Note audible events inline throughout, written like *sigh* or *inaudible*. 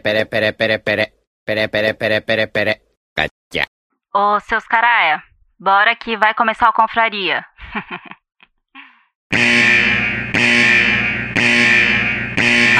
pere, pere, pere, pere. Pere, pere, pere, pere, pere. Catia. Ô, seus caraia, bora que vai começar a confraria. *laughs*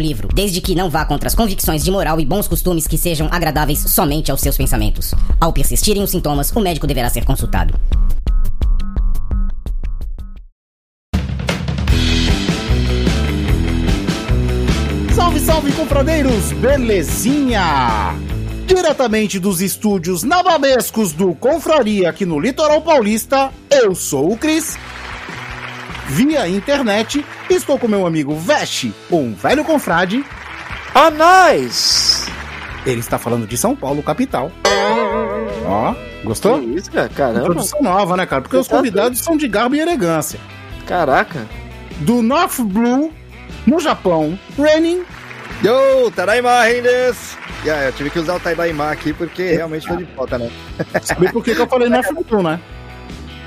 livro, desde que não vá contra as convicções de moral e bons costumes que sejam agradáveis somente aos seus pensamentos. Ao persistirem os sintomas, o médico deverá ser consultado. Salve, salve, confradeiros! Belezinha! Diretamente dos estúdios nababescos do Confraria aqui no Litoral Paulista, eu sou o Cris. Via internet, estou com meu amigo Veste, um velho confrade. Ah, nice! Ele está falando de São Paulo, capital. Ó, gostou? Que isso, cara? Caramba. Introdução nova, né, cara? Porque os convidados são de garbo e elegância. Caraca. Do North Blue, no Japão, Raining. Yo, Tadaima, Rendes! Yeah, eu tive que usar o Tadaima aqui porque realmente foi de falta, né? Sabe por que, que eu falei North Blue, né?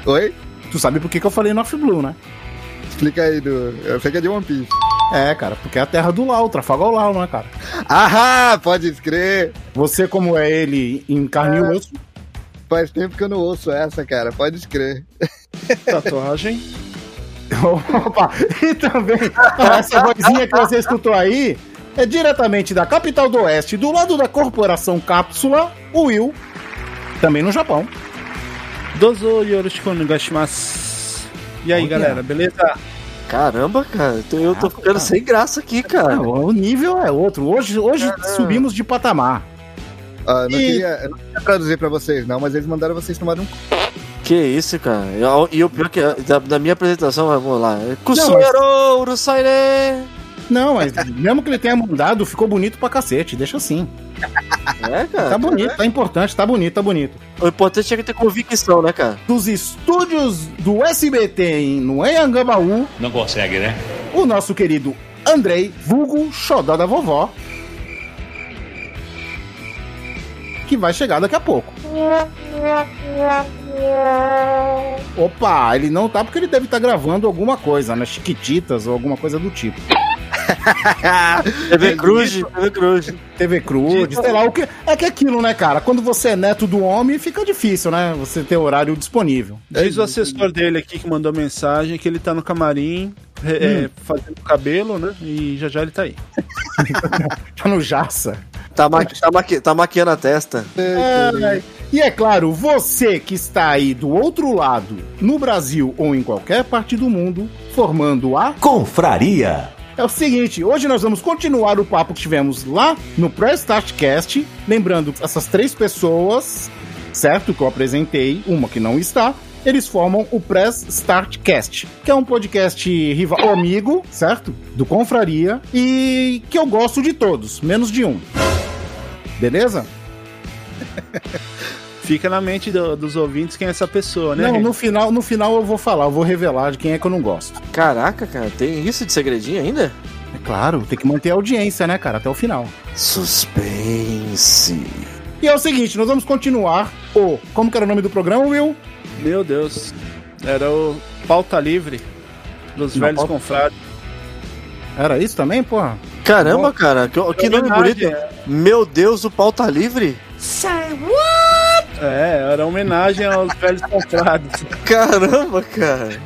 Oi? Tu sabe por que, que eu falei North Blue, né? Explica aí, do... eu sei que é de One Piece. É, cara, porque é a terra do Lau, Trafalgar Lau, né, cara? Ahá, pode crer! Você, como é ele em carne e osso, Faz tempo que eu não ouço essa, cara, pode crer. *laughs* Tatuagem. *laughs* Opa! E também, essa vozinha que você escutou aí é diretamente da capital do oeste, do lado da corporação Cápsula, o Will, também no Japão. Dozo Yoroshiku Onegashimasu. E aí, Olha. galera, beleza? Caramba, cara. Eu tô ficando sem graça aqui, cara. Ah, o nível é outro. Hoje, hoje subimos de patamar. Ah, não E- queria, eu não queria traduzir pra vocês, não, mas eles mandaram vocês tomarem um. Que isso, cara. E o pior que da, da minha apresentação, vamos lá. Não, Kusuero Urusaire! Não, mas mesmo que ele tenha mudado, ficou bonito pra cacete. Deixa assim. É, cara. Tá bonito, tá importante, tá bonito, tá bonito. O importante é que ter convicção, né, cara? Dos estúdios do SBT em, no Anhangabaú, Não consegue, né? o nosso querido Andrei, vulgo Xodó da Vovó, que vai chegar daqui a pouco. Opa, ele não tá porque ele deve estar gravando alguma coisa, né? Chiquititas ou alguma coisa do tipo. *laughs* TV Cruz, TV Cruz. TV Cruz, sei lá o que. É que é aquilo, né, cara? Quando você é neto do homem, fica difícil, né? Você ter horário disponível. Diz o assessor dele aqui que mandou mensagem que ele tá no camarim é, é, fazendo cabelo, né? E já já ele tá aí. *laughs* Tá no jaça. Tá, maqui, tá, maqui, tá maquiando a testa. Ai, E é claro, você que está aí do outro lado, no Brasil ou em qualquer parte do mundo, formando a. Confraria. É o seguinte, hoje nós vamos continuar o papo que tivemos lá no Press Start Cast. Lembrando, essas três pessoas, certo? Que eu apresentei, uma que não está, eles formam o Press Start Cast, que é um podcast rival amigo, certo? Do Confraria, e que eu gosto de todos, menos de um. Beleza? *laughs* Fica na mente do- dos ouvintes quem é essa pessoa, né? Não, no final, no final eu vou falar, eu vou revelar de quem é que eu não gosto. Caraca, cara, tem isso de segredinho ainda? É claro, tem que manter a audiência, né, cara, até o final. Suspense. E é o seguinte, nós vamos continuar o. Como que era o nome do programa, Will? Meu Deus. Era o Pauta Livre dos Não, velhos pauta- confrades. Era isso também, porra? Caramba, cara, que, que nome bonito. Homenagem, Meu Deus, o pau tá livre? É, era homenagem aos *laughs* velhos confrades. Caramba, cara.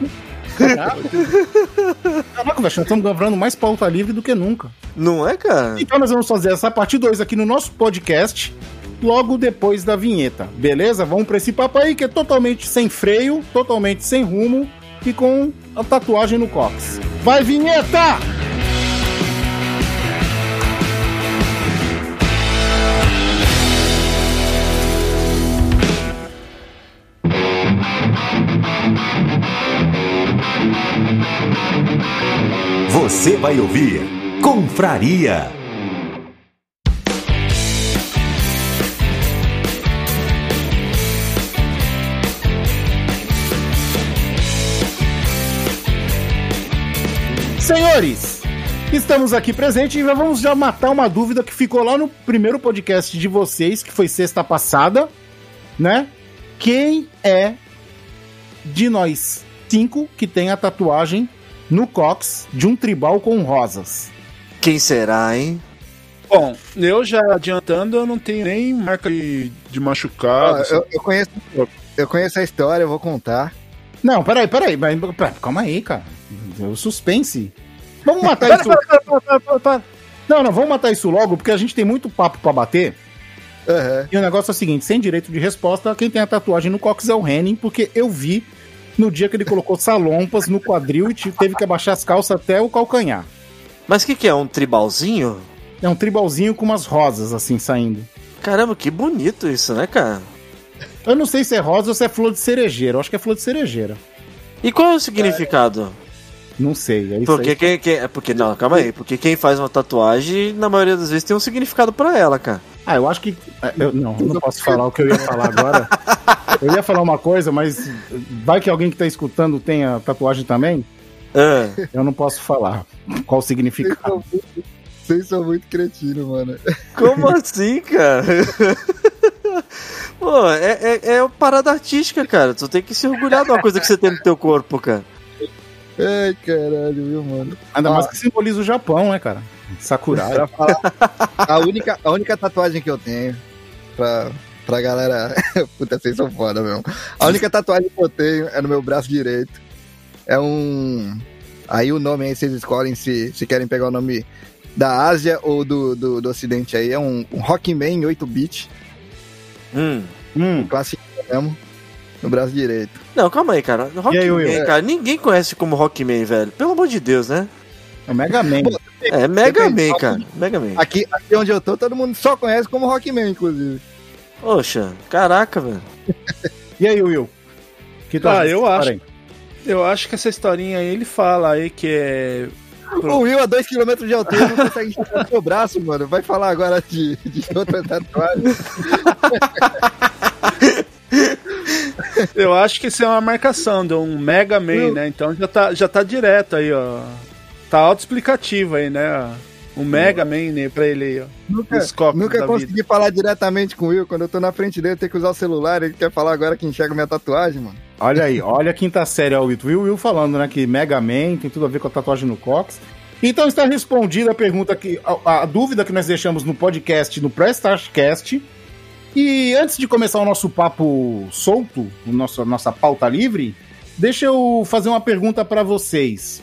Caraca, velho, nós estamos gravando mais pauta livre do que nunca. Não é, cara? Então nós vamos fazer essa parte 2 aqui no nosso podcast, logo depois da vinheta, beleza? Vamos pra esse papo aí que é totalmente sem freio, totalmente sem rumo e com a tatuagem no cox. Vai, vinheta! Você vai ouvir Confraria. Senhores, estamos aqui presentes e vamos já matar uma dúvida que ficou lá no primeiro podcast de vocês, que foi sexta passada, né? Quem é de nós cinco que tem a tatuagem no cox de um tribal com rosas? Quem será, hein? Bom, eu já adiantando, eu não tenho nem marca de, de machucado. Ó, eu, eu conheço, eu conheço a história, eu vou contar. Não, peraí, peraí, mas, pera, calma aí, cara. O suspense. Vamos matar isso. Não, não, vamos matar isso logo, porque a gente tem muito papo pra bater. Aham. E o negócio é o seguinte: sem direito de resposta, quem tem a tatuagem no cox é o Henning, porque eu vi no dia que ele colocou salompas no quadril e te- teve que abaixar as calças até o calcanhar. Mas o que, que é? Um tribalzinho? É um tribalzinho com umas rosas assim saindo. Caramba, que bonito isso, né, cara? Eu não sei se é rosa ou se é flor de cerejeira. Eu acho que é flor de cerejeira. E qual é o significado? Não sei. É isso Porque aí. quem, quem, é porque não, calma aí, porque quem faz uma tatuagem, na maioria das vezes tem um significado pra ela, cara. Ah, eu acho que. é, Eu, não, eu não posso falar o que eu ia falar agora. Eu ia falar uma coisa, mas vai que alguém que tá escutando tenha tatuagem também? Ah, Eu não posso falar qual o Vocês significado. são muito, vocês são muito cretinos, mano. como assim, cara? Pô, é, é, é uma parada artística, cara. Tu tem que se orgulhar de uma coisa que você tem no teu corpo, cara. Ai, caralho, viu, mano? Ainda Ah. mais que simboliza o Japão, né, cara? Sakurai. Pra falar, a única, a única tatuagem que eu tenho pra, pra galera. *laughs* Puta, vocês são foda mesmo. A única tatuagem que eu tenho é no meu braço direito. É um. Aí o nome aí vocês escolhem se, se querem pegar o nome da Ásia ou do, do, do Ocidente aí. É um, um Rockman 8-bit, Hum. Hum, clássico mesmo, no braço direito. Não, calma aí, cara. Aí, Rockman, cara, ninguém conhece como Rockman, velho. Pelo amor de Deus, né? é o Mega Man. É Mega Depende. Man, cara. Mega Man. Aqui, aqui onde eu tô, todo mundo só conhece como Rockman, inclusive. Poxa, caraca, velho. E aí, Will? Que tu Ah, acha eu acho. Eu acho que essa historinha aí ele fala aí que é. *laughs* O Will a 2km de altura não consegue enxergar o seu braço, mano. Vai falar agora de, de outra tatuagem. Eu acho que isso é uma marcação de um Mega Man, né? Então já tá, já tá direto aí, ó. Tá autoexplicativo aí, né? Um Mega Man né, pra ele aí, ó. Nunca, nunca consegui falar diretamente com o Will. Quando eu tô na frente dele, tem que usar o celular. Ele quer falar agora que enxerga minha tatuagem, mano. Olha aí, olha a quinta série, ó, o Will. Will, Will falando, né, que Mega Man tem tudo a ver com a tatuagem no cox. Então está respondida a pergunta que a, a dúvida que nós deixamos no podcast, no Prestashcast. E antes de começar o nosso papo solto, o nosso, a nossa pauta livre, deixa eu fazer uma pergunta para vocês.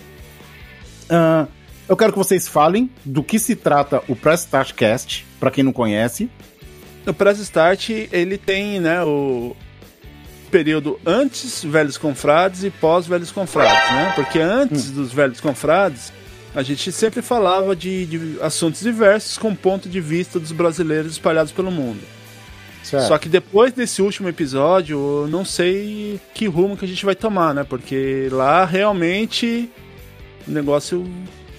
Ah, eu quero que vocês falem do que se trata o Prestashcast, para quem não conhece. O Press Start, ele tem, né, o período antes Velhos Confrades e pós Velhos Confrades, né? Porque antes dos Velhos Confrades, a gente sempre falava de, de assuntos diversos com ponto de vista dos brasileiros espalhados pelo mundo. Certo. Só que depois desse último episódio, eu não sei que rumo que a gente vai tomar, né? Porque lá realmente o negócio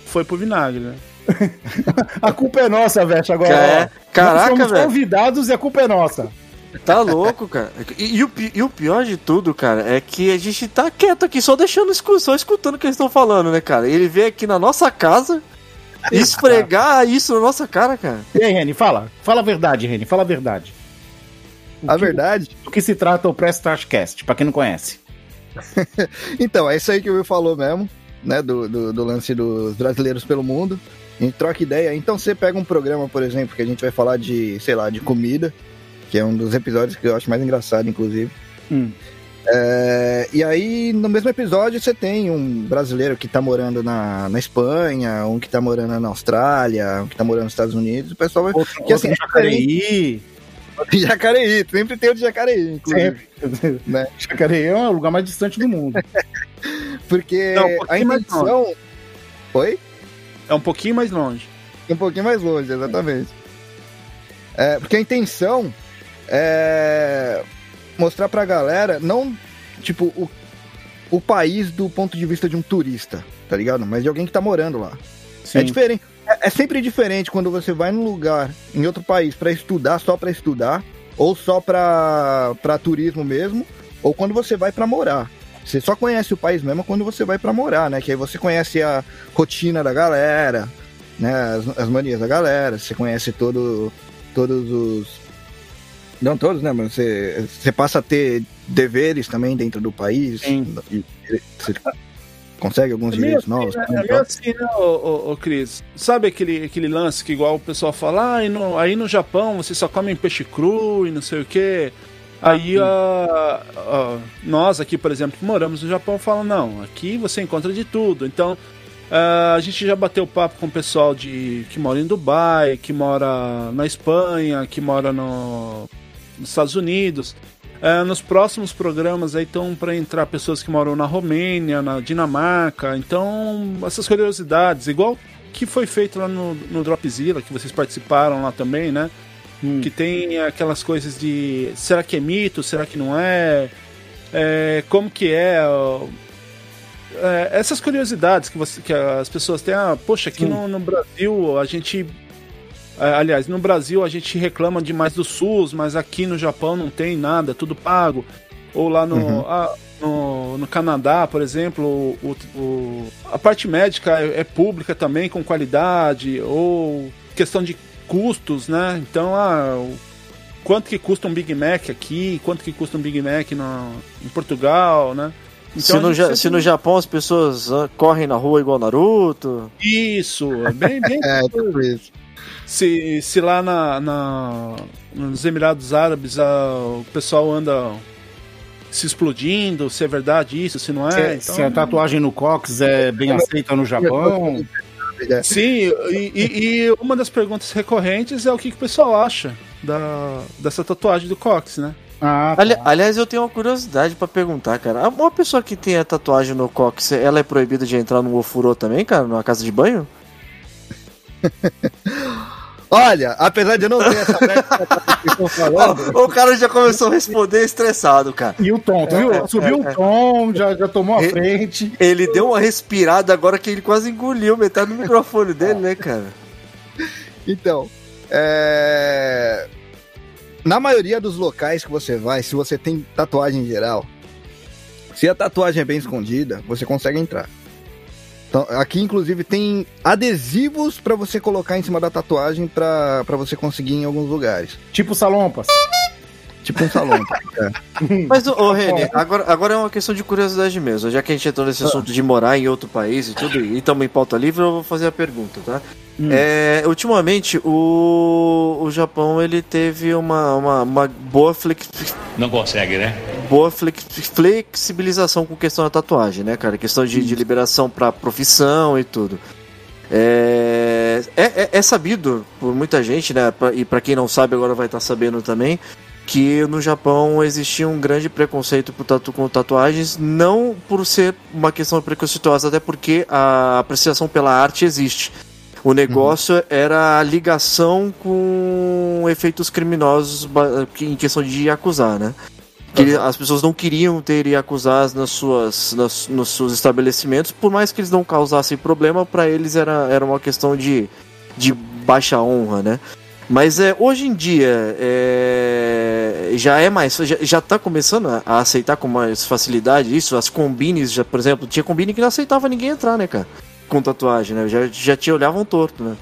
foi pro vinagre, né? *laughs* A culpa é nossa, Veste, agora. É, ó. caraca, Nós somos velho. convidados e a culpa é nossa. Tá louco, cara. E, e o, e o pior de tudo, cara, é que a gente tá quieto aqui, só deixando só escutando o que eles estão falando, né, cara? Ele veio aqui na nossa casa *laughs* esfregar isso na nossa cara, cara. E aí, Reni, fala. Fala a verdade, Reni, fala a verdade. O A que- verdade. Do que se trata o Prestashcast, pra quem não conhece. *laughs* Então, é isso aí que o Will falou mesmo, né? Do, do, do lance dos brasileiros pelo mundo. A gente troca ideia. Então você pega um programa, por exemplo, que a gente vai falar de, sei lá, de comida, que é um dos episódios que eu acho mais engraçado, inclusive. Hum. É, e aí, no mesmo episódio, você tem um brasileiro que tá morando na, na Espanha, um que tá morando na Austrália, um que tá morando nos Estados Unidos. O pessoal vai. Outro, Que assim, outro Jacareí. *laughs* Jacareí, sempre tem o de Jacareí, inclusive. Sempre. Né? Jacareí é o lugar mais distante do mundo. *laughs* Porque Não, um a intenção. Oi? É um pouquinho mais longe. Um pouquinho mais longe, exatamente. É, porque a intenção é mostrar pra galera, não, tipo, o, o país do ponto de vista de um turista, tá ligado? Mas de alguém que tá morando lá. Sim. É diferente. É, é sempre diferente quando você vai num lugar, em outro país, pra estudar, só pra estudar, ou só pra turismo mesmo, ou quando você vai pra morar. Você só conhece o país mesmo quando você vai pra morar, né? Que aí você conhece a rotina da galera, né? As, as manias da galera, você conhece todo, todos os. Não todos, né? Mas você, você passa a ter deveres também dentro do país. Sim. Você consegue alguns É direitos assim, novos. né? É meio assim, né, ô, ô, ô, Cris? Sabe aquele, aquele lance que igual o pessoal fala, ah, aí no, aí no Japão você só come peixe cru e não sei o quê. Aí a, a- nós aqui, por exemplo, que moramos no Japão, falam, não, aqui você encontra de tudo. Então, ah, a gente já bateu papo com o pessoal de, que mora em Dubai, que mora na Espanha, que mora no, nos Estados Unidos. É, nos próximos programas aí estão para entrar pessoas que moram na Romênia, na Dinamarca. Então, essas curiosidades, igual que foi feito lá no, no Dropzilla, que vocês participaram lá também, né? Hum. Que tem aquelas coisas de será que é mito, será que não é? É, como que é? é, essas curiosidades que, você, que as pessoas têm, ah, poxa, aqui no, no Brasil a gente Aliás, no Brasil a gente reclama demais do SUS, mas aqui no Japão não tem nada, tudo pago. Ou lá no, ah, no, no Canadá, por exemplo, o, o- a parte médica é, é pública também, com qualidade. Ou questão de custos, né? Então, ah, o- quanto que custa um Big Mac aqui, quanto que custa um Big Mac no, em Portugal, né? se, a no, sempre- se no Japão as pessoas ah, correm na rua igual Naruto. Isso, é bem, bem *laughs* É, tipo isso. Se, se lá na, na- nos Emirados Árabes ah, o pessoal anda se explodindo, se é verdade isso, se não Se, é. então- se a tatuagem no cox é bem aceita no Japão. Sim, e, e- e uma das perguntas recorrentes é o que, que o pessoal acha da, dessa tatuagem do Cox, né? Ah, tá. Ali- aliás, eu tenho uma curiosidade pra perguntar, cara. Uma pessoa que tem a tatuagem no cox, ela é proibida de entrar no ofurô também, cara? Numa casa de banho? *laughs* Olha, apesar de eu não ter essa *laughs* falando, o cara já começou a responder estressado, cara. E o tom, tu viu? Subiu o tom, já, já tomou a frente. Ele deu uma respirada agora que ele quase engoliu metade do microfone dele, né, cara? Então, é... na maioria dos locais que você vai, se você tem tatuagem em geral, se a tatuagem é bem escondida, você consegue entrar. Então, aqui, inclusive, tem adesivos pra você colocar em cima da tatuagem pra pra você conseguir em alguns lugares. Tipo salompas. Tipo um salão. *laughs* é. Mas, ô, ô Reni, agora, agora é uma questão de curiosidade mesmo. Já que a gente entrou nesse assunto de morar em outro país e tudo, e estamos em pauta livre, eu vou fazer a pergunta, tá? É, ultimamente, o, o Japão ele teve uma, uma, uma boa, flex, Não consegue, né? boa flex, flexibilização com questão da tatuagem, né, cara? Questão de, de liberação pra profissão e tudo. É, é, é- é sabido por muita gente, né? E pra quem não sabe, agora vai estar sabendo também. Que no Japão existia um grande preconceito tatu, com tatuagens, não por ser uma questão preconceituosa, até porque a apreciação pela arte existe. O negócio era a ligação com efeitos criminosos em questão de acusar, né? Que as pessoas não queriam ter Yakuzas nas suas, nas, nos seus estabelecimentos, por mais que eles não causassem problema, para eles era, era uma questão de, de baixa honra, né? Mas é, hoje em dia é, já é mais. Já, já tá começando a, a aceitar com mais facilidade isso. As combines, já, por exemplo, tinha combine que não aceitava ninguém entrar, né, cara? Com tatuagem, né? Já, já te olhavam torto, né?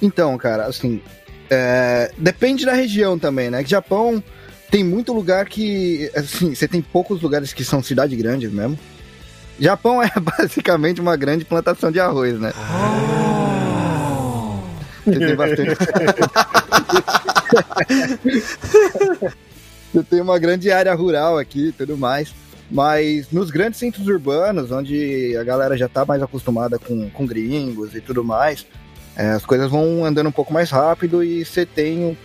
Então, cara, assim, é, depende da região também, né? Que Japão tem muito lugar que, assim, você tem poucos lugares que são cidade grandes mesmo. Japão é *laughs* basicamente uma grande plantação de arroz, né? Você tem bastante. *laughs* Você tem uma grande área rural aqui e tudo mais. Mas nos grandes centros urbanos, onde a galera já tá mais acostumada com, com gringos e tudo mais, é, as coisas vão andando um pouco mais rápido e você tem um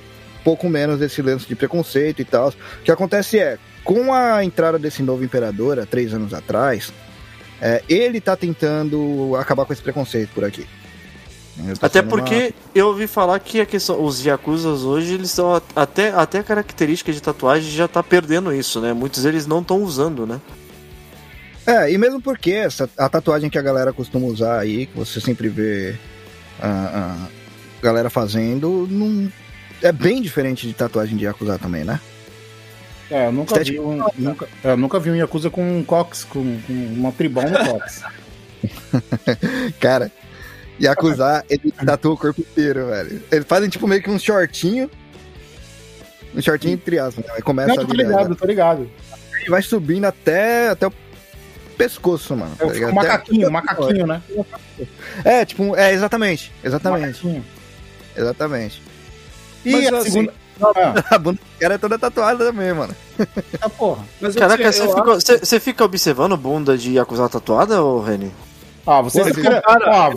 pouco menos desse lance de preconceito e tal. O que acontece é, com a entrada desse novo imperador há três anos atrás, é, ele tá tentando acabar com esse preconceito por aqui. Até sendo uma- porque eu ouvi falar que a questão, os Yakuzas hoje, eles estão a- até, até a característica de tatuagem já tá perdendo isso, né? Muitos deles não estão usando, né? É, e mesmo porque essa, a tatuagem que a galera costuma usar aí, que você sempre vê a, a galera fazendo, não, é bem diferente de tatuagem de Yakuza também, né? É, eu nunca vi um, nunca, é, eu nunca vi um Yakuza com um cox, com, com uma tribal no cox. *laughs* Cara, e acusar, ele tatua o corpo inteiro, velho. Eles fazem tipo meio que um shortinho. Um shortinho entre aspas, né? Aí Começa Não, tô ali, ligado, né? tô ligado. E vai subindo até, até o pescoço, mano. tá É ligado? o macaquinho, Até- macaquinho, né? É, tipo, um- é, exatamente. Exatamente. Macaquinho. Exatamente. E Mas, a assim, segunda. *laughs* Ah, A bunda do cara é toda tatuada também, mano. ah, porra. Mas Caraca, você fica, você- você fica observando bunda de acusar tatuada, ô Reni? Ah, vocês Ó, ó, ele ó, compara- ó,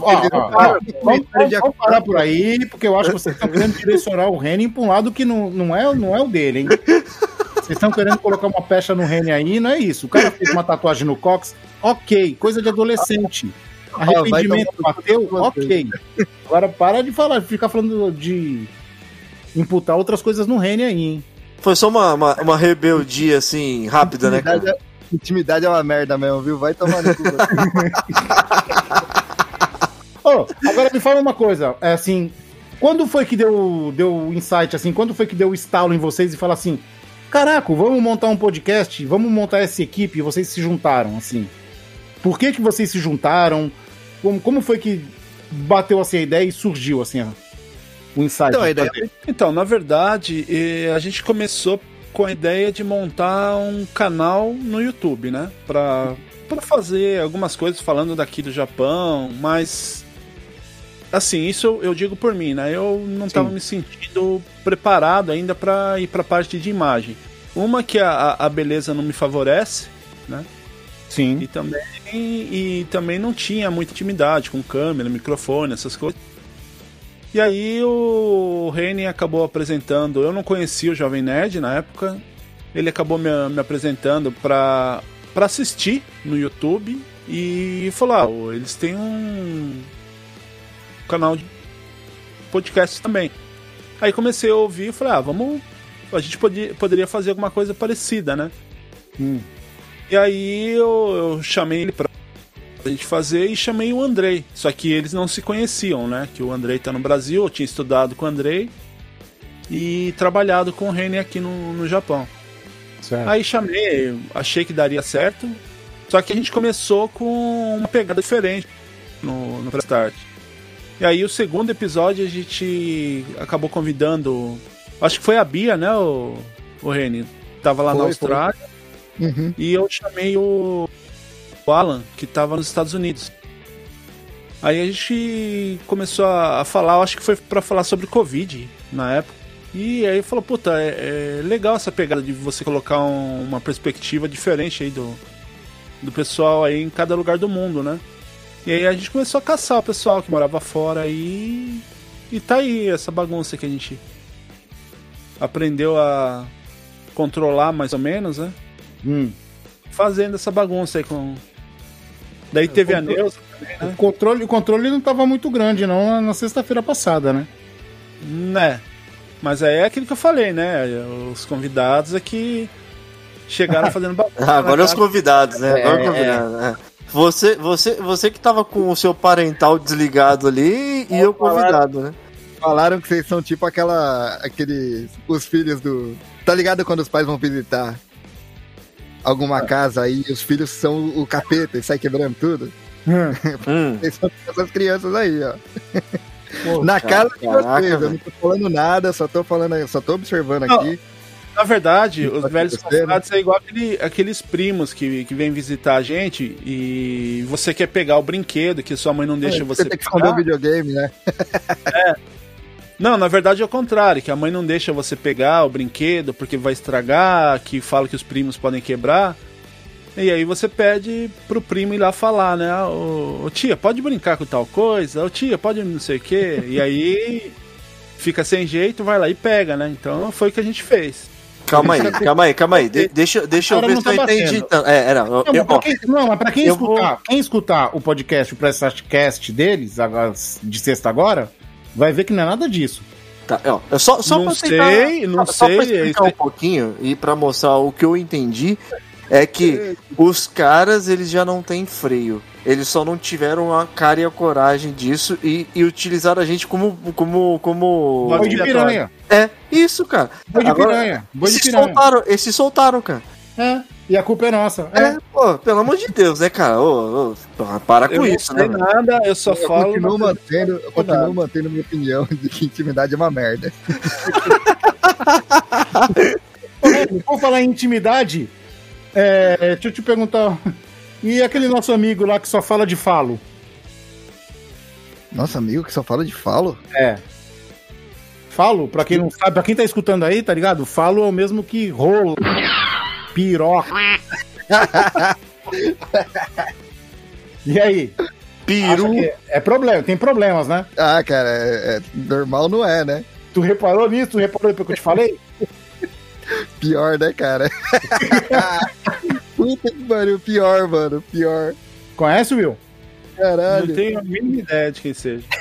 vamos, vamos- vamos parar por aí, porque eu acho que vocês estão querendo direcionar o Reni pra um lado que não, não, é, não é o dele, hein? Vocês estão querendo colocar uma pecha no Reni aí, não é isso. O cara fez uma tatuagem no Cox, ok, coisa de adolescente. Arrependimento tomar bateu, ok. Agora para de falar, de ficar falando de imputar outras coisas no Reni aí, hein? Foi só uma, uma, uma rebeldia, assim, rápida, né, cara? Intimidade é, é uma merda mesmo, viu? Vai tomar no cu. *laughs* Ô, agora me fala uma coisa, é assim, quando foi que deu deu insight assim, quando foi que deu o estalo em vocês e fala assim, caraca, vamos montar um podcast, vamos montar essa equipe e vocês se juntaram assim? Por que que vocês se juntaram? Como, como foi que bateu assim a ideia e surgiu assim ó, o insight? Então, a de ideia fazer? Então, na verdade, eh, a gente começou com a ideia de montar um canal no YouTube, né? Pra, pra fazer algumas coisas falando daqui do Japão, mas. Assim, isso eu, eu digo por mim, né? Eu não estava me sentindo preparado ainda para ir pra parte de imagem. Uma que a, a- a beleza não me favorece, né? Sim. E também, e também não tinha muita intimidade com câmera, microfone, essas coisas. E aí o Reni acabou apresentando. Eu não conhecia o Jovem Nerd na época. Ele acabou me, me apresentando pra, pra assistir no YouTube. E falou: ah, eles têm um canal de podcast também. Aí comecei a ouvir e falei: ah, vamos. A gente podia, poderia fazer alguma coisa parecida, né? Hum. E aí eu, eu chamei ele pra gente fazer e chamei o Andrei. Só que eles não se conheciam, né? Que o Andrei tá no Brasil, eu tinha estudado com o Andrei e trabalhado com o Reni aqui no, no Japão. Certo. Aí chamei, achei que daria certo. Só que a gente começou com uma pegada diferente no, no Start. E aí o segundo episódio a gente acabou convidando. Acho que foi a Bia, né, o, o Reni? Tava lá na Foi, Austrália. Uhum. E eu chamei o, o Alan, que tava nos Estados Unidos. Aí a gente começou a, falar, acho que foi pra falar sobre Covid na época. E aí falou, puta, é, é legal essa pegada de você colocar um- uma perspectiva diferente aí do, do pessoal aí em cada lugar do mundo, né? E aí a gente começou a caçar o pessoal que morava fora aí. E tá aí essa bagunça que a gente aprendeu a controlar mais ou menos, né? Hum. fazendo essa bagunça aí com. Daí teve a Neuza também, O né? controle, o controle não tava muito grande não na sexta-feira passada, né? Né. Mas aí é aquilo que eu falei, né? Os convidados aqui chegaram *laughs* fazendo bagunça. Ah, agora na os convidados, né? Agora É, os convidados. é. Você, você, você que tava com o seu parental desligado ali e eu convidado, né? Falaram que vocês são tipo aquela. aqueles. os filhos do. Tá ligado quando os pais vão visitar alguma casa aí e os filhos são o capeta e sai quebrando tudo? Hum. *laughs* São essas crianças aí, ó. Pô, Na cara de caraca, vocês, eu não tô falando nada, só tô falando, só tô observando Não, aqui. Na verdade, os Pode velhos confrades é igual aquele- aqueles primos que, que vêm visitar a gente e você quer pegar o brinquedo que sua mãe não deixa você, É, tem que esconder o videogame, né? Não, na verdade é o contrário, que a mãe não deixa você pegar o brinquedo porque vai estragar, que fala que os primos podem quebrar. E aí você pede pro primo ir lá falar, né? Ah, Ô, ô, tia, pode brincar com tal coisa? Ô tia, pode não sei o quê? E aí fica sem jeito, vai lá e pega, né? Então foi o que a gente fez. Calma aí, *laughs* calma aí, calma aí. De- deixa, deixa eu ver não se eu tá entendi. tanto. É, era. Não, eu- mas pra ó, quem, não, mas pra quem escutar, quem escutar o podcast, o Presscast deles, agora, de sexta agora, vai ver que não é nada disso. Tá, ó, eu só, só Não pra sei, tentar- não só, só pra sei, explicar um pouquinho e pra mostrar o que eu entendi, é que os caras, eles já não têm freio. Eles só não tiveram a cara e a coragem disso e, e utilizaram a gente como. como. como. Boi de piranha. É, isso, cara. Boi de Agora, piranha. Boi de Esses piranha. soltaram, esses soltaram, cara. É. E a culpa é nossa. É, É. pô, pelo amor de Deus, né, cara? Ô, ô, para Eu com não isso, sei né? velho? nada, eu só Eu falo. continuo, mantendo, eu continuo mantendo minha opinião de que intimidade é uma merda. Vamos falar em intimidade. É, deixa eu te perguntar. E aquele nosso amigo lá que só fala de falo? Nossa, amigo que só fala de falo? É. Falo, pra quem não sabe, pra quem tá escutando aí, tá ligado? Falo é o mesmo que rolo, piroca. e aí? Peru. É problema, tem problemas, né? Ah, cara, é, é- normal não é, né? Tu reparou nisso? Tu reparou depois que eu te falei? Pior, né, cara? *laughs* Puta que pariu, pior, mano, pior. Conhece, Will? Não Caralho. tenho a mínima ideia de quem seja. *laughs*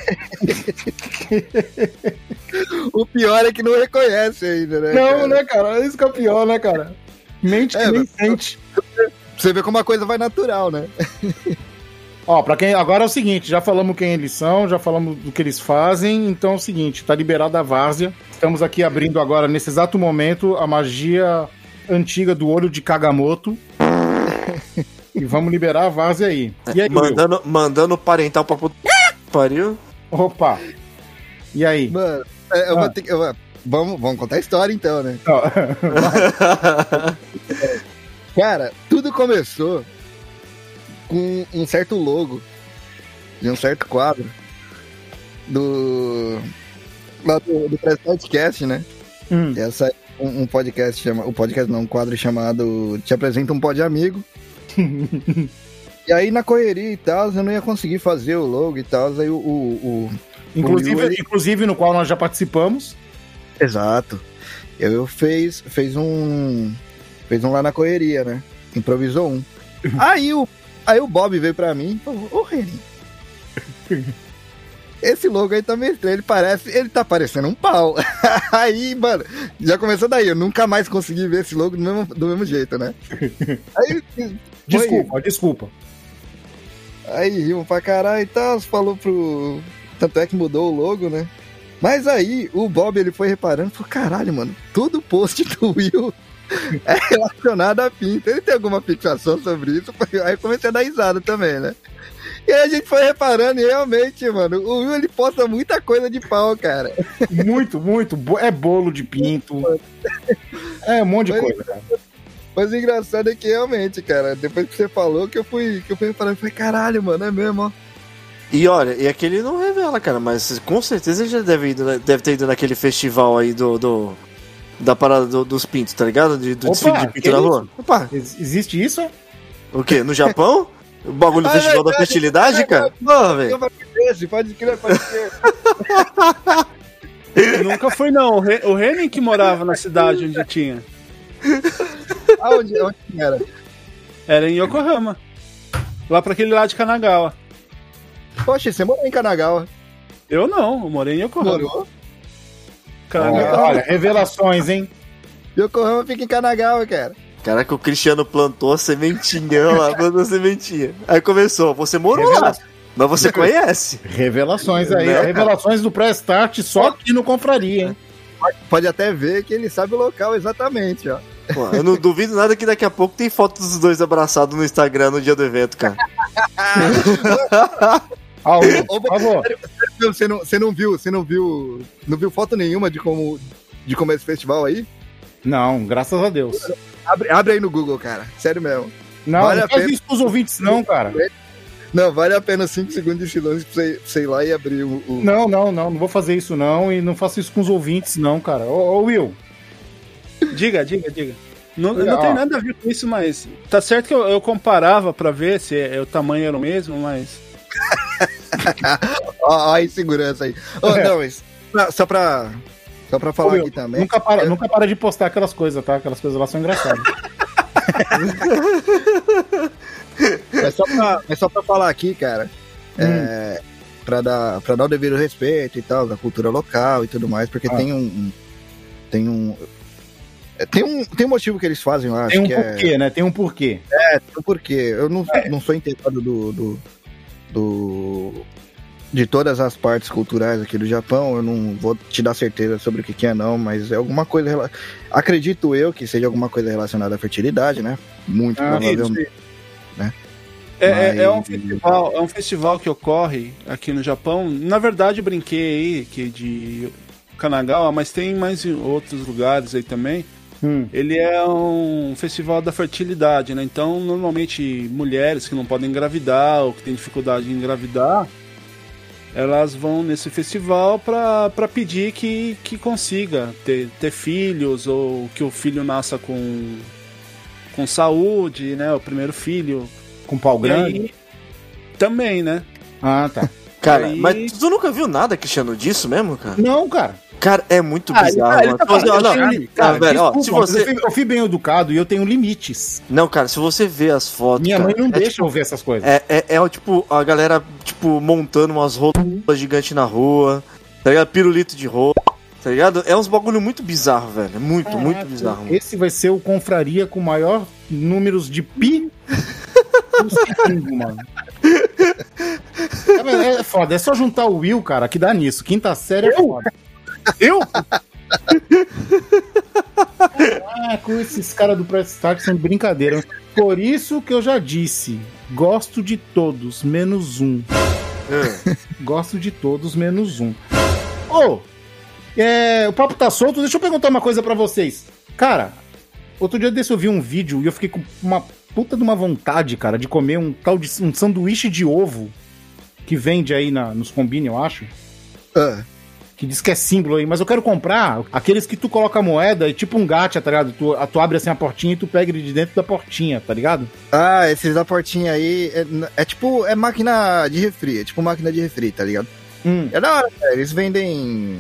O pior é que não reconhece ainda, né? Não, cara? né, cara? Isso que é o pior, né, cara? Mente que É, nem sente. Você vê como a coisa vai natural, né? *laughs* Ó, pra quem. Agora é o seguinte, já falamos quem eles são, já falamos do que eles fazem, então é o seguinte, tá liberado a várzea. Estamos aqui abrindo agora, nesse exato momento, a magia antiga do olho de Kagamoto. e vamos liberar a várzea aí. E aí, Will? Mandando, mandando parental pra. Pariu. Opa! E aí? Mano, é, eu Ah. vou ter que. eu- vamos, vamos contar a história então, né? *laughs* Cara, tudo começou com um certo logo de um certo quadro do. lá do, do Podcast, né? hum, Essa é um, um podcast chama, um podcast não, um quadro chamado Te apresenta um pod amigo. *laughs* e aí na correria e tal, eu não ia conseguir fazer o logo e tal, aí o, o, o- inclusive, Will, ele- inclusive, no qual nós já participamos. Exato. Eu, fez, fez um. Fez um lá na correria, né? Improvisou um. *laughs* aí, o, aí o Bob veio pra mim e falou: Ô Reni, esse logo aí tá meio estranho. Ele parece. Ele tá parecendo um pau. *laughs* aí, mano, já começou daí. Eu nunca mais consegui ver esse logo do mesmo, do mesmo jeito, né? Aí, *laughs* Desculpa, desculpa. Aí rimos pra caralho e tal, falou pro. Tanto é que mudou o logo, né? Mas aí o Bob ele foi reparando e falou: caralho, mano, todo post do Will é relacionado a pinta. Ele tem alguma fixação sobre isso? *laughs* Aí comecei a dar risada também, né? E aí a gente foi reparando e realmente, mano, o Will ele posta muita coisa de pau, cara. Muito, muito. É bolo de pinto. É um monte de Mas- coisa, cara. Mas o engraçado é que realmente, cara, depois que você falou que eu fui, que eu fui reparando, eu falei, caralho, mano, é mesmo, ó. E olha, e aquele não revela, cara, mas com certeza ele já deve, ido, deve ter ido naquele festival aí do. do- da parada do- dos pintos, tá ligado? De, do Opa, desfile de pinto na rua. Opa, Ex- Existe isso? o quê? No Japão? O bagulho do Ah, festival da verdade, fertilidade, cara? Não, velho. Pode crer, pode crer. *laughs* Nunca foi, não. O, Re... o Renin que morava na cidade onde tinha. *laughs* Aonde, onde era? Era em Yokohama. Lá pra aquele lado de Kanagawa. Poxa, você morou em Kanagawa. Eu não, eu morei em Yokohama. Morou? Kanagawa. Olha, revelações, hein? Yokohama fica em Kanagawa, cara. Caraca, o Cristiano plantou a sementinha lá, *laughs* plantou a sementinha. Aí começou, você morou lá, mas você conhece. Revelações aí. Né, Revelações do pré-start só aqui no Confraria, hein? Pode até ver que ele sabe o local exatamente, ó. Pô, eu não duvido nada que daqui a pouco tem foto dos dois abraçados no Instagram no dia do evento, cara. *laughs* Ah, *laughs* por favor. Você não, você não viu, você não viu, não viu foto nenhuma de como, de como é esse festival aí? Não, graças a Deus. Abre, abre aí no Google, cara. Sério mesmo. Não, Vale não faz pena. isso pros ouvintes, não, cara. Não, vale a pena 5 segundos de silêncio pra você, pra você ir lá e abrir o. o- Não, não, não. Não vou fazer isso, não. E não faço isso com os ouvintes, não, cara. Ô, ô Will. Diga, diga, diga. Não, não tem nada a ver com isso, mas. Tá certo que eu, eu comparava pra ver se é- o tamanho era o mesmo, mas. Ó, ó a insegurança aí. Ô, É. Não, mas. não, Só pra. Só pra falar Ô, Will, aqui também. Nunca para, nunca para de postar aquelas coisas, tá? Aquelas coisas lá são engraçadas. Mas *laughs* só pra, mas só pra falar aqui, cara. Hum. É, pra, dar, pra dar o devido respeito e tal, da cultura local e tudo mais, porque Ah. tem um. Tem um. É, Tem um, tem um motivo que eles fazem lá, Tem acho um que é. porquê, né? Tem um porquê. É, tem um porquê. Eu não, É. não sou inteirado do, do, do- de todas as partes culturais aqui do Japão. Eu não vou te dar certeza sobre o que, que é, não, mas é alguma coisa. Acredito eu que seja alguma coisa relacionada à fertilidade, né? Muito Ah, provavelmente. É, é- é um Mas- festival, é um festival que ocorre aqui no Japão. Na verdade, brinquei aí que de Kanagawa, mas tem mais em outros lugares aí também. Hum. Ele é um festival da fertilidade, né? Então, normalmente, mulheres que não podem engravidar ou que têm dificuldade em engravidar, elas vão nesse festival para pedir que, que consiga ter, ter filhos ou que o filho nasça com, com saúde, né? O primeiro filho. Com pau grande. aí, também, né? Ah, tá. Cara, Aí- mas tu nunca viu nada, Cristiano, disso mesmo, cara? Não, cara. Cara, é muito Ah, ele bizarro, tá- ele tá não, não, cara, velho, ó, se você... eu, fui, eu fui bem educado e eu tenho limites. Não, cara, se você vê as fotos. Minha cara, mãe não é deixa tipo- eu ver essas coisas. É, é, é, o tipo, a galera, tipo, montando umas roupas gigantes na rua, tá ligado? Pirulito de roupa, tá ligado? É uns bagulho muito bizarro, velho. É muito, muito bizarro. mano. Esse vai ser o confraria com maior números de pi *laughs* do segundo, mano. É, é foda, é só juntar o Will, cara, que dá nisso. Quinta série é foda. Eu? Ah, com esses caras do Press Start são de brincadeira. Por isso que eu já disse, gosto de todos, menos um. É. Gosto de todos, menos um. Ô, é, o papo tá solto, deixa eu perguntar uma coisa pra vocês. Cara, outro dia desse eu vi um vídeo e eu fiquei com uma puta de uma vontade, cara, de comer um tal de um sanduíche de ovo que vende aí na, nos combine, eu acho. Ah, Que diz que é símbolo aí, mas eu quero comprar aqueles que tu coloca a moeda e tipo um gacha, tá ligado? Tu, tu abre assim a portinha e tu pega ele de dentro da portinha, tá ligado? Ah, esses da portinha aí é, é tipo, é máquina de refri, é tipo máquina de refri, tá ligado? Hum. É da hora, cara. Eles vendem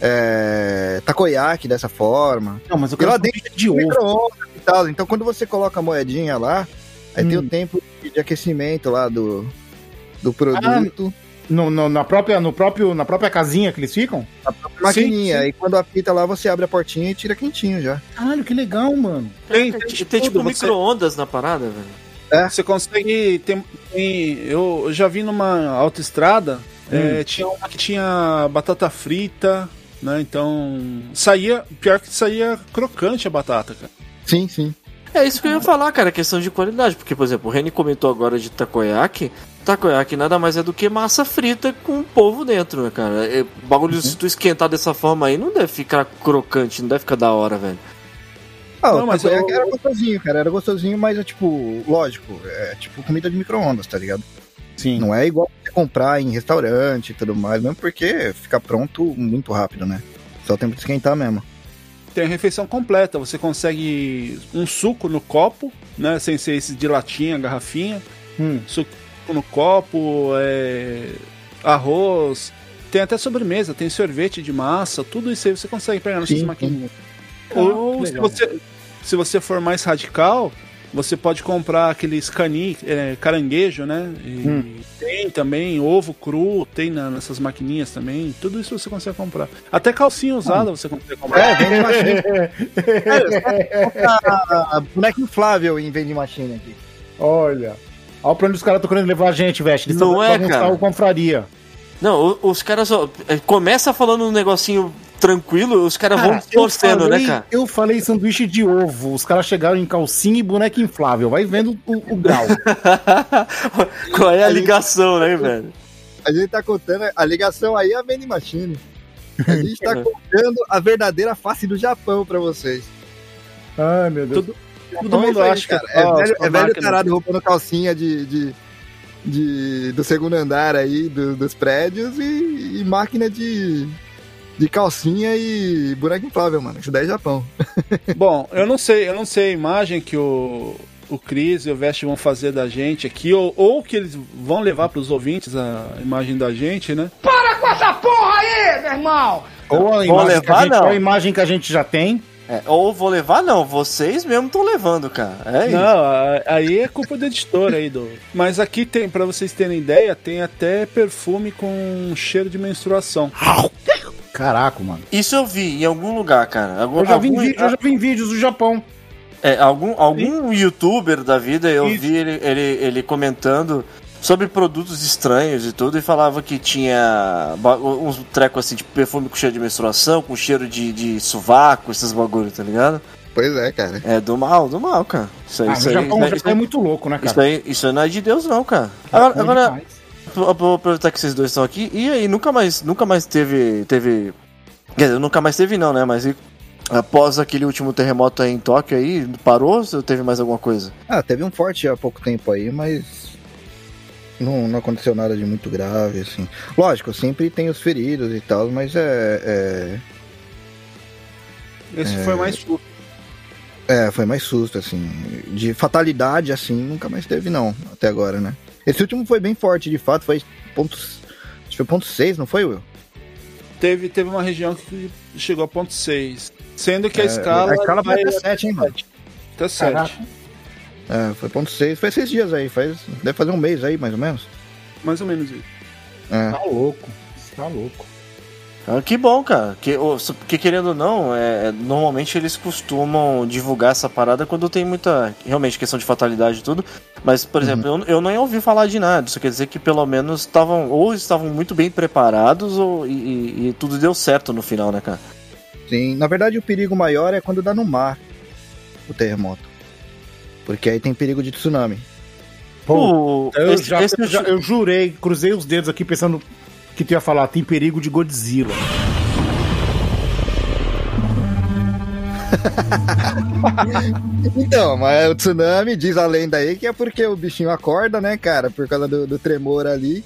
é, takoyaki dessa forma. Não, mas eu E quero lá sanduíche dentro de ovo. e tal. Então quando você coloca a moedinha lá, aí tem Hum. o tempo de- aquecimento lá do, do produto, No, no- na, própria, no próprio, na própria casinha que eles ficam? a própria maquininha. sim. Aí quando apita lá, você abre a portinha e tira quentinho já. Caralho, que legal, mano. Tem, Tem, tem, tem, tipo você- micro-ondas na parada, velho. Você consegue. Tem, tem- eu já vi numa autoestrada, é, tinha uma que tinha batata frita, né? Então. Saía. Pior que saía crocante a batata, cara. Sim, sim. É isso que eu ia falar, cara, questão de qualidade. Porque, por exemplo, o Reni comentou agora de takoyaki. Takoyaki nada mais é do que massa frita com polvo dentro, né, cara? É, o bagulho, se tu esquentar dessa forma aí, não deve ficar crocante, não deve ficar da hora, velho. Ah, Não, o mas eu- era gostosinho, cara. Era gostosinho, mas é tipo, lógico, é tipo comida de micro-ondas, tá ligado? Sim. Não é igual você comprar em restaurante e tudo mais, mesmo porque fica pronto muito rápido, né? Só o tempo de esquentar mesmo. Tem a refeição completa. Você consegue um suco no copo, né? Sem ser esse de latinha, garrafinha. Hum. Suco no copo, é, arroz. Tem até sobremesa, tem sorvete de massa, tudo isso aí você consegue pegar nessas maquininhas. Ou se você, se você for mais radical, você pode comprar aqueles cani, é, caranguejo, né? E Hum. Tem também ovo cru, tem na- nessas maquininhas também. Tudo isso você consegue comprar. Até calcinha usada você consegue comprar. É, vende machine. Ah, boneco inflável em vende machine aqui. Olha. Olha pra onde os caras estão querendo levar a gente, velho. Eles Não é, cara. o confraria. Não, os caras só. é, Começa falando um negocinho tranquilo, os caras vão Cara, eu torcendo, falei- né, cara? Eu falei sanduíche de ovo. Os caras chegaram em calcinha e boneco inflável. Vai vendo o, o grau. *laughs* Qual é a ligação, né, velho? A gente tá contando, a ligação aí é a vending machine. A gente tá *laughs* contando a verdadeira face do Japão pra vocês. Ai, meu Deus. Tudo- Todo é mundo aí, acha que cara. é, ó, velho, sua é velho tarado roubando calcinha de, de, de- do segundo andar aí, do- dos prédios e, e máquina de, de calcinha e boneco inflável, mano. Isso daí é Japão. *laughs* Bom, eu não sei, eu não sei a imagem que o, o Cris e o Vest vão fazer da gente aqui, ou, ou que eles vão levar para os ouvintes a imagem da gente, né? Ou a Vou imagem, que a levar, gente, não. ou a imagem que a gente já tem. É, ou vou levar, não, vocês mesmo estão levando, cara. É isso. Não, aí é culpa do editor aí do. Mas aqui tem, para vocês terem ideia, tem até perfume com cheiro de menstruação. Caraca, mano. Isso eu vi em algum lugar, cara. Algum, Eu já vi, em algum- vídeo, eu já vi em vídeos do Japão. É, algum, algum youtuber da vida, eu Isso. vi ele, ele, ele comentando sobre produtos estranhos e tudo, e falava que tinha uns trecos assim, tipo perfume com cheiro de menstruação, com cheiro de, de sovaco, esses bagulho, tá ligado? Pois é, cara. É do mal, do mal, cara. Isso aí, Ah, isso aí, Japão, isso Japão é muito louco, né, isso cara? aí, isso aí não é de Deus, não, cara. Agora, é agora vou vou aproveitar que vocês dois estão aqui, e aí, nunca mais, nunca mais teve, teve... Quer dizer, nunca mais teve não, né, mas e- após aquele último terremoto aí em Tóquio aí, parou ou teve mais alguma coisa? Ah, teve um forte há pouco tempo aí, mas não, não aconteceu nada de muito grave, assim. Lógico, sempre tem os feridos e tal, mas é. Esse foi mais susto. É, é, foi mais susto, assim. De fatalidade, assim, nunca mais teve, não, até agora, né? Esse último foi bem forte, de fato, foi ponto. Acho que foi ponto 6, não foi, Will? Teve, teve uma região que chegou a ponto 6. Sendo que a É, escala. A escala vai vai até 7, hein, mano? até 7. É, foi ponto 6. Foi esses dias aí, faz, deve fazer um mês aí, mais ou menos. Mais ou menos isso. É. Tá louco. Tá louco. Ah, que bom, cara. Que, querendo ou não, é, é, normalmente eles costumam divulgar essa parada quando tem muita. Realmente, questão de fatalidade e tudo. Mas, por exemplo, eu, eu nem ouvi falar de nada. Isso quer dizer que pelo menos estavam. Ou estavam muito bem preparados, ou, e, e- e tudo deu certo no final, né, cara? Sim, na verdade o perigo maior é quando dá no mar o terremoto. Porque aí tem perigo de tsunami. Pô, eu, esse- já, esse- eu, já- eu jurei, cruzei os dedos aqui pensando que tu ia falar, tem perigo de Godzilla. *laughs* Então, mas o tsunami diz a lenda aí que é porque o bichinho acorda, né, cara, por causa do, do tremor ali.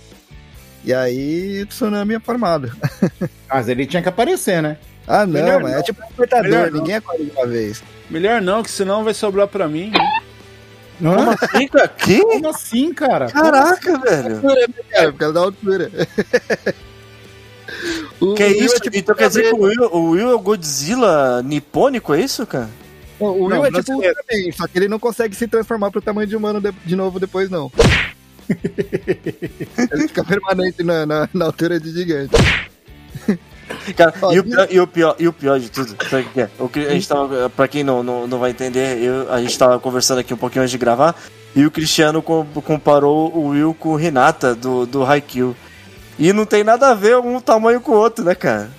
E aí o tsunami é formado. *laughs* Mas ele tinha que aparecer, né? Ah, não, Melhor mas não. é tipo um despertador, Melhor não. ninguém acorda de uma vez. Melhor não, que senão vai sobrar pra mim. Hã? Ih, cara, que? Como assim, cara? Caraca, velho. É, por causa da altura. *laughs* O- Que é isso? tipo então quer dizer que o. Will, o Will é o Godzilla nipônico, é isso, cara? O Will Não, é tipo o. Ultraman, só que ele não consegue se transformar pro tamanho de humano de, de novo depois, não. *laughs* ele fica permanente na, na, na altura de gigante. *laughs* Cara, e, o pior, e, o pior, e o pior de tudo, sabe o que é? O que a gente tava, pra quem não, não, não vai entender, eu, a gente tava conversando aqui um pouquinho antes de gravar, e o Cristiano com- comparou o Will com o Renata do, do Haikyuu. E não tem nada a ver um tamanho com o outro, né, cara?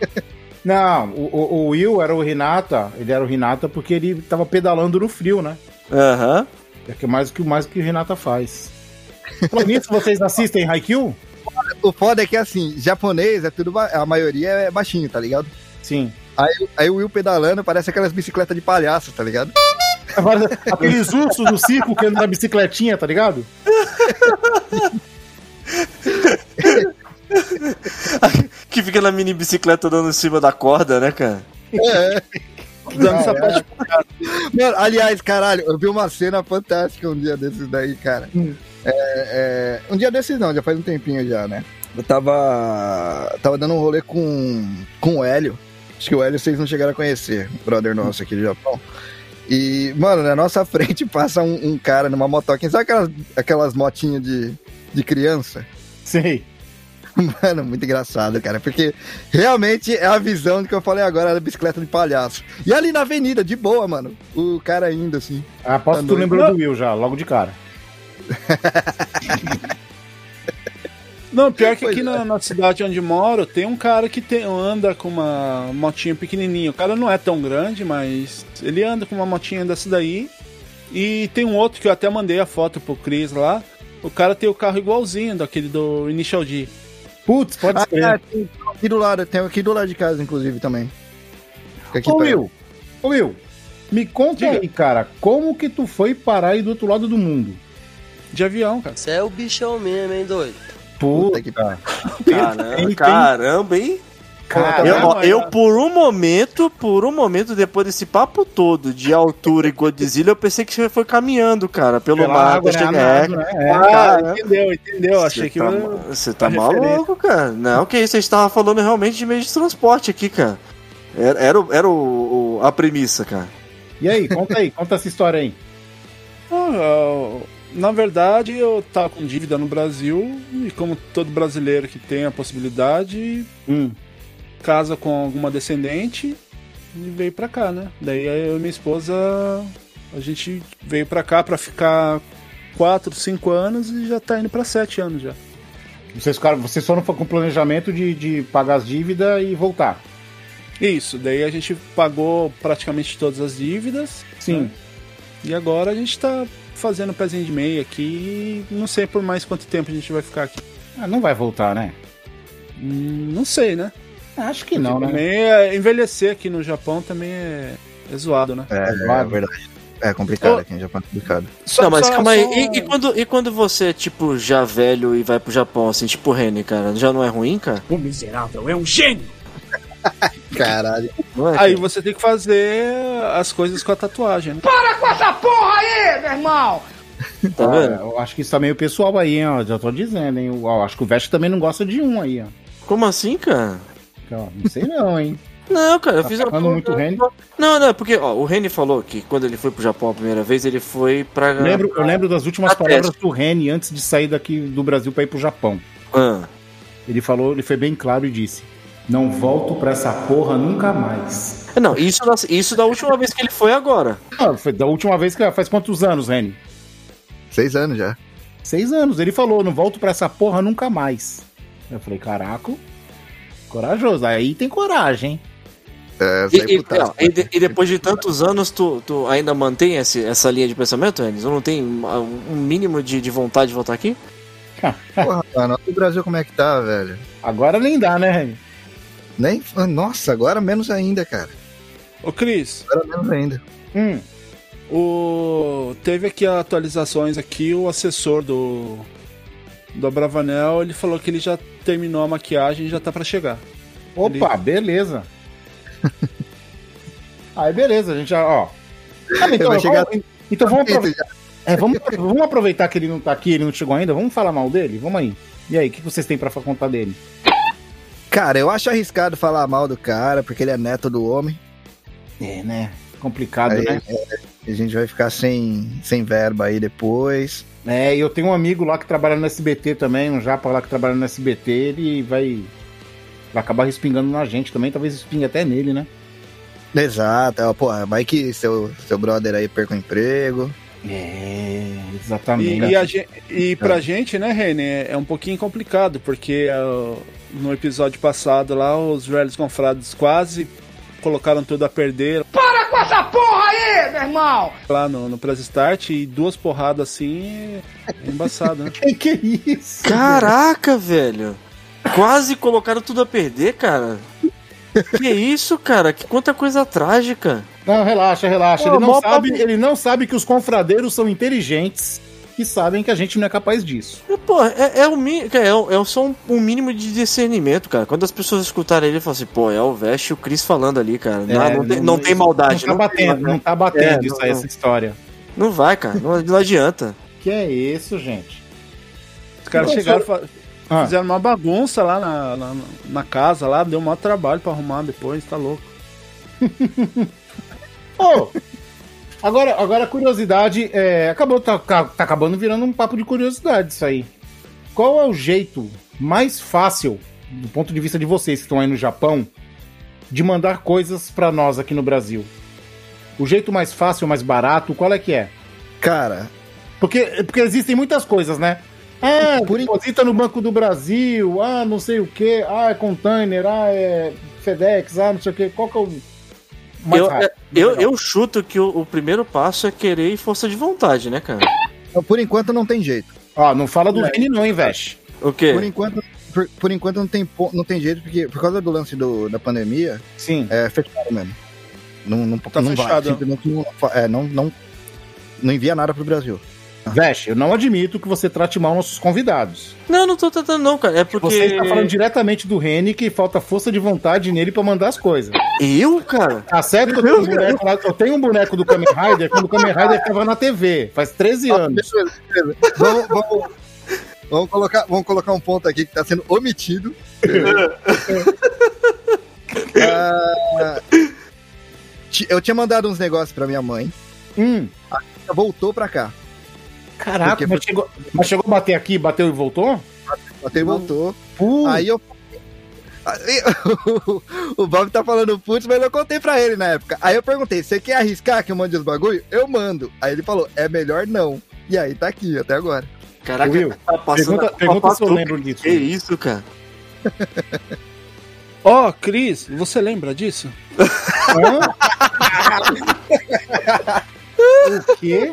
*laughs* Não, o, o- Will era o Renata, ele era o Renata porque ele tava pedalando no frio, né? Aham. É que mais que mais que o Renata faz. Falando nisso, vocês assistem Haikyuu? O foda é que, assim, japonês é tudo. A maioria é baixinho, tá ligado? Sim. Aí, aí o Will pedalando parece aquelas bicicletas de palhaço, tá ligado? Agora, aqueles ursos do circo que andam na bicicletinha, tá ligado? Que fica na mini bicicleta dando em cima da corda, né, cara? É. Dando essa parte Mano, aliás, caralho, eu vi uma cena fantástica um dia desses daí, cara. Hum. É, é, um dia desses não, já faz um tempinho já, né? Eu tava. Tava dando um rolê com, com o Hélio. Acho que o Hélio vocês não chegaram a conhecer, brother nosso aqui do Japão. E, mano, na nossa *laughs* frente passa um, um cara numa motoquinha. Sabe aquelas, aquelas motinhas de, de criança? Sei. Mano, muito engraçado, cara. Porque realmente é a visão que eu falei agora da bicicleta de palhaço. E ali na avenida, de boa, mano. O cara indo assim. Ah, posso que tu Andou. lembrou do Will já, logo de cara. *laughs* Não, pior que aqui é. na, na cidade onde moro, tem um cara que tem, anda com uma motinha pequenininha. O cara não é tão grande, mas ele anda com uma motinha dessa daí. E tem um outro que eu até mandei a foto pro Chris lá. O cara tem o carro igualzinho daquele do Initial D. Putz, pode Ah, ser. é, tem aqui do lado, tem aqui do lado de casa, inclusive, também. Fica aqui Ô perto. Will, ô Will, me conta Diga. aí, cara, como que tu foi parar aí do outro lado do mundo? De avião, cara. Você é o bichão mesmo, hein, doido? Puta que pariu. Caramba, caramba, hein? Cara, Eu, eu, por um momento, por um momento, depois desse papo todo de altura e Godzilla, eu pensei que você foi caminhando, cara, pelo pela mar. água, né? Achei- Nado, é, né? É. Ah, cara, entendeu, entendeu. Achei que tá, eu- ma- Você tá maluco, cara. Não, que isso, a gente tava falando realmente de meio de transporte aqui, cara. Era, era, o- era o, o- a premissa, cara. E aí, conta aí, conta essa história aí. Ah, ah, na verdade, eu tava com dívida no Brasil e como todo brasileiro que tem a possibilidade, Hum. casa com alguma descendente e veio pra cá, né? Daí eu e minha esposa, a gente veio pra cá pra ficar 4, 5 anos e já tá indo pra 7 anos já. Vocês, ficaram, vocês foram com planejamento de, de pagar as dívidas e voltar. Isso, daí a gente pagou praticamente todas as dívidas. Sim. né? E agora a gente tá fazendo pezinho de meia aqui. e Não sei por mais quanto tempo a gente vai ficar aqui. Ah, não vai voltar, né? Hum, Não sei, né? Acho que não, Também né? é- envelhecer aqui no Japão também é, é zoado, né? É, é, Claro. verdade. É complicado Ô. aqui, no Japão é complicado. Só- não, mas só- calma aí. só- E, e quando, e quando você é, tipo, já velho e vai pro Japão, assim, tipo o Rene, cara? Já não é ruim, cara? O miserável é um gênio! *laughs* Caralho. É, Aí você tem que fazer as coisas com a tatuagem, né? Tá Ah, vendo? eu acho que isso tá meio pessoal aí, hein, ó. Já tô dizendo, hein. Ó, acho que o Vest também não gosta de um aí, ó. Como assim, cara? Não sei não, hein. Não, cara, eu Tá fiz falando muito Rene? Não, não, porque, ó, o Rene falou que quando ele foi pro Japão a primeira vez, ele foi pra. Eu lembro, eu lembro das últimas palavras teste. do Reni antes de sair daqui do Brasil pra ir pro Japão. Ah, Ele falou, ele foi bem claro e disse: Não volto pra essa porra nunca mais. Não, isso da, isso da última vez que ele foi agora. Ah, foi da última vez que faz quantos anos, Reni? Seis anos já. Seis anos. Ele falou: Não volto pra essa porra nunca mais. Eu falei: Caraca, corajoso. Aí tem coragem, hein? É, E, saí e- ó, e de- e depois de tantos anos, tu, tu ainda mantém esse- essa linha de pensamento, Rene? Tu não tem um um mínimo de, de vontade de voltar aqui? *laughs* Porra, mano, o Brasil como é que tá, velho? Agora nem dá, né, Reni? Nem. Nossa, agora menos ainda, cara. Ô Cris, Agora menos ainda. Hum. o... teve aqui atualizações aqui, o assessor do do Abravanel, ele falou que ele já terminou a maquiagem e já tá pra chegar. Opa, beleza. *laughs* Aí beleza, a gente já, ó. Ah, então, Vai chegar- vamos, então vamos, aprove- é, vamos, vamos aproveitar que ele não tá aqui, ele não chegou ainda, vamos falar mal dele? Vamos aí. E aí, o que vocês têm pra fa- contar dele? Cara, eu acho arriscado falar mal do cara, porque ele é neto do homem. É, né? Complicado, Aí, né? é, a gente vai ficar sem, sem verba aí depois. É, e eu tenho um amigo lá que trabalha no SBT também, um japa lá que trabalha no SBT, ele vai, vai acabar respingando na gente também, talvez espingue até nele, né? Exato, ó, porra, vai que seu, seu brother aí perca o emprego. É, E, exatamente. e, a gen- e pra gente, né, Rene, é- é um pouquinho complicado, porque ó, no episódio passado lá, os velhos confrades quase colocaram tudo a perder. Para com essa porra aí, meu irmão! Lá no, no Press Start, e duas porradas assim é embaçado, né? *laughs* Que que é isso? Caraca, velho! Quase colocaram tudo a perder, cara. Que isso, cara? Que quanta coisa trágica. Não, relaxa, relaxa. Pô, ele, não sabe, papo- ele não sabe que os confradeiros são inteligentes e sabem que a gente não é capaz disso. E, Pô, é, é, o, é, o- é só um, um mínimo de discernimento, cara. Quando as pessoas escutarem ele, falam assim, pô, é o Vest e o Chris falando ali, cara. Não, É, não, tem, não tem maldade. Não tá batendo, não tá batendo É, isso não- aí, essa história. Não vai, cara. Não, não adianta. Que é isso, gente? Os caras Não, chegaram, só- Ah. fizeram uma bagunça lá na, na, na casa, lá, deu um maior trabalho pra arrumar depois, tá louco. *laughs* Ô, agora, agora a curiosidade é, acabou tá, tá acabando virando um papo de curiosidade isso aí. Qual é o jeito mais fácil, do ponto de vista de vocês que estão aí no Japão, de mandar coisas pra nós aqui no Brasil? O jeito mais fácil, mais barato, qual é que é? Cara, Porque, porque existem muitas coisas, né? Ah, Por deposita no Banco do Brasil, ah, não sei o que, ah, é container, ah, é FedEx, ah, não sei o que. Qual que é o Eu, rápido? eu, eu chuto que o, o primeiro passo é querer e força de vontade, né, cara? por enquanto não tem jeito. Ó, não fala do Reni não, hein, Vesh. O quê? Por enquanto, por, por enquanto não tem, não tem jeito, porque por causa do lance do, da pandemia, Sim. é fechado mesmo. Não, não, Tá não fechado. vai. Não, é, não, não, não envia nada pro Brasil. Vesh, eu não admito que você trate mal nossos convidados. Não, não tô tratando não, cara. É porque... Você está falando diretamente do Reni que falta força de vontade nele pra mandar as coisas. Eu, cara? Tá certo que eu tenho um boneco, lá- eu tenho um boneco do Kamen Rider quando o Kamen Rider tava na TV, faz 13 anos. Beleza, beleza. Vamos, vamos, vamos colocar, vamos colocar um ponto aqui que tá sendo omitido. *laughs* Ah, eu tinha mandado uns negócios pra minha mãe. Hum, Ela voltou pra cá. Caraca, Porque mas chegou, mas chegou a bater aqui, bateu e voltou? Até voltou. Pô, Aí eu. O, *laughs* o Bob tá falando putz, mas eu contei pra ele na época. Aí eu perguntei, você quer arriscar que eu mande os bagulho? Eu mando. Aí ele falou, é melhor não. E aí tá aqui até agora. Caraca, Will, tá passando pergunta- pergunta se eu lembro disso. Que isso, cara? *laughs* Ó, Cris, você lembra disso? *laughs* Hã? o quê?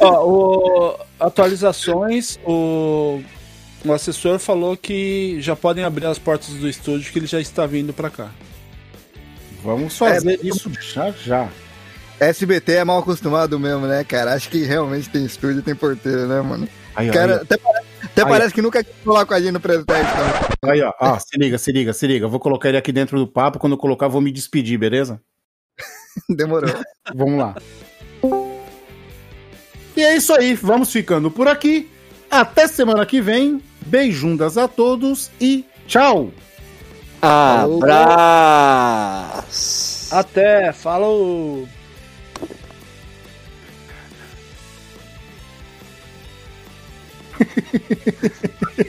Ó, o- atualizações, o, o assessor falou que já podem abrir as portas do estúdio que ele já está vindo pra cá. Vamos fazer isso já já. SBT é mal acostumado mesmo, né, cara? Acho que realmente tem estúdio e tem porteiro, né, mano? Aí, Cara, aí, até, parece, até Aí. parece que nunca quis falar com a gente no presente, aí, ó. Ah, se liga, se liga, se liga. Vou colocar ele aqui dentro do papo. Quando eu colocar, vou me despedir, beleza? *laughs* Demorou. Vamos lá. E é isso aí. Vamos ficando por aqui. Até semana que vem. Beijundas a todos e tchau! Abraço. Até, falou!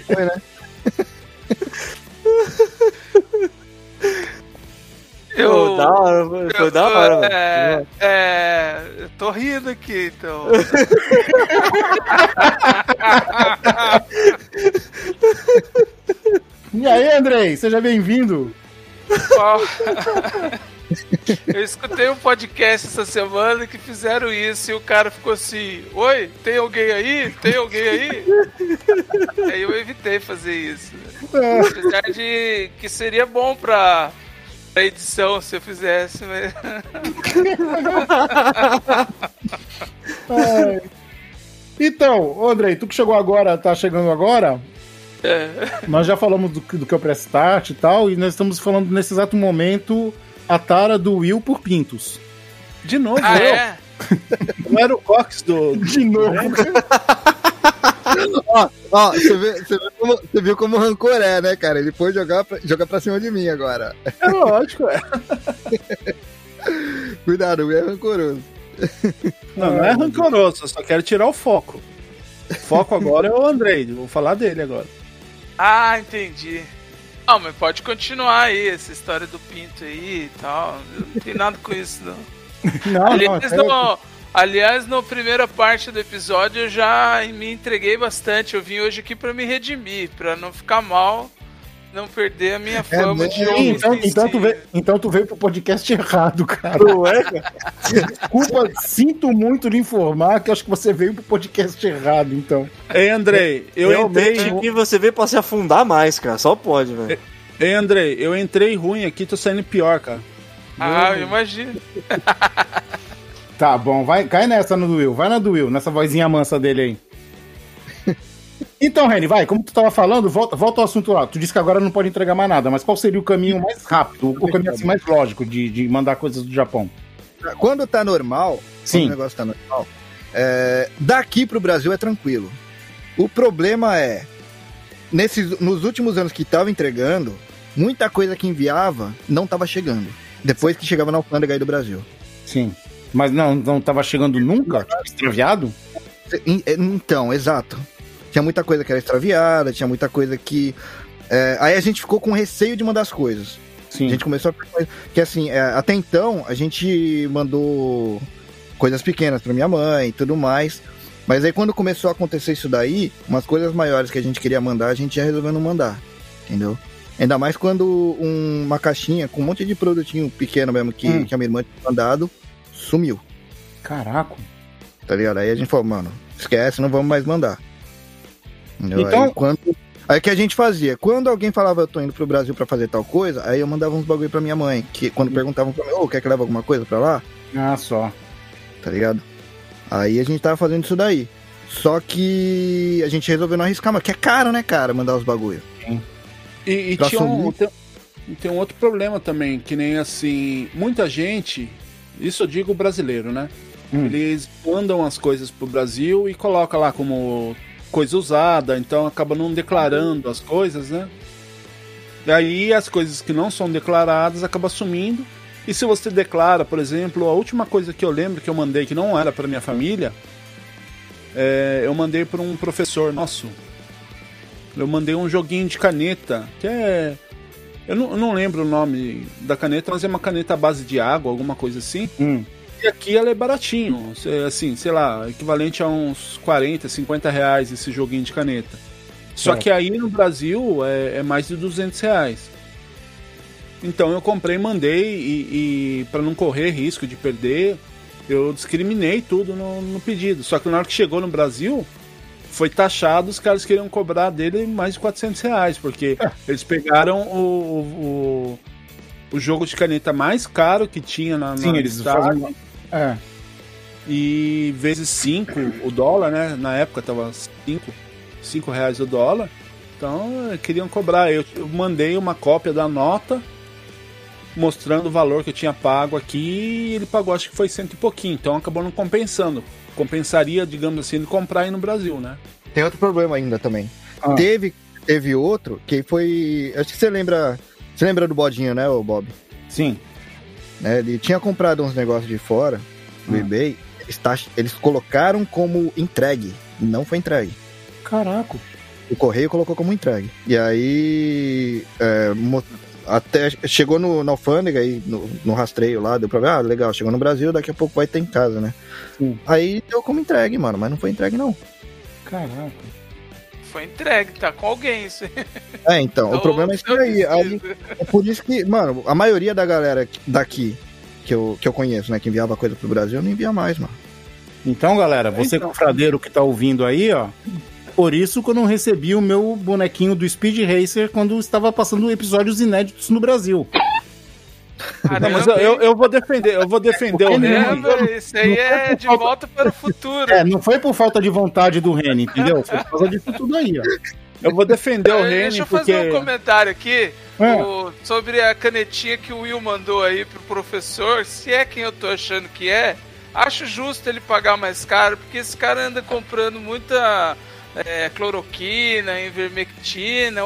Foi, né? Eu, da hora, foi, foi eu- da hora, é, é, eu tô rindo aqui, então. *laughs* E aí, Andrei? Seja bem-vindo! *laughs* Eu escutei um podcast essa semana que fizeram isso e o cara ficou assim: Oi, tem alguém aí? Tem alguém aí? *laughs* aí eu evitei fazer isso. Apesar de que seria bom pra, pra edição se eu fizesse, mas. *laughs* Então, Andrei, tu que chegou agora, tá chegando agora, É. nós já falamos do, que- do que é o Press Start e tal, e nós estamos falando nesse exato momento a tara do Will por pintos. De novo, Ah, eu? é? *laughs* Não era o Cox do. De novo. Ó, ó, você, vê, você, vê como, você viu como o rancor é, né, cara? Ele foi jogar pra, jogar pra cima de mim agora. É lógico, é. *laughs* Cuidado, é rancoroso. Não, não é rancoroso, eu só quero tirar o foco. O foco agora é o Andrei, vou falar dele agora. Ah, entendi. Não, mas pode continuar aí, essa história do pinto aí e tal. Eu não tem nada com isso, não. *laughs* Não, não, aliás, até- no, aliás, na primeira parte do episódio eu já me entreguei bastante. Eu vim hoje aqui pra me redimir, pra não ficar mal, não perder a minha fama de mesmo? homem então, então, tu veio, então tu veio pro podcast errado, cara. Não é, cara? Desculpa, sinto muito lhe informar que eu acho que você veio pro podcast errado, então. Ei, Andrei, eu Realmente entrei. que você veio pra se afundar mais, cara. Só pode, velho. Ei, Andrei, eu entrei ruim aqui, tô saindo pior, cara. Ah, eu imagino. Tá bom, vai, cai nessa no Will, vai na do Will, nessa vozinha mansa dele aí. Então, Reni, vai, como tu tava falando, volta, volta ao assunto lá. Tu disse que agora não pode entregar mais nada, mas qual seria o caminho mais rápido, o caminho assim, mais lógico de, de mandar coisas do Japão? Quando tá normal, Sim. quando o negócio tá normal, é, daqui pro Brasil é tranquilo. O problema é, nesses, nos últimos anos que tava entregando, muita coisa que enviava não tava chegando. Depois que chegava na alfândega aí do Brasil. Sim. Mas não, não tava chegando nunca? Tipo, extraviado? É, Então, exato. Tinha muita coisa que era extraviada, tinha muita coisa que. é, aí a gente ficou com receio de mandar as coisas. Sim. A gente começou a. Que assim, é, até então a gente mandou coisas pequenas pra minha mãe e tudo mais. Mas aí quando começou a acontecer isso daí, umas coisas maiores que a gente queria mandar, a gente já resolveu não mandar. Entendeu? Ainda mais quando um- uma caixinha com um monte de produtinho pequeno mesmo que, Hum. que a minha irmã tinha mandado sumiu. Caraca. Tá ligado? Aí a gente falou, mano, esquece, não vamos mais mandar. Então- Aí, quando... aí o que a gente fazia? Quando alguém falava eu tô indo pro Brasil pra fazer tal coisa, aí eu mandava uns bagulho pra minha mãe. Que quando perguntavam pra mim, ô, quer que leve alguma coisa pra lá? Ah, só. Tá ligado? Aí a gente tava fazendo isso daí. Só que a gente resolveu não arriscar, mas que é caro, né, cara, mandar os bagulho. E, e Pra tinha um, tem, tem um outro problema também, que nem assim, muita gente, isso eu digo brasileiro, né? Hum. Eles mandam as coisas pro Brasil e coloca lá como coisa usada, então acaba não declarando as coisas, né? E aí as coisas que não são declaradas acabam sumindo. E se você declara, por exemplo, a última coisa que eu lembro que eu mandei que não era para minha família é, eu mandei para um professor nosso. Eu mandei um joguinho de caneta, que é. Eu não, eu não lembro o nome da caneta, mas é uma caneta à base de água, alguma coisa assim. Hum. E aqui ela é baratinho, cê- assim, sei lá, equivalente a uns 40, 50 reais esse joguinho de caneta. Só Certo. que aí no Brasil é, é mais de 200 reais. Então eu comprei, mandei e, e para não correr risco de perder, eu discriminei tudo no, no pedido. Só que na hora que chegou no Brasil, foi taxado, os caras queriam cobrar dele mais de 400 reais, porque eles pegaram o, o, o jogo de caneta mais caro que tinha na, Sim, na eles fazem. É. e vezes 5 o dólar, né? Na época tava 5 cinco reais o dólar. Então queriam cobrar. Eu, eu mandei uma cópia da nota mostrando o valor que eu tinha pago aqui e ele pagou acho que foi cento e pouquinho. Então acabou não compensando. Compensaria, digamos assim, ele comprar aí no Brasil, né? Tem outro problema ainda também. Ah. Teve, teve outro que foi. Acho que você lembra. Você lembra do bodinho, né, o Bob? Sim. Né, ele tinha comprado uns negócios de fora, no Ah. eBay. Eles, eles colocaram como entregue. E não foi entregue. Caraca. O correio colocou como entregue. E aí. é, até chegou no, na alfândega aí, no, no rastreio lá, deu pra ver, ah, legal, chegou no Brasil, daqui a pouco vai ter em casa, né? Sim. Aí deu como entregue, mano, mas não foi entregue, não. Caraca. Foi entregue, tá com alguém isso aí. É, então, o Então, problema é isso aí. aí é por isso que, mano, a maioria da galera daqui que eu, que eu conheço, né, que enviava coisa pro Brasil, não envia mais, mano. Então, galera, você Então. confradeiro que tá ouvindo aí, ó. Por isso que eu não recebi o meu bonequinho do Speed Racer quando estava passando episódios inéditos no Brasil. Não, mas eu, eu, eu vou defender, eu vou defender o. Caramba, isso aí é de volta para o futuro. É, não foi por falta de vontade do Reni, entendeu? Foi por causa disso tudo aí, ó. Eu vou defender o Remy Deixa eu porque. fazer um comentário aqui É. o- sobre a canetinha que o Will mandou aí pro professor. Se é quem eu tô achando que é, acho justo ele pagar mais caro, porque esse cara anda comprando muita eh, cloroquina, ivermectina.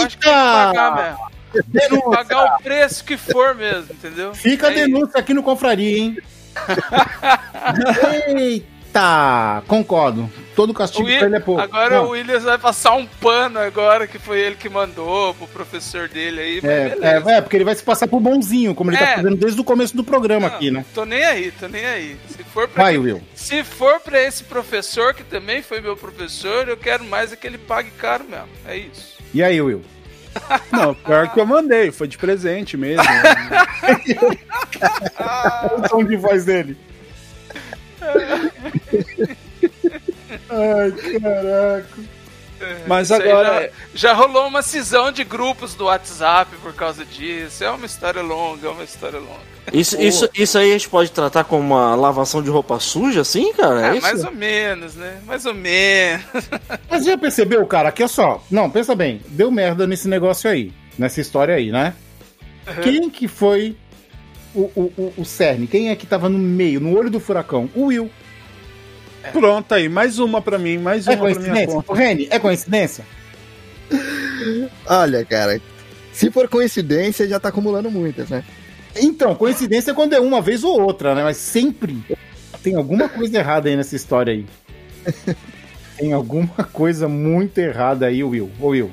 Eu acho que tem que pagar mesmo. Denúncia. Pagar o preço que for mesmo, entendeu? Fica a É isso. denúncia aqui no Confraria, hein? *laughs* Eita! Concordo. Todo castigo Will- pra ele é pouco. agora Não, o Williams vai passar um pano agora, que foi ele que mandou pro professor dele aí, é, é, é, porque ele vai se passar por bonzinho, como ele É. tá fazendo desde o começo do programa Não, aqui, né? Tô nem aí, tô nem aí. Se for pra, Vai, Will. se for pra esse professor, que também foi meu professor, eu quero mais é que ele pague caro mesmo. É isso. E aí, Will? Não, pior que eu mandei, foi de presente mesmo. *laughs* o som de voz dele. Ai, caraca. Mas agora. Já, já rolou uma cisão de grupos do WhatsApp por causa disso. É uma história longa, é uma história longa. Isso, isso, isso aí a gente pode tratar como uma lavação de roupa suja, assim, cara? É Ah, isso? mais ou menos, né? Mais ou menos. *laughs* Mas já percebeu, cara? Aqui é só. Não, pensa bem. Deu merda nesse negócio aí. Nessa história aí, né? Quem que foi o, o, o, o cerne? Quem é que tava no meio, no olho do furacão? O Will. Pronto aí, mais uma pra mim, mais É uma pra minha coincidência? conta. O Reni, é coincidência? Olha, cara, se for coincidência, já tá acumulando muitas, né? Então, coincidência é quando é uma vez ou outra, né? Mas sempre tem alguma coisa errada aí nessa história aí. *laughs* Tem alguma coisa muito errada aí, Will. Ô, Will.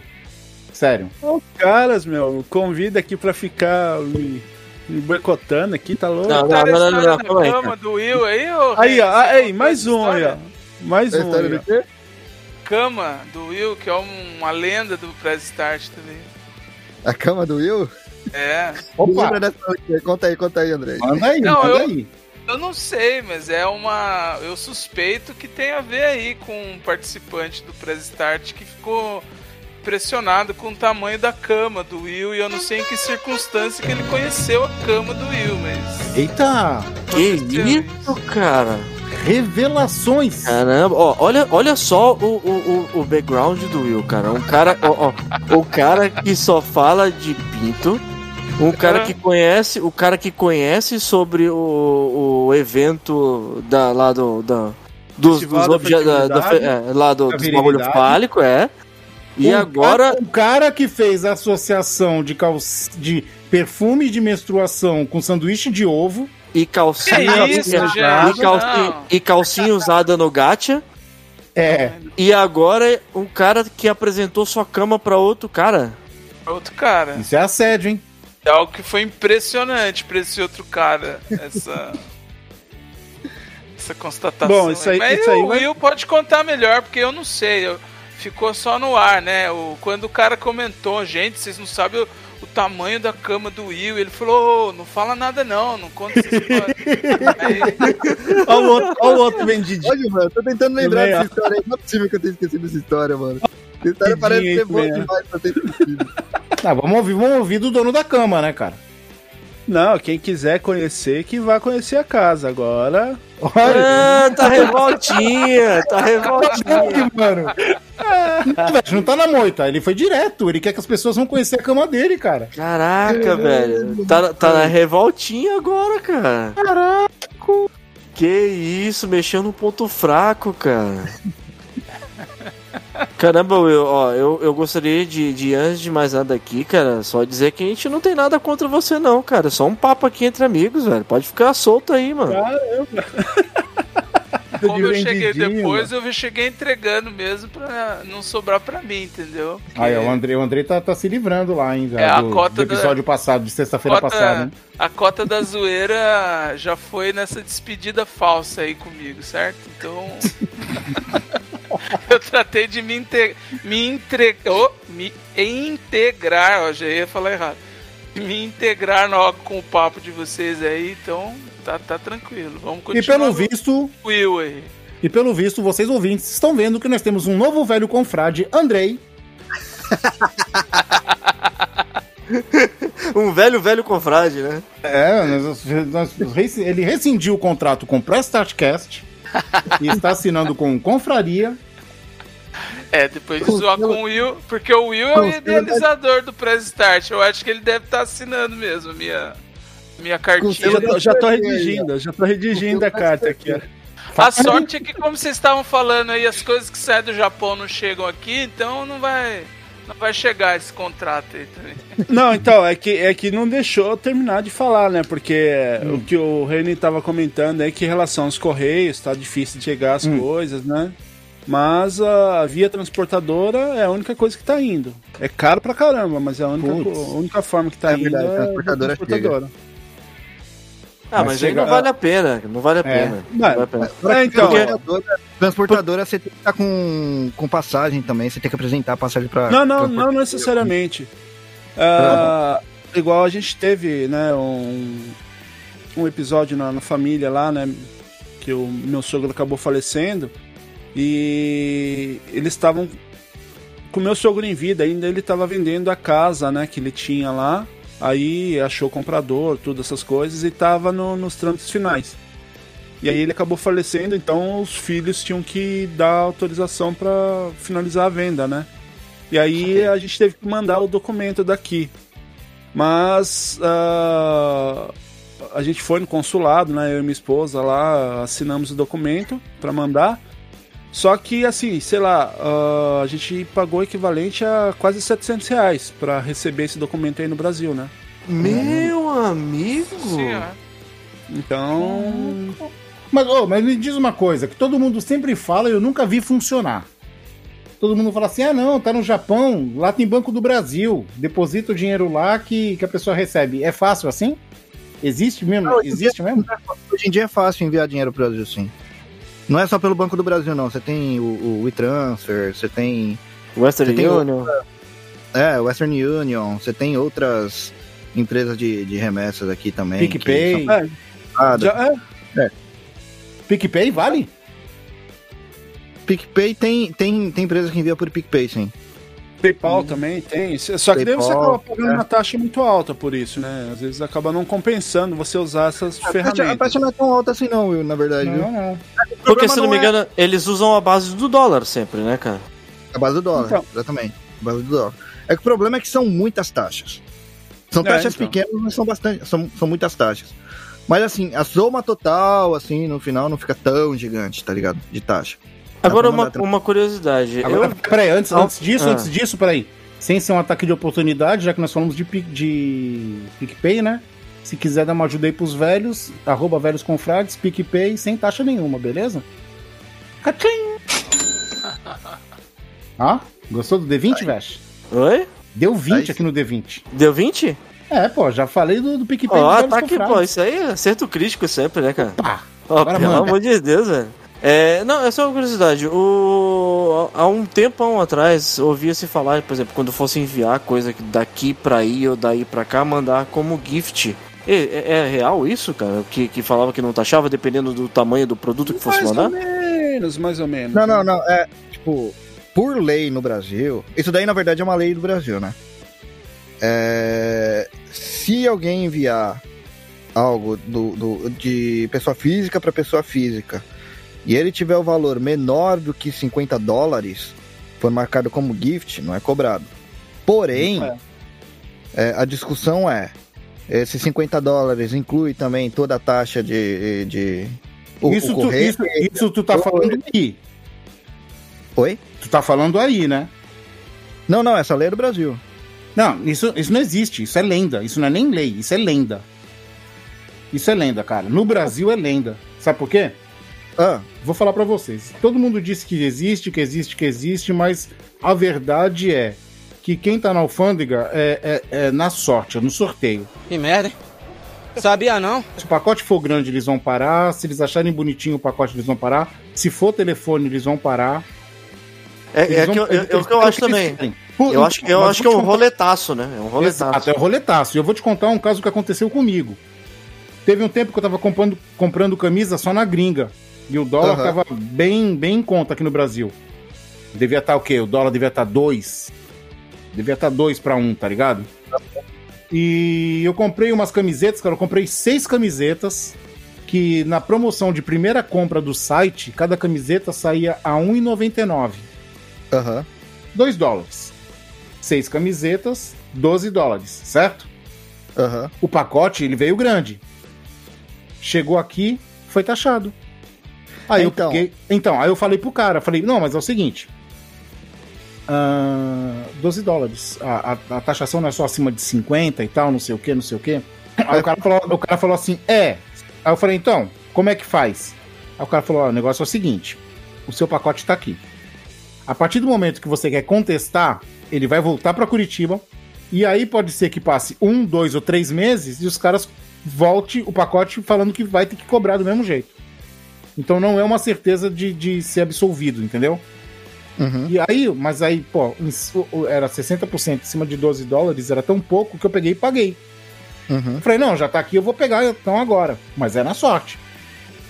Sério. Os caras, meu, convida aqui pra ficar me, me boicotando aqui, tá louco? Não, não, não, a não, não, da calma aí, cama do Will aí, ô? Aí, ó, aí, mais um aí, ó. Mais um aí, ó. Cama do Will, que é um- uma lenda do Press Start também. A cama do Will? É. Opa, Lembra dessa? Conta aí, conta aí, André. manda aí, Não, manda eu- aí. Eu não sei, mas é uma. Eu suspeito que tem a ver aí com um participante do Press Start que ficou impressionado com o tamanho da cama do Will e eu não sei em que circunstância que ele conheceu a cama do Will, mas. Eita, Que isso, cara? revelações. Caramba, ó, olha, olha só o, o, o, o background do Will, cara. Um cara, ó, ó, o cara que só fala de pinto, um cara que conhece, o cara que conhece sobre o, o evento da, lá do, da, dos, dos da obje- da- da é, lá do, dos bagulho fálico, é. E Um agora, cara- um cara que fez a associação de, cal... de perfume de menstruação com sanduíche de ovo. e calcinha, Que isso, e, calcinha Não. e calcinha usada no gacha. É. E agora um cara que apresentou sua cama pra outro cara. Outro cara. Isso é assédio, hein? É algo que foi impressionante pra esse outro cara. Essa. essa constatação. Bom, isso aí- Mas isso aí o vai- Will pode contar melhor, porque eu não sei. eu- ficou só no ar, né? O, quando o cara comentou, gente, vocês não sabem o, o tamanho da cama do Will. Ele falou: "Ô, não fala nada não, não conta essa história. Aí, *laughs* Olha o outro, olha o outro vendidinho. Olha, mano, tô tentando lembrar dessa história aí. Não é possível que eu tenha esquecido essa história, mano. Essa história parece ser boa né? demais pra ter esquecido. Ah, vamos ouvir, vamos ouvir do dono da cama, né, cara? Não, quem quiser conhecer, que vá conhecer a casa. Agora. Olha, Ah, tá revoltinha, tá revoltinha. *laughs* mano. Não, velho, não tá na moita, ele foi direto. Ele quer que as pessoas vão conhecer a cama dele, cara. Caraca, velho. Tá, tá na revoltinha agora, cara. Caraca. Que isso, mexendo no ponto fraco, cara. Caramba, Will, ó, eu, eu gostaria de, de, antes de mais nada aqui, cara, só dizer que a gente não tem nada contra você, não, cara. Só um papo aqui entre amigos, velho. Pode ficar solto aí, mano. *laughs* como eu cheguei depois, eu cheguei entregando mesmo pra não sobrar pra mim, entendeu? Aí, o André, o André tá, tá se livrando lá ainda. É, a do, cota do episódio passado, de sexta-feira passada. Hein? A cota da zoeira já foi nessa despedida falsa aí comigo, certo? Então. *laughs* *laughs* eu tratei de me, inte me, entre oh, me integrar, ó, já ia falar errado. Me integrar no, com o papo de vocês aí, então tá, tá tranquilo. Vamos E continuar. pelo no visto, Will aí. e pelo visto, vocês ouvintes estão vendo que nós temos um novo velho confrade, Andrei. *laughs* Um velho, velho confrade, né? É, nós- nós- ele rescindiu o contrato com o Prestartcast *laughs* e está assinando com Confraria. É, depois de zoar com o Will, porque o Will é o idealizador do Press Start. Eu acho que ele deve estar assinando mesmo minha, minha cartinha. Já tô, já tô redigindo, já tô redigindo a carta aqui. A sorte é que, como vocês estavam falando aí, as coisas que saem do Japão não chegam aqui, então não vai, não vai chegar esse contrato aí também. Não, então, é que, é que não deixou eu terminar de falar, né? Porque Hum. o que o Reni tava comentando é que em relação aos correios, tá difícil de chegar as Hum. coisas, né? Mas a via transportadora é a única coisa que tá indo. É caro pra caramba, mas é a única, a única forma que tá É indo verdade, é a transportadora transportadora. Ah, Mas mas, aí chega- não vale a pena. Não vale a pena. Não Não, vale a pena. É, então, Transportadora, transportadora, você tem que estar com, com passagem também, você tem que apresentar a passagem pra. Não, não, não necessariamente. Ah, igual a gente teve, né, um, um episódio na, na família lá, né, que o meu sogro acabou falecendo e eles estavam com o meu sogro em vida ainda, ele estava vendendo a casa, né, que ele tinha lá, aí achou comprador, tudo essas coisas e estava no, nos trâmites finais. E aí ele acabou falecendo, então os filhos tinham que dar autorização para finalizar a venda, né? E aí a gente teve que mandar o documento daqui. Mas ah, a gente foi no consulado, né? Eu e minha esposa lá assinamos o documento para mandar. Só que assim, sei lá, ah, a gente pagou equivalente a quase 700 reais para receber esse documento aí no Brasil, né? Meu amigo. Sim, ó. Então, Mas, ô, mas me diz uma coisa, que todo mundo sempre fala e eu nunca vi funcionar. Todo mundo fala assim, ah não, tá no Japão, lá tem Banco do Brasil, deposita o dinheiro lá que, que a pessoa recebe. É fácil assim? Existe mesmo? Não, Existe mesmo? Hoje em dia é fácil enviar dinheiro pro Brasil, sim. Não é só pelo Banco do Brasil, não. Você tem o, o WeTransfer, você tem. Western Você tem Union. É, Western Union, você tem outras empresas de, de remessas aqui também. PicPay. são é, já, é, PicPay vale? PicPay tem, tem, tem empresas que enviam por PicPay, sim. PayPal também tem. Só que daí você PayPal, acaba pagando é. uma taxa muito alta por isso, né? Às vezes acaba não compensando você usar essas A taxa, a ferramentas. taxa não é tão alta assim, não, Will, na verdade. viu? Não, não. Porque, se não me é engano, eles usam a base do dólar sempre, né, cara? A base do dólar, Então. exatamente. A base do dólar. É que o problema é que são muitas taxas. São É, taxas então. pequenas, mas são bastante. São, são muitas taxas. Mas assim, a soma total, assim, no final não fica tão gigante, tá ligado? De taxa. Agora, pra uma, tra- uma curiosidade. Agora, Eu, peraí, antes, antes disso, Ah. antes disso, peraí. Sem ser um ataque de oportunidade, já que nós falamos de, de PicPay, né? Se quiser dar uma ajuda aí pros velhos, arroba velhos confrades, PicPay, sem taxa nenhuma, beleza? Cachim! *laughs* Ó, gostou do D20, Vesh? Oi? Deu 20 Aí aqui no D20. Deu 20? É, pô, já falei do, do PicPay. Ó, dos velhos tá pô. Isso aí é acerto crítico sempre, né, cara? Pá! Agora pelo manda. amor de Deus, velho. É, não, é só uma curiosidade. O, há um tempo atrás, ouvia-se falar, por exemplo, quando fosse enviar coisa daqui pra aí ou daí pra cá, mandar como gift. É, é- é real isso, cara? Que, que falava que não taxava dependendo do tamanho do produto que fosse Mais ou mandar? menos, mais ou menos. Não, não, não. É, tipo, por lei no Brasil. Isso daí, na verdade, é uma lei do Brasil, né? É, se alguém enviar algo do, do- de pessoa física para pessoa física e ele tiver o valor menor do que 50 dólares, for marcado como gift, não é cobrado. Porém, É. é, a discussão é: esses 50 dólares inclui também toda a taxa de. de o, isso, o tu, isso, isso tu tá falando aí. Oi? Tu tá falando aí, né? Não, não, essa lei é do Brasil. Não, isso, isso não existe. Isso é lenda. Isso não é nem lei. Isso é lenda. Isso é lenda, cara. No Brasil é lenda. Sabe por quê? Ah, Vou falar pra vocês. Todo mundo disse que existe, que existe, que existe, mas a verdade é que quem tá na alfândega é, é- é na sorte, é no sorteio. Que merda, hein? Sabia não? Se o pacote for grande, eles vão parar. Se eles acharem bonitinho o pacote, eles vão parar. Se for telefone, eles vão parar. É, é, vão- que eu, eles- é o que eu acho também. Por- Eu acho, eu acho que é um contar- roletaço, né? É um roletaço. Exato, é o roletaço. E eu vou te contar um caso que aconteceu comigo. Teve um tempo que eu tava comprando, comprando camisa só na gringa. E o dólar Aham. tava bem, bem em conta aqui no Brasil. Devia estar o quê? O dólar devia estar 2. Devia estar 2 para 1, tá ligado? E eu comprei umas camisetas, cara. Eu comprei seis camisetas. Que na promoção de primeira compra do site, cada camiseta saía a 1,99. aham. 2 dólares. Seis camisetas, 12 dólares, certo? Aham. O pacote, ele veio grande. Chegou aqui, foi taxado. Aí Então. eu peguei. Então, aí eu falei pro cara, falei, não, mas é o seguinte. ah, 12 dólares. A, a- a taxação não é só acima de 50 e tal, não sei o que, não sei o que. *coughs* Aí o cara, falou, o cara falou assim, é. Aí eu falei, então, como é que faz? Aí o cara falou, ó, o negócio é o seguinte: o seu pacote tá aqui. A partir do momento que você quer contestar, ele vai voltar para Curitiba. E aí pode ser que passe um, dois ou três meses e os caras volte o pacote falando que vai ter que cobrar do mesmo jeito. Então não é uma certeza de, de ser absolvido, entendeu? Uhum. E aí, mas aí, pô, era 60% em cima de 12 dólares, era tão pouco que eu peguei e paguei. Uhum. Falei, não, já tá aqui, eu vou pegar então agora. Mas é na sorte.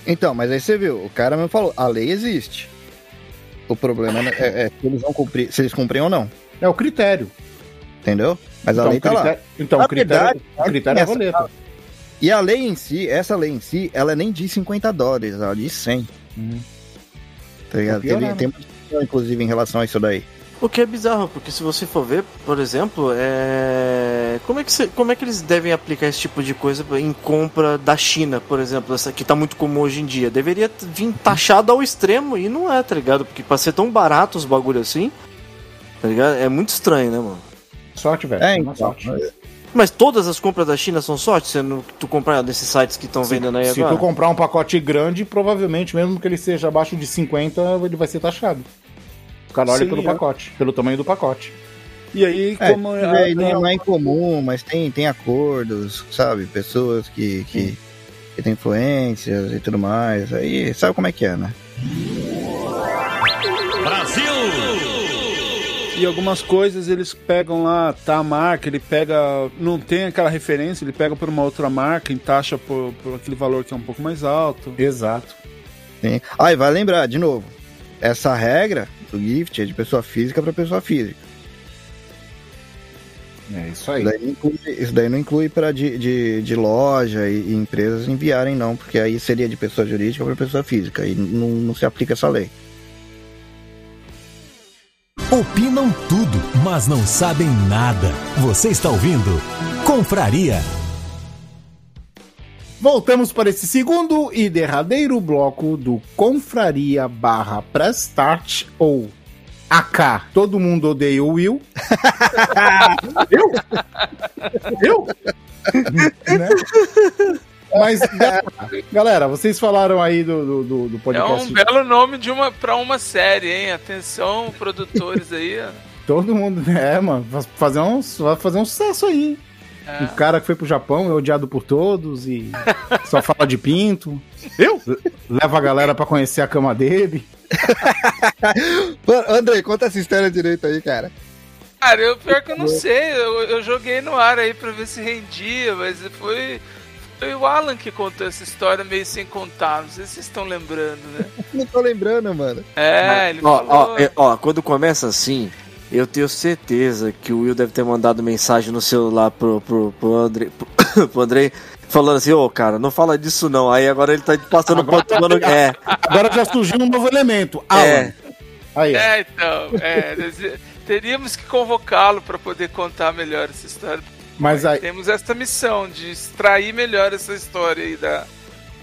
Então, mas aí você viu, o cara me falou, a lei existe. O problema é, é- é se eles vão cumprir, se eles cumprem ou não, É o critério. entendeu? Mas a então, lei o tá lá. critério, então Na o critério, verdade, o critério é a roleta. E a lei em si, essa lei em si, ela nem diz 50 dólares, ela diz 100. Uhum. Tá ligado? Pior, Teve- né? tem uma discussão, inclusive, em relação a isso daí. O que é bizarro, porque se você for ver, por exemplo, é... Como, é que como é que eles devem aplicar esse tipo de coisa em compra da China, por exemplo, essa que tá muito comum hoje em dia? Deveria vir taxado ao extremo e não é, tá ligado? Porque pra ser tão barato os bagulho assim, tá ligado? É muito estranho, né, mano? Sorte, velho. É, então. sorte. Mas todas as compras da China são sorte, sendo que tu comprar desses sites que estão vendendo aí Se agora? tu comprar um pacote grande, provavelmente, mesmo que ele seja abaixo de 50, ele vai ser taxado. O cara olha Sim, pelo é. pacote, pelo tamanho do pacote. E aí, É, como daí não, não é incomum, mas tem, tem acordos, sabe? Pessoas que, que, que têm influências e tudo mais. Aí sabe como é que é, né? E algumas coisas eles pegam lá, tá a marca, ele pega. Não tem aquela referência, ele pega por uma outra marca, em taxa por, por aquele valor que é um pouco mais alto. Exato. Sim. Ah, e vai lembrar, de novo, essa regra do gift é de pessoa física para pessoa física. É isso Isso aí. daí não inclui, isso daí não inclui para de, de, de loja e, e empresas enviarem, não, porque aí seria de pessoa jurídica para pessoa física e não, não se aplica essa lei. Opinam tudo, mas não sabem nada. Você está ouvindo Confraria. Voltamos para esse segundo e derradeiro bloco do Confraria barra Prestart ou AK. Todo mundo odeia o Will. *laughs* Eu? Eu? Né? Mas, ga- galera, vocês falaram aí do, do, do- do É podcast. um belo nome de uma, pra uma série, hein? Atenção, produtores aí. ó. Todo mundo, é, mano, vai fazer um, vai fazer um sucesso aí. É. Um cara que foi pro Japão, é odiado por todos e *laughs* só fala de pinto. Eu? Leva a galera pra conhecer a cama dele. *laughs* Andrei, conta essa história direito aí, cara. Cara, eu pior que eu não sei. Eu, eu joguei no ar aí pra ver se rendia, mas foi. Foi o Alan que contou essa história meio sem contar. Não sei se vocês estão lembrando, né? *laughs* Não tô lembrando, mano. É, ele ó, falou. ó, é, ó, quando começa assim, eu tenho certeza que o Will deve ter mandado mensagem no celular pro, pro, pro André, pro, *coughs* pro Andrei, falando assim, ô cara, não fala disso não. Aí agora ele tá passando Agora- ponto mano. É, Agora já surgiu um novo elemento. Alan. É. Aí. É, então. É, teríamos que convocá-lo pra poder contar melhor essa história. Mas aí, Temos essa missão de extrair melhor essa história aí da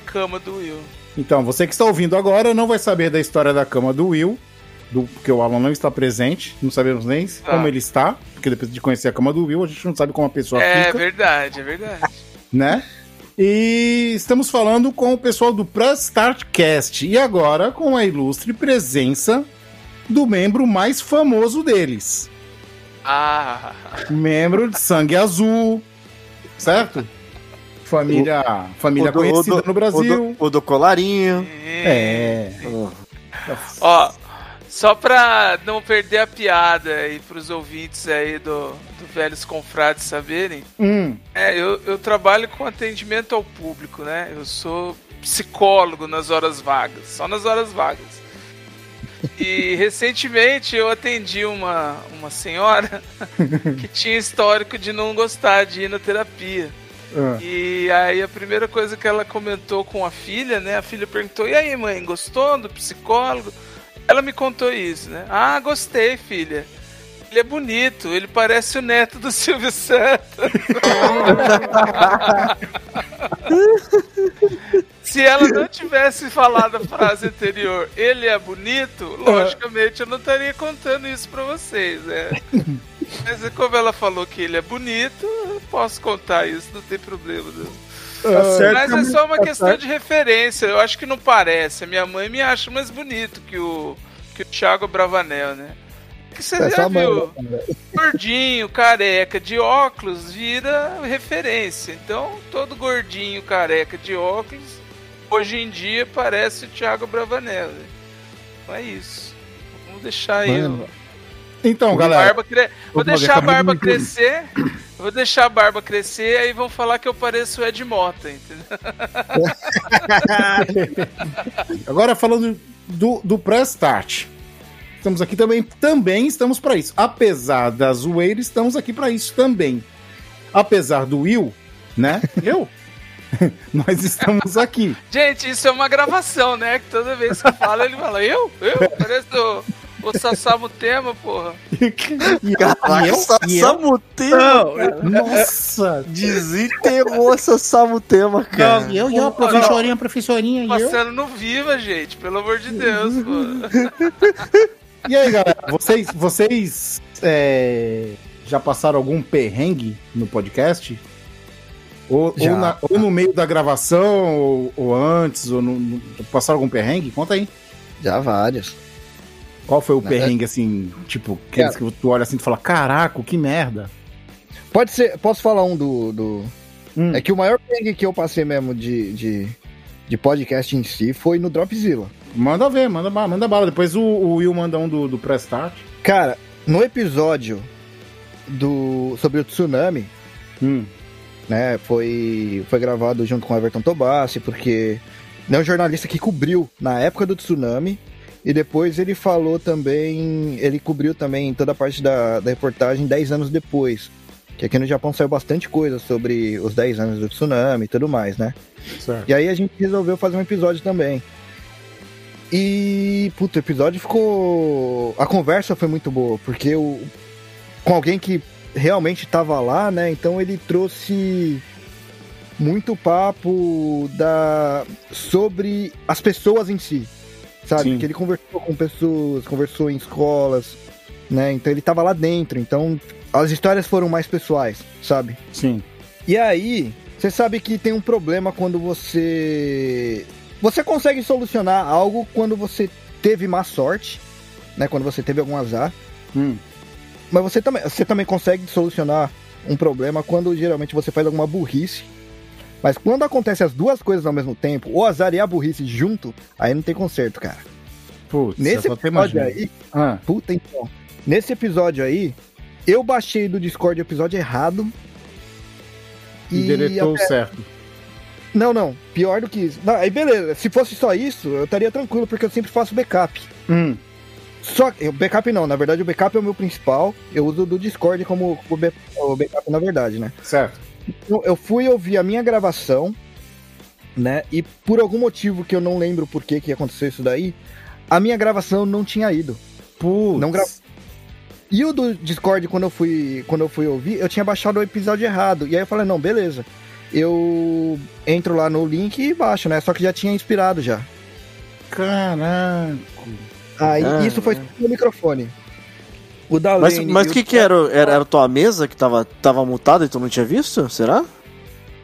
cama do Will. então, você que está ouvindo agora não vai saber da história da cama do Will, do, porque o Alan não está presente, não sabemos nem Tá. como ele está, porque depois de conhecer a cama do Will, a gente não sabe como a pessoa É fica, verdade, é verdade. né? E estamos falando com o pessoal do Press Start Cast, e agora com a ilustre presença do membro mais famoso deles, Ah, membro de sangue azul, certo? Família, família o do- conhecida o do- no Brasil. O do, o do colarinho. É. Ó, só pra não perder a piada e pros ouvintes aí do, do Velhos Confrades saberem, Hum, é, eu, eu trabalho com atendimento ao público, né? Eu sou psicólogo nas horas vagas, só nas horas vagas. E recentemente eu atendi uma, uma senhora *laughs* que tinha histórico de não gostar de ir na terapia. ah. E aí a primeira coisa que ela comentou com a filha, né? A filha perguntou: "E aí, mãe, gostou do psicólogo?" Ela me contou isso, né? "Ah, gostei, filha. Ele é bonito, ele parece o neto do *laughs* Silvio Santos." *laughs* Se ela não tivesse falado a frase anterior, ele é bonito, logicamente eu não estaria contando isso pra vocês, né? *laughs* Mas como ela falou que ele é bonito, eu posso contar isso, não tem problema. Não. Tá certo Mas é só uma tá questão certo. de referência. Eu acho que não parece. A minha mãe me acha mais bonito que o, que o Thiago Bravanel, né? Que você É já viu? né? *laughs* Gordinho, careca, de óculos vira referência. Então, todo gordinho, careca, de óculos, hoje em dia parece o Thiago Bravanel. né? Então é isso. Vamos deixar aí Mano, o. Então, a galera, barba cre... Vou deixar a barba crescer. Vou deixar a barba crescer, aí vão falar que eu pareço o Ed Mota, entendeu? *laughs* agora falando do, do Press Start. Estamos aqui também, também estamos para isso. Apesar da zoeira, estamos aqui para isso também. Apesar do Will, né? *laughs* Eu? *laughs* Nós estamos aqui. Gente, isso é uma gravação, né? Que toda vez que fala, ele fala, eu? Eu? Parece o, o Sassamo Tema, porra. Caraca, eu, Não, cara. nossa. Desenterrou Samutema, cara. E eu, e eu, professorinha, professorinha, e eu. Passando no Viva, gente, pelo amor de Deus, pô. *laughs* E aí, galera, vocês, vocês é, já passaram algum perrengue no podcast? Ou, ou, na- ou no meio da gravação, ou, ou antes, ou no, no- passaram algum perrengue? Conta aí. Já vários. Qual foi o Na perrengue, assim, tipo, aqueles que tu olha assim e fala, caraca, que merda. Pode ser, posso falar um do. do... Hum. É que o maior perrengue que eu passei mesmo de, de, de podcast em si foi no Dropzilla. Manda ver, manda, manda bala. Depois o, o Will manda um do, do Press Start. Cara, no episódio do sobre o tsunami, Hum. Né, foi, foi gravado junto com o Everton Tobassi, porque é um jornalista que cobriu na época do tsunami, e depois ele falou também, ele cobriu também toda a parte da, da reportagem 10 anos depois. Que aqui no Japão saiu bastante coisa sobre os 10 anos do tsunami e tudo mais, né? Certo. E aí a gente resolveu fazer um episódio também. E, puto, o episódio ficou. A conversa foi muito boa, porque o... com alguém que realmente tava lá, né? Então ele trouxe muito papo da sobre as pessoas em si, sabe? Sim. Que ele conversou com pessoas, conversou em escolas, né? Então ele tava lá dentro, então as histórias foram mais pessoais, sabe? Sim. E aí, você sabe que tem um problema quando você. Você consegue solucionar algo quando você teve má sorte, né? Quando você teve algum azar. Hum. Mas você também, você também consegue solucionar um problema quando geralmente você faz alguma burrice. Mas quando acontece as duas coisas ao mesmo tempo, o azar e a burrice junto, aí não tem conserto, cara. Putz, Nesse episódio aí, Ah, puta então. Nesse episódio aí, eu baixei do Discord o episódio errado. e deletou até- certo. Não, não. Pior do que isso. Não, aí beleza. Se fosse só isso, eu estaria tranquilo, porque eu sempre faço backup. Hum. Só que. o Backup não, na verdade o backup é o meu principal. Eu uso do Discord como o backup, na verdade, né? Certo. Então, eu fui ouvir a minha gravação, né? E por algum motivo que eu não lembro por que que aconteceu isso daí, a minha gravação não tinha ido. Putz. Não gra- E o do Discord, quando eu fui, quando eu fui ouvir, eu tinha baixado o episódio errado. E aí eu falei, não, beleza. Eu entro lá no link e baixo, né? Só que já tinha inspirado já. Caraca. Aí Ah, isso foi no microfone. O da Mas mas o que que era? Era, era a tua mesa que tava, tava mutada e tu não tinha visto? Será?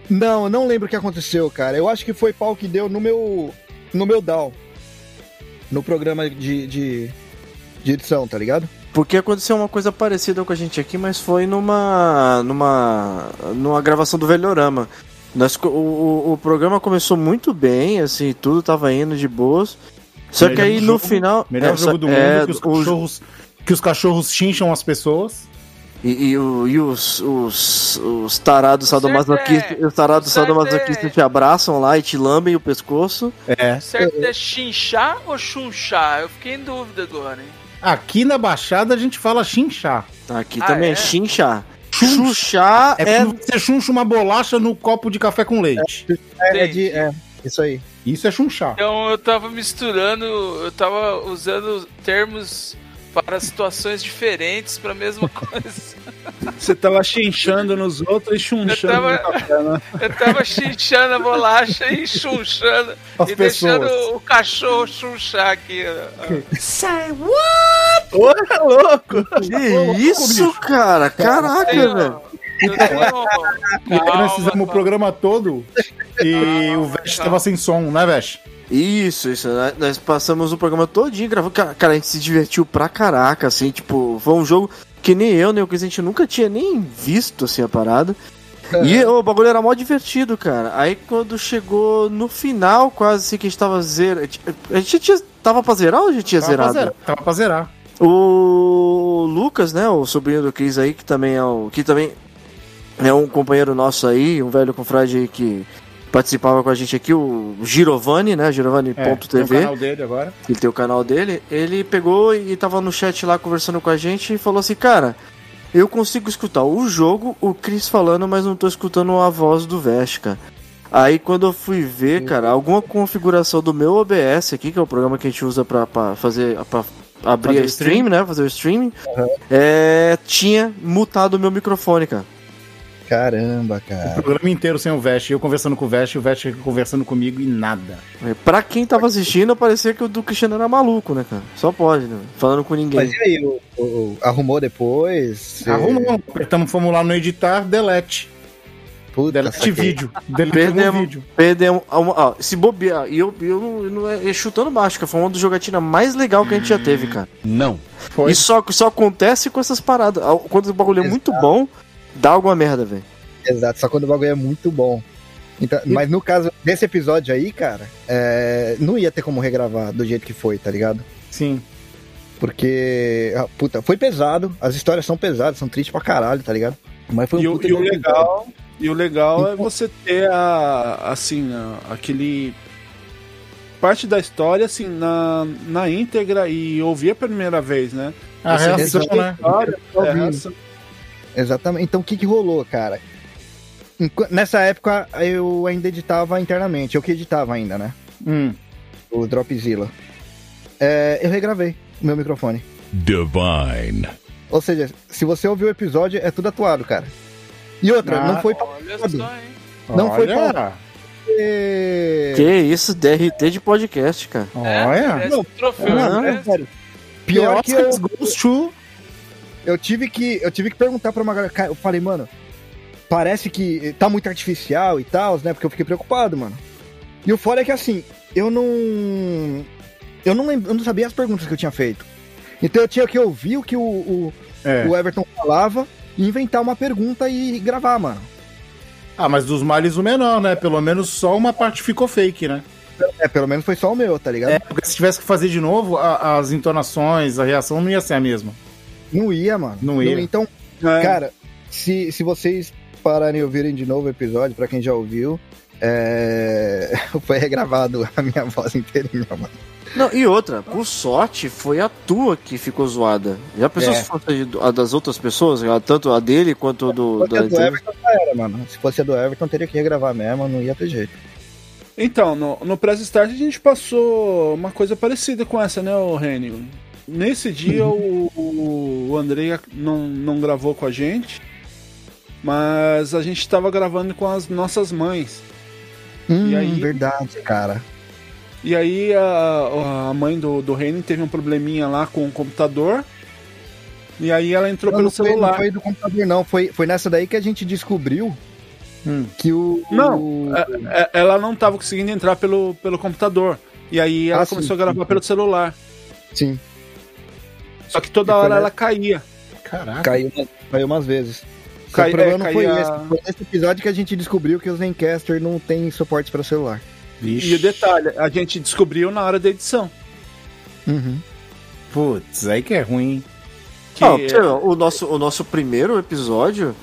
Não, eu não lembro o que aconteceu, cara. Eu acho que foi pau que deu no meu. no meu DAW. No programa de, de, de edição, tá ligado? Porque aconteceu uma coisa parecida com a gente aqui, mas foi numa. numa. numa gravação do Velhorama. Nós, o, o, o programa começou muito bem, assim, tudo tava indo de boas. Só que aí no jogo- final. Melhor é, jogo do mundo é, que, os o- cachorros, que os cachorros chincham as pessoas. E, e, e os, os, os tarados sadomasoquistas, os tarados Certo é. sadomasoquistas te abraçam lá e te lambem o pescoço. É. Certo é chinchar ou chunchar? Eu fiquei em dúvida agora, hein? Aqui na Baixada a gente fala chinchar. Aqui Ah, também é, é? chinchar. Chuchar É, é. você chuncha uma bolacha no copo de café com leite. É, é de. É, isso aí. Isso é chunchar. Então eu tava misturando, eu tava usando termos para situações diferentes pra mesma *laughs* coisa. Você tava chinchando nos outros e chunchando Eu tava- no café, né? *laughs* Eu tava chinchando a bolacha e chunchando As e deixando pessoas. o cachorro chunchar aqui. ó. Ô, é louco! Que isso, cara? Caraca, velho. Eu tenho- E aí nós Calma, fizemos o programa todo e Calma, o Vesh tava sem som, né, Vesh? Isso, isso. Nós passamos o programa todinho gravando. Cara, cara, a gente se divertiu pra caraca, assim, tipo, foi um jogo que nem eu, nem o Chris, a gente nunca tinha nem visto, assim, a parada. E ô, o bagulho era mó divertido, cara. Aí quando chegou no final, quase assim, que a gente tava zerando. A gente tinha, tava pra zerar ou a gente tinha Tava pra zerado? zerar. Tava pra zerar. O Lucas, né, o sobrinho do Chris aí, que também é o que também é um companheiro nosso aí, um velho confrade que participava com a gente aqui, o Girovani, né, É, tem o girovani.tv, canal dele agora. ele tem o canal dele, ele pegou e tava no chat lá conversando com a gente e falou assim, cara, eu consigo escutar o jogo, o Chris falando, mas não tô escutando a voz do Vesca. Aí quando eu fui ver, cara, alguma configuração do meu OBS aqui, que é o programa que a gente usa pra, pra fazer, pra abrir Fazer a stream, stream. né, fazer o streaming, é, tinha mutado o meu microfone, cara. Caramba, O cara. programa inteiro sem o Vesh. Eu conversando com o Vesh, o Vesh conversando comigo e nada. É, Pra quem tava assistindo, parecia que o do Cristiano era maluco, né, cara? Só pode, né? Falando com ninguém. Mas e aí, o, o- o- arrumou depois? Você- Arrumou. Apertamos, fomos lá no editar, delete. Puta, Delete saquei. vídeo. Deletamos o Perdemos, vídeo. perdemos. a uma- ó, se bobear, e eu, eu, não, eu não é, é chutando baixo, que foi uma das jogatinas mais legal que a gente já teve, cara. Não. Foi. E só, só acontece com essas paradas. Ao- Quando o bagulho é muito bom, dá alguma merda, velho. Exato, só quando o bagulho é muito bom. Então, mas no caso desse episódio aí, cara, é, não ia ter como regravar do jeito que foi, tá ligado? Sim. Porque, ah, puta, foi pesado, as histórias são pesadas, são tristes pra caralho, tá ligado? Mas foi um E o, e o de legal, e o legal é você ter a, assim, a- aquele parte da história assim na, na íntegra e ouvir a primeira vez, né? A Você reação, né? história, é, a reação. Exatamente. Então o que que rolou, cara? Enqu- Nessa época eu ainda editava internamente, eu que editava ainda, né? Hum. O Dropzilla. É, eu regravei o meu microfone. Divine. Ou seja, se você ouvir o episódio, é tudo atuado, cara. E outra, Ah. não foi pra Olha só, hein? Não foi Olha. ter... Que isso, DRT de podcast, cara. É, Olha. um troféu, Não, né? não, sério. Pior que eu, Oscars goes to- eu tive que eu tive que perguntar pra uma galera, eu falei, mano, parece que tá muito artificial e tal, né? Porque eu fiquei preocupado, mano. E o fora é que assim, eu não. Eu não, lembro, eu não sabia as perguntas que eu tinha feito. Então eu tinha que ouvir o que o, o, É. o Everton falava e inventar uma pergunta e gravar, mano. Ah, mas dos males o menor, né? Pelo menos só uma parte ficou fake, né? É, pelo menos foi só o meu, tá ligado? É, porque se tivesse que fazer de novo, a- as entonações, a reação não ia ser a mesma. Não ia, mano. Não ia. Então, É. cara, se, se vocês pararem e ouvirem de novo o episódio, pra quem já ouviu, é... *laughs* foi regravado a minha voz inteirinha, mano. Não, e outra, por sorte, foi a tua que ficou zoada. Já pensou É. se fosse a das outras pessoas? Tanto a dele quanto a do. Se fosse da a do Everton, já era, mano. Se fosse a do Everton, teria que regravar mesmo, não ia ter jeito. Então, no, no Press Start a gente passou uma coisa parecida com essa, né, o? Nesse dia o, o, Andrei não, não gravou com a gente, mas a gente estava gravando com as nossas mães. Hum, aí? verdade, cara. E aí a, a mãe do, do Rênio teve um probleminha lá com o computador. E aí ela entrou Não, pelo não foi, celular. não foi do computador, não. Foi, foi nessa daí que a gente descobriu Hum. que o. Não, o- É, é, ela não estava conseguindo entrar pelo, pelo computador. E aí ela Ah, sim, começou a gravar sim. pelo celular. Sim, Só que toda hora ela caía. Caraca. caiu, caiu umas vezes. Cai- o problema é, não foi caía- esse. Foi nesse episódio que a gente descobriu que os Zencaster não tem suporte pra celular. E o detalhe, a gente descobriu na hora da edição. Uhum. Putz, aí que é ruim. hein? Que Não, lá, o, nosso, o nosso primeiro episódio,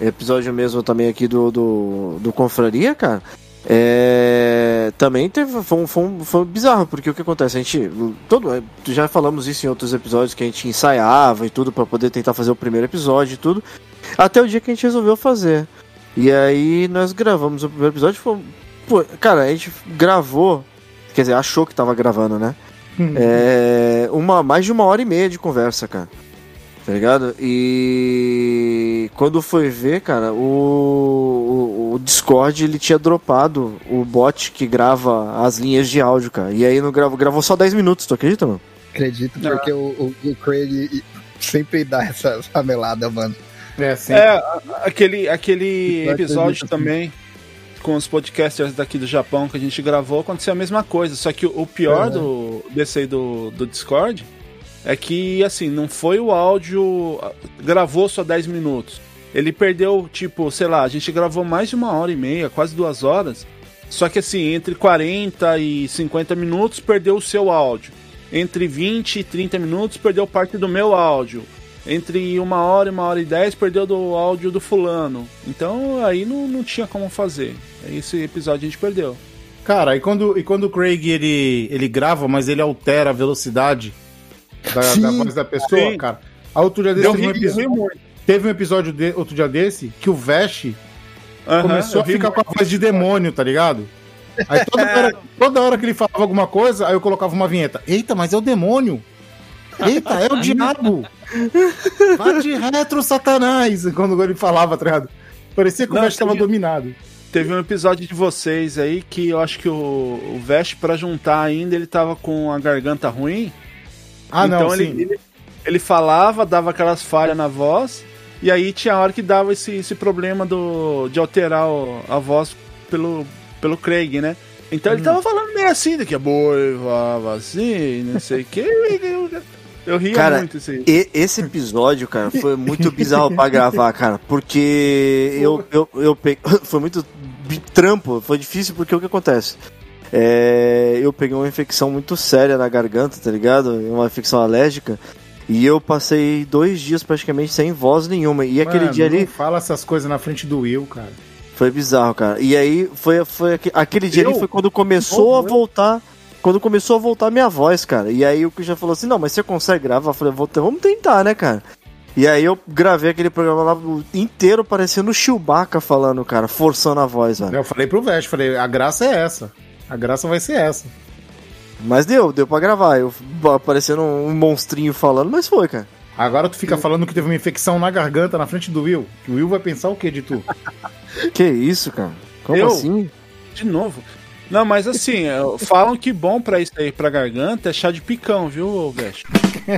episódio mesmo também aqui do, do, do Confraria, cara, é, também teve, foi, um- foi, um- foi bizarro, porque o que acontece? A gente, todo, já falamos isso em outros episódios, que a gente ensaiava e tudo pra poder tentar fazer o primeiro episódio e tudo, até o dia que a gente resolveu fazer. E aí nós gravamos o primeiro episódio, foi, pô, cara, a gente gravou, quer dizer, achou que tava gravando, né? É, uma, mais de uma hora e meia de conversa, cara. Tá ligado? E quando foi ver, cara, o, o, o Discord ele tinha dropado o bot que grava as linhas de áudio, cara. E aí não gravou, gravou só 10 minutos, tu acredita, mano? Acredito, porque o, o, o Craig sempre dá essa, essa melada, mano. É, sim. É, aquele, aquele episódio muito assim. também com os podcasters daqui do Japão que a gente gravou, aconteceu a mesma coisa. Só que o, pior Uhum. do, desse aí do, do Discord é que, assim, não foi o áudio. Gravou só 10 minutos. Ele perdeu, tipo, sei lá, a gente gravou mais de uma hora e meia, quase duas horas. Só que, assim, entre 40 e 50 minutos perdeu o seu áudio. Entre 20 e 30 minutos perdeu parte do meu áudio. Entre uma hora e uma hora e dez perdeu do áudio do fulano. Então aí não, não tinha como fazer. Esse episódio a gente perdeu. Cara, e quando, e quando o Craig ele, ele grava, mas ele altera a velocidade da, Sim. da voz da pessoa, Sim. cara. A outro dia desse Deu teve um, ri- episódio, ri muito. teve um episódio de, outro dia desse que o Vesh Aham, começou eu a ri ficar com a voz de demônio, tá ligado? Aí toda *laughs* hora, toda hora que ele falava alguma coisa, aí eu colocava uma vinheta. Eita, mas é o demônio! Eita, é o *laughs* diabo! Vá de retro, satanás! Quando ele falava, tá ligado? Parecia que Não, o Vesh tava teve- dominado. Teve um episódio de vocês aí que eu acho que o, o Vest, pra juntar ainda, ele tava com a garganta ruim. Ah, então não, ele, sim. ele, ele falava, dava aquelas falhas na voz. E aí tinha hora que dava esse, esse problema do, de alterar o- a voz pelo, pelo Craig, né? Então Hum. ele tava falando meio assim, daqui a boi, falava assim, não sei o que. Eu, eu ria Cara, muito isso aí. E- esse episódio, cara, foi muito bizarro pra gravar, cara, porque eu, eu, eu peguei. *laughs* Foi muito trampo, foi difícil porque o que acontece? É, eu peguei uma infecção muito séria na garganta, tá ligado? Uma infecção alérgica. E eu passei dois dias praticamente sem voz nenhuma. E aquele Mano, dia não ali fala essas coisas na frente do Will, cara. foi bizarro, cara. E aí foi, foi aque- aquele dia Eu? ali foi quando começou a Oh, eu? voltar. Quando começou a voltar a minha voz, cara. E aí o que já falou assim: não, mas você consegue gravar? Eu falei: "Vou- vamos tentar, né, cara? E aí eu gravei aquele programa lá inteiro parecendo o Chewbacca falando, cara, forçando a voz, velho. Eu falei pro Vesh, falei, a graça é essa. A graça vai ser essa. Mas deu, deu pra gravar. Eu parecendo um monstrinho falando, mas foi, cara. Agora tu fica falando que teve uma infecção na garganta na frente do Will. O Will vai pensar o que de tu? *laughs* Que isso, cara? Como Eu? assim? De novo. Não, mas assim, é, falam que bom pra isso aí, pra garganta, é chá de picão, viu, Vest?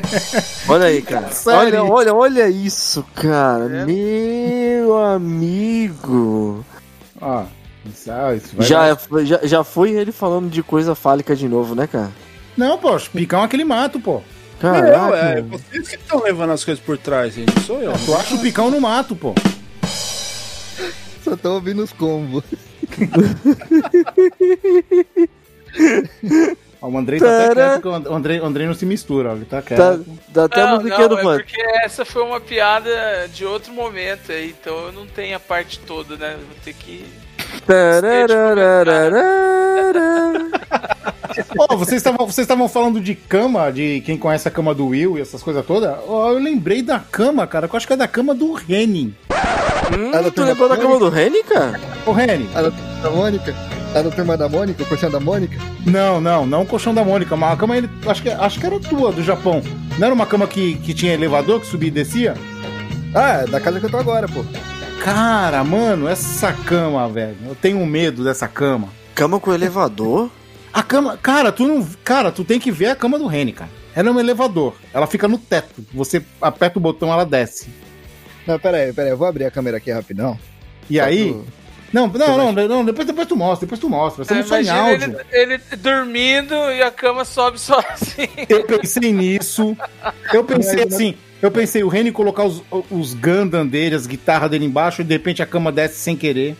*laughs* Olha aí, cara. Sério? Olha, olha, olha isso, cara. É. Meu amigo. Ó, isso, ah, isso vai Já, foi- já, já foi ele falando de coisa fálica de novo, né, cara? Não, pô, picão é aquele mato, pô. Caraca. é, vocês que estão levando as coisas por trás, gente. não Sou eu. Tu acha o picão no mato, pô. Só tô ouvindo os combos. Ó, o Andrei tá até quieto, que o Andrei, o Andrei não se mistura, ó, ele tá quieto. Tá, dá até Não, musiquinha não, do é porque essa foi uma piada de outro momento aí, então eu não tenho a parte toda, né? Vou ter que. Ó, vocês estavam vocês estavam falando de cama, de quem conhece a cama do Will e essas coisas todas. Ó, eu lembrei da cama, cara, que eu acho que é da cama do Henning. Hum, tu lembrou da cama do Reni, cara? Ô, Henning. A da, Mônica? A da turma da Mônica? O colchão da Mônica? Não, não, não o colchão da Mônica, mas a cama, ele, acho, que, acho que era tua, do Japão. Não era uma cama que, que tinha elevador, que subia e descia? Ah, da casa que eu tô agora, pô. Cara, mano, essa cama, velho. Eu tenho medo dessa cama. Cama com elevador? A cama, cara, tu não, cara, tu tem que ver a cama do Reni, cara. Ela é um elevador. Ela fica no teto. Você aperta o botão, ela desce. Não, pera aí, pera aí. Eu vou abrir a câmera aqui rapidão. E Tá aí, tu- não, não, não, não, depois, depois tu mostra, depois tu mostra. Você É, não só em imagina áudio. ele, ele dormindo e a cama sobe *laughs* sozinha. Eu pensei nisso. Eu pensei assim. Eu pensei o Reni colocar os, os Gundam dele, as guitarras dele embaixo e de repente a cama desce sem querer.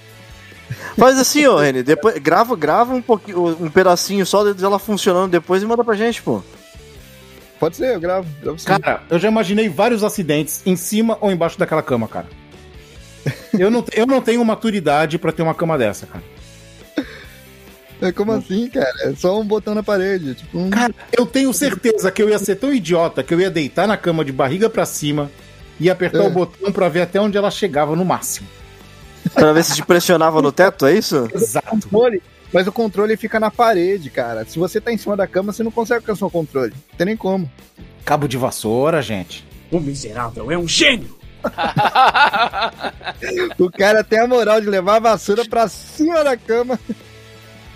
Faz assim, ó, Reni. Depois, grava, grava um pouquinho, um pedacinho só dela funcionando depois e manda pra gente, pô. Pode ser, eu gravo. gravo sim. Cara, eu já imaginei vários acidentes em cima ou embaixo daquela cama, cara. Eu não, eu não tenho maturidade pra ter uma cama dessa, cara. É, como assim, cara? É só um botão na parede. Tipo, um... Cara, eu tenho certeza que eu ia ser tão idiota que eu ia deitar na cama de barriga pra cima e apertar É. o botão pra ver até onde ela chegava no máximo. Pra ver se te pressionava no teto, é isso? Exato. controle. Mas o controle fica na parede, cara. Se você tá em cima da cama, você não consegue alcançar o controle. Não tem nem como. Cabo de vassoura, gente. O miserável é um gênio! *laughs* O cara tem a moral de levar a vassoura pra cima da cama.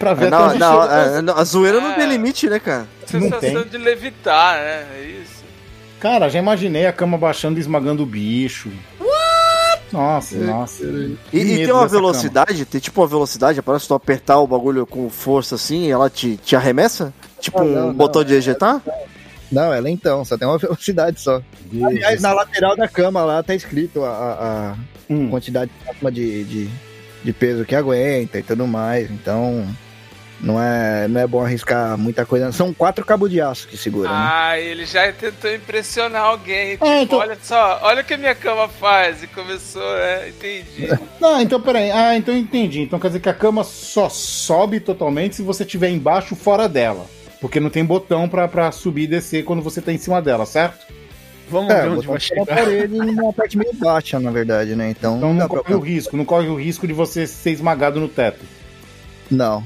Pra ver Não, até onde não, chega. é, não, a zoeira não É. tem limite, né, cara? Não Sensação tem. de levitar, né? É isso. Cara, já imaginei a cama baixando e esmagando o bicho. Nossa, nossa. E, Que e medo tem uma velocidade, tem tipo uma velocidade, parece que tu apertar o bagulho com força assim e ela te, te arremessa? Tipo Ah, um não, não, botão de ejetar? Não, ela é então, só tem uma *laughs* velocidade só. Deus Aliás, do na lateral da cama lá tá escrito a, a- a Hum. quantidade máxima de, de, de peso que aguenta e tudo mais. Então, não é, não é bom arriscar muita coisa. São quatro cabos de aço que seguram, né? Ah, ele já tentou impressionar alguém. Tipo, Ah, então- olha só, olha o que a minha cama faz. E começou, é, entendi. Não, *laughs* então peraí. Ah, então eu entendi. Então quer dizer que a cama só sobe totalmente se você estiver embaixo fora dela. Porque não tem botão pra, pra subir e descer quando você tá em cima dela, certo? Vamos É, ver o onde vai na chegar. parede numa parte meio baixa, na verdade, né? Então, Então não dá pra... corre o risco. Não corre o risco de você ser esmagado no teto. Não,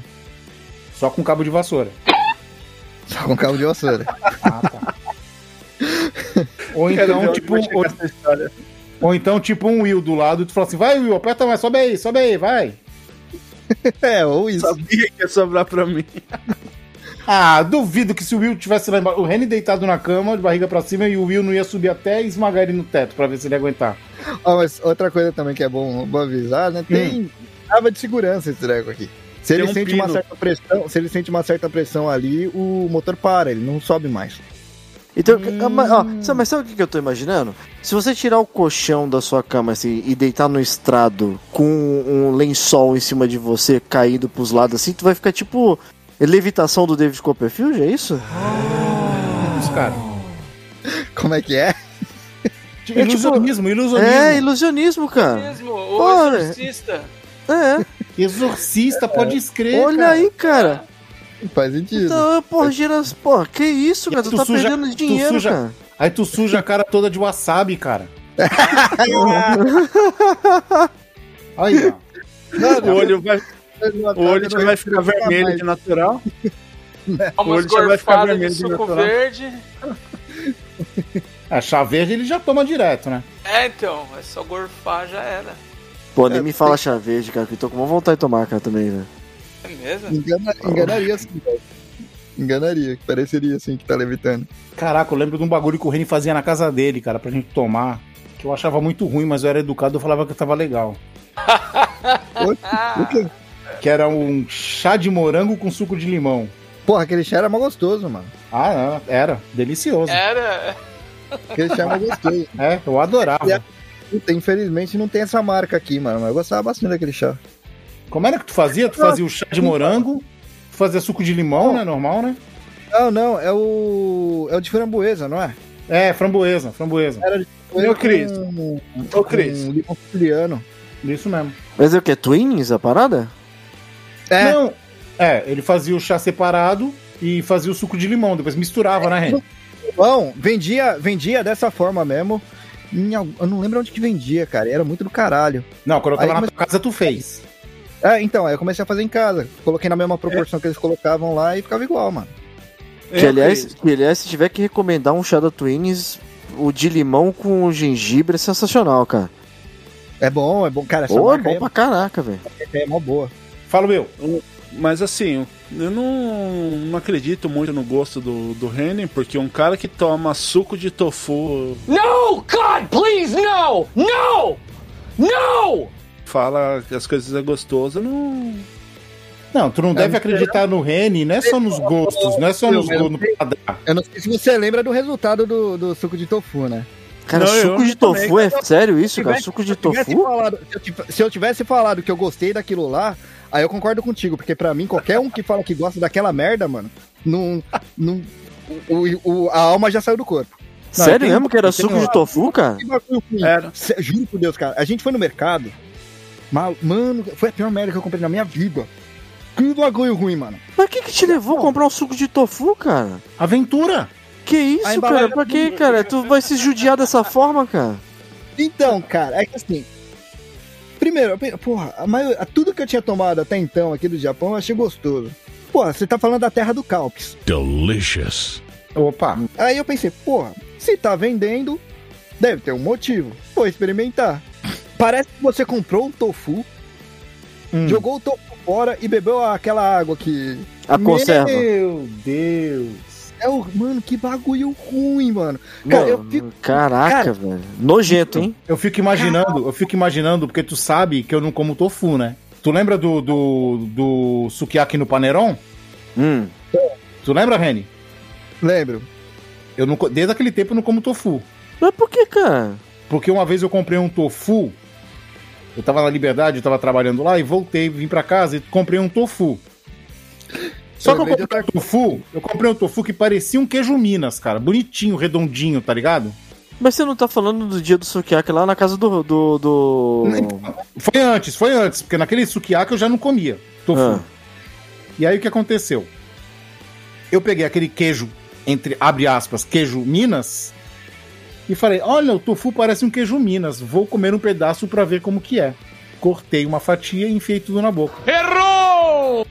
Só com cabo de vassoura. só com cabo de vassoura. Ah, tá. Ou então, tipo, ou, ou então, tipo um Will do lado, e tu fala assim, vai Will, aperta mais, sobe aí, sobe aí, vai. *laughs* é, ou isso. Sabia que ia sobrar pra mim. *laughs* Ah, duvido que se o Will tivesse lá embaixo, o Reni deitado na cama, de barriga pra cima, e o Will não ia subir até e esmagar ele no teto pra ver se ele ia aguentar. Ó, mas outra coisa também que é bom, bom avisar, né? Tem trava de segurança esse treco aqui. Se ele um sente pino. uma certa pressão, se ele sente uma certa pressão ali, o motor para, ele não sobe mais. Então, ah, mas, ó, sabe, mas sabe o que eu tô imaginando? Se você tirar o colchão da sua cama assim, e deitar no estrado com um lençol em cima de você caído pros lados assim, tu vai ficar tipo levitação do David Copperfield, é isso? Isso, cara. Como é que é? É tipo- Ilusionismo, ilusionismo. É, ilusionismo, cara. Mesmo, o Pô, exorcista. É, Exorcista, pode escrever. olha aí, cara. Faz sentido. Então, porra, gera... Porra, que isso, cara? Tu, tu tá suja- perdendo dinheiro, suja- cara. Aí tu suja a cara toda de wasabi, cara. *laughs* Aí, ó. O olho, vai, o olho já vai ficar vermelho de natural. O olho já vai ficar de vermelho de suco natural. verde. A *laughs* chá verde ele já toma direto, né? É, então, é só gorfar, já era. Pô, nem me fala chá verde, cara, que eu tô com uma vontade de tomar, cara, também, velho. É mesmo? Engana- enganaria assim, velho. Enganaria, que pareceria assim que tá levitando. Caraca, eu lembro de um bagulho que o Reni fazia na casa dele, cara, pra gente tomar. Que eu achava muito ruim, mas eu era educado, eu falava que tava legal. O quê? Que era um chá de morango com suco de limão. Porra, aquele chá era mó gostoso, mano. Ah, não, era. Delicioso. Era. Aquele chá é mó gostoso. É, eu adorava. Puta, infelizmente não tem essa marca aqui, mano. Mas eu gostava bastante daquele chá. Como era que tu fazia? Tu fazia o chá de morango, tu fazia suco de limão, né? Normal, né? Não, não, é o. É o de framboesa, não é? É, framboesa, framboesa. Era de Ô, Cris. com- Ô, Cris. com limão siciliano. Isso mesmo. Mas é o que? Twins a parada? É. Não, é, ele fazia o chá separado e fazia o suco de limão, depois misturava, né, Reni? Bom, vendia, vendia dessa forma mesmo. Em eu não lembro onde que vendia, cara. Era muito do caralho. Não, quando eu tava Aí na tua casa, tu fez. É, então, aí eu comecei a fazer em casa. Coloquei na mesma proporção que eles colocavam lá e ficava igual, mano. Que aliás, que, aliás, se tiver que recomendar um chá da Twins, o de limão com gengibre é sensacional, cara. É bom, é bom. Cara, essa Pô, é bom aí pra caraca, velho. é, é mó boa. Fala, meu. Mas assim, eu não, não acredito muito no gosto do, do Hennen, porque um cara que toma suco de tofu No! God, please, no! No! No! fala que as coisas é gostoso, eu não. Não, tu não deve acreditar no Reni, não é só nos gostos, não é só nos gostos, no. Eu não sei se você lembra do resultado do, do suco de tofu, né? Cara, Não, suco de também, tofu, é cara. sério isso, cara? tivesse- Suco se de tivesse tofu? falado- se, eu tive- se eu tivesse falado que eu gostei daquilo lá, aí eu concordo contigo, porque pra mim, qualquer um que fala que gosta daquela merda, mano, não. não o, o- a alma já saiu do corpo. Não, Sério mesmo que era suco de tofu, cara? Que bagulho ruim. Era. Juro por Deus, cara. A gente foi no mercado. mal- Mano, foi a pior merda que eu comprei na minha vida. Que bagulho ruim, mano. Mas que que te levou a comprar um suco de tofu, cara? Aventura! Que isso, cara? Pra é que, cara? Tu vai se judiar dessa forma, cara? Então, cara, é que assim. Primeiro, porra, a maior, tudo que eu tinha tomado até então aqui do Japão eu achei gostoso. Porra, você tá falando da terra do Calpis. Delicious. Opa! Aí eu pensei, porra, se tá vendendo, deve ter um motivo. Vou experimentar. Parece que você comprou um tofu, Hum. jogou o tofu fora e bebeu aquela água que. A conserva. Meu Deus! É o. Mano, que bagulho ruim, mano. Cara, eu Mano, fico. Caraca, Cara- velho. Nojento, hein? Eu fico imaginando, eu fico imaginando, porque tu sabe que eu não como tofu, né? Tu lembra do, do, do sukiyaki no Paneron? Hum. Tu lembra, Reni? Lembro. Eu não, desde aquele tempo eu não como tofu. Mas por que, cara? Porque uma vez eu comprei um tofu. Eu tava na Liberdade, eu tava trabalhando lá e voltei, vim pra casa e comprei um tofu. Só que eu de comprei um tofu, eu comprei um tofu que parecia um queijo Minas, cara. Bonitinho, redondinho, tá ligado? Mas você não tá falando do dia do sukiyaki lá na casa do... do, do... Foi antes, foi antes, porque naquele sukiyaki eu já não comia tofu. Ah. E aí o que aconteceu? Eu peguei aquele queijo, entre abre aspas, queijo Minas, e falei: olha, o tofu parece um queijo Minas, vou comer um pedaço pra ver como que é. Cortei uma fatia e enfiei tudo na boca. Errou!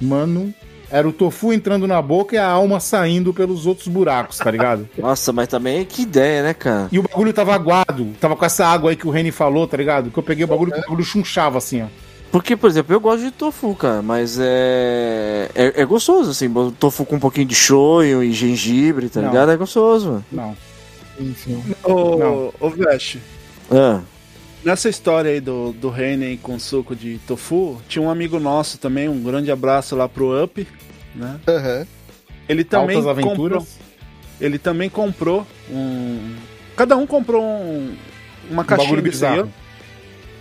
Mano, era o tofu entrando na boca e a alma saindo pelos outros buracos, tá ligado? *laughs* Nossa, mas também que ideia, né, cara? E o bagulho tava aguado, tava com essa água aí que o Reni falou, tá ligado? Que eu peguei o bagulho, o bagulho chunchava assim, ó. Porque, por exemplo, eu gosto de tofu, cara, mas é. É, é gostoso, assim, tofu com um pouquinho de shoyu e gengibre, tá Não. ligado? É gostoso, mano. Não. Enfim. Ô, ô Vest, Ah, nessa história aí do, do Heinen com suco de tofu, tinha um amigo nosso também, um grande abraço lá pro Up, né? Aham. Ele também Altas comprou. aventuras. Ele também comprou um. Cada um comprou um, uma Um caixinha bizarro. cereal.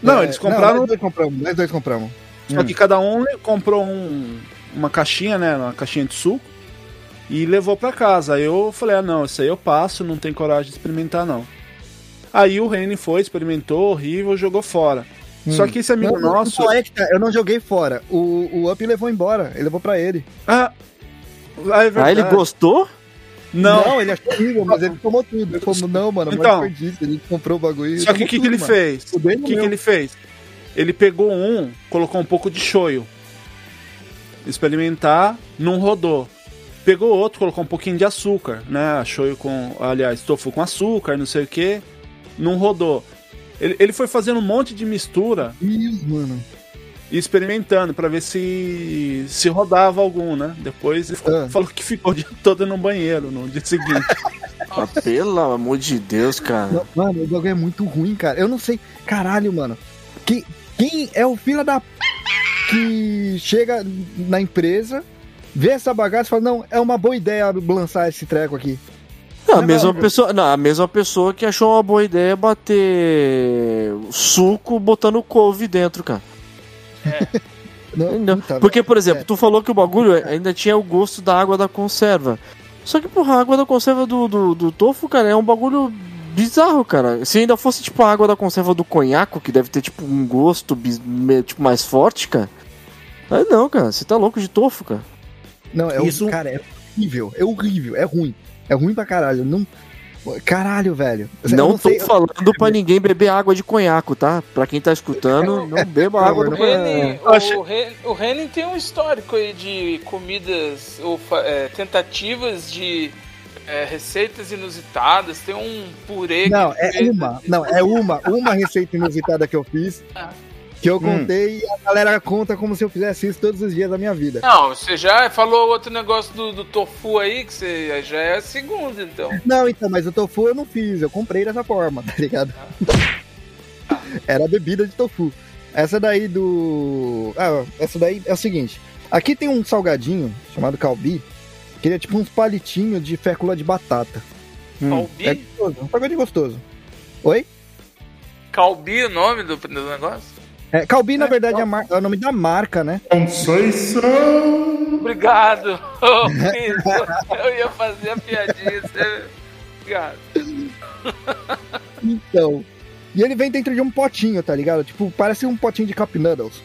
Não, É, eles compraram. nós dois compramos, nós dois compramos. Só que cada um comprou um- uma caixinha, né? Uma caixinha de suco. E levou pra casa. Aí eu falei, ah não, isso aí eu passo, não tenho coragem de experimentar, não. Aí o Reni foi, experimentou, horrível, jogou fora. Só que esse amigo Não, não, nosso. não, é que tá, eu não joguei fora. O, o Up levou embora. Ele levou pra ele. Ah, ah, é verdade. Aí ele gostou? Não, ele achou horrível, mas ele tomou tudo. Ele falou, não, mano, Então. mas desperdício. Ele comprou o bagulho Só que o que, que ele mano. fez? O que, que ele fez? Ele pegou um, colocou um pouco de shoyu. Experimentar, não rodou. Pegou outro, colocou um pouquinho de açúcar, né? Shoyu com, aliás, tofu com açúcar, não sei o que. Não rodou. Ele, ele foi fazendo um monte de mistura Isso, mano. e experimentando pra ver se se rodava algum, né? Depois ele ficou- Ah. falou que ficou o dia todo no banheiro no dia seguinte. *laughs* Ah, pelo amor de Deus, cara. Não, mano, o bagulho é muito ruim, cara. Eu não sei. Caralho, mano. Que, quem é o filho da. p- que chega na empresa, vê essa bagaça e fala: Não, é uma boa ideia lançar esse treco aqui. Não, a Não, mesma não. pessoa, não, a mesma pessoa que achou uma boa ideia bater suco botando couve dentro, cara. *laughs* Não, Entendeu? puta, Porque, por exemplo, é. tu falou que o bagulho ainda tinha o gosto da água da conserva. Só que, porra, a água da conserva do, do, do tofu, cara, é um bagulho bizarro, cara. Se ainda fosse, tipo, a água da conserva do conhaco, que deve ter, tipo, um gosto tipo, mais forte, cara. Aí não, cara, você tá louco de tofu, cara. Não, é Isso- cara, é horrível, é horrível, é ruim. É ruim pra caralho. Não... Caralho, velho. Eu não tô sei- falando pra ninguém beber água de conhaco, tá? Pra quem tá escutando, *laughs* não beba água do O conhaco. O, Henning tem um histórico aí de comidas ou é, tentativas de é, receitas inusitadas. Tem um purê. que Não, é uma. Não, é uma. Uma receita inusitada que eu fiz. Que eu contei e a galera conta como se eu fizesse isso todos os dias da minha vida. Não, você já falou outro negócio do, do tofu aí, que você já é a segunda, então. Não, então, mas o tofu eu não fiz, eu comprei dessa forma, tá ligado? *laughs* Era bebida de tofu. Essa daí do. Ah, essa daí é o seguinte: aqui tem um salgadinho chamado calbi, que ele é tipo uns palitinhos de fécula de batata. Calbi? É gostoso, um salgadinho gostoso. Oi? Calbi o nome do, do negócio? É, calbi, na verdade, é, a mar- é o nome da marca, né? Obrigado. *laughs* Ô, Cris, eu ia fazer a piadinha. Você... Obrigado. *laughs* Então. E ele vem dentro de um potinho, tá ligado? Tipo, parece um potinho de Cup Noodles.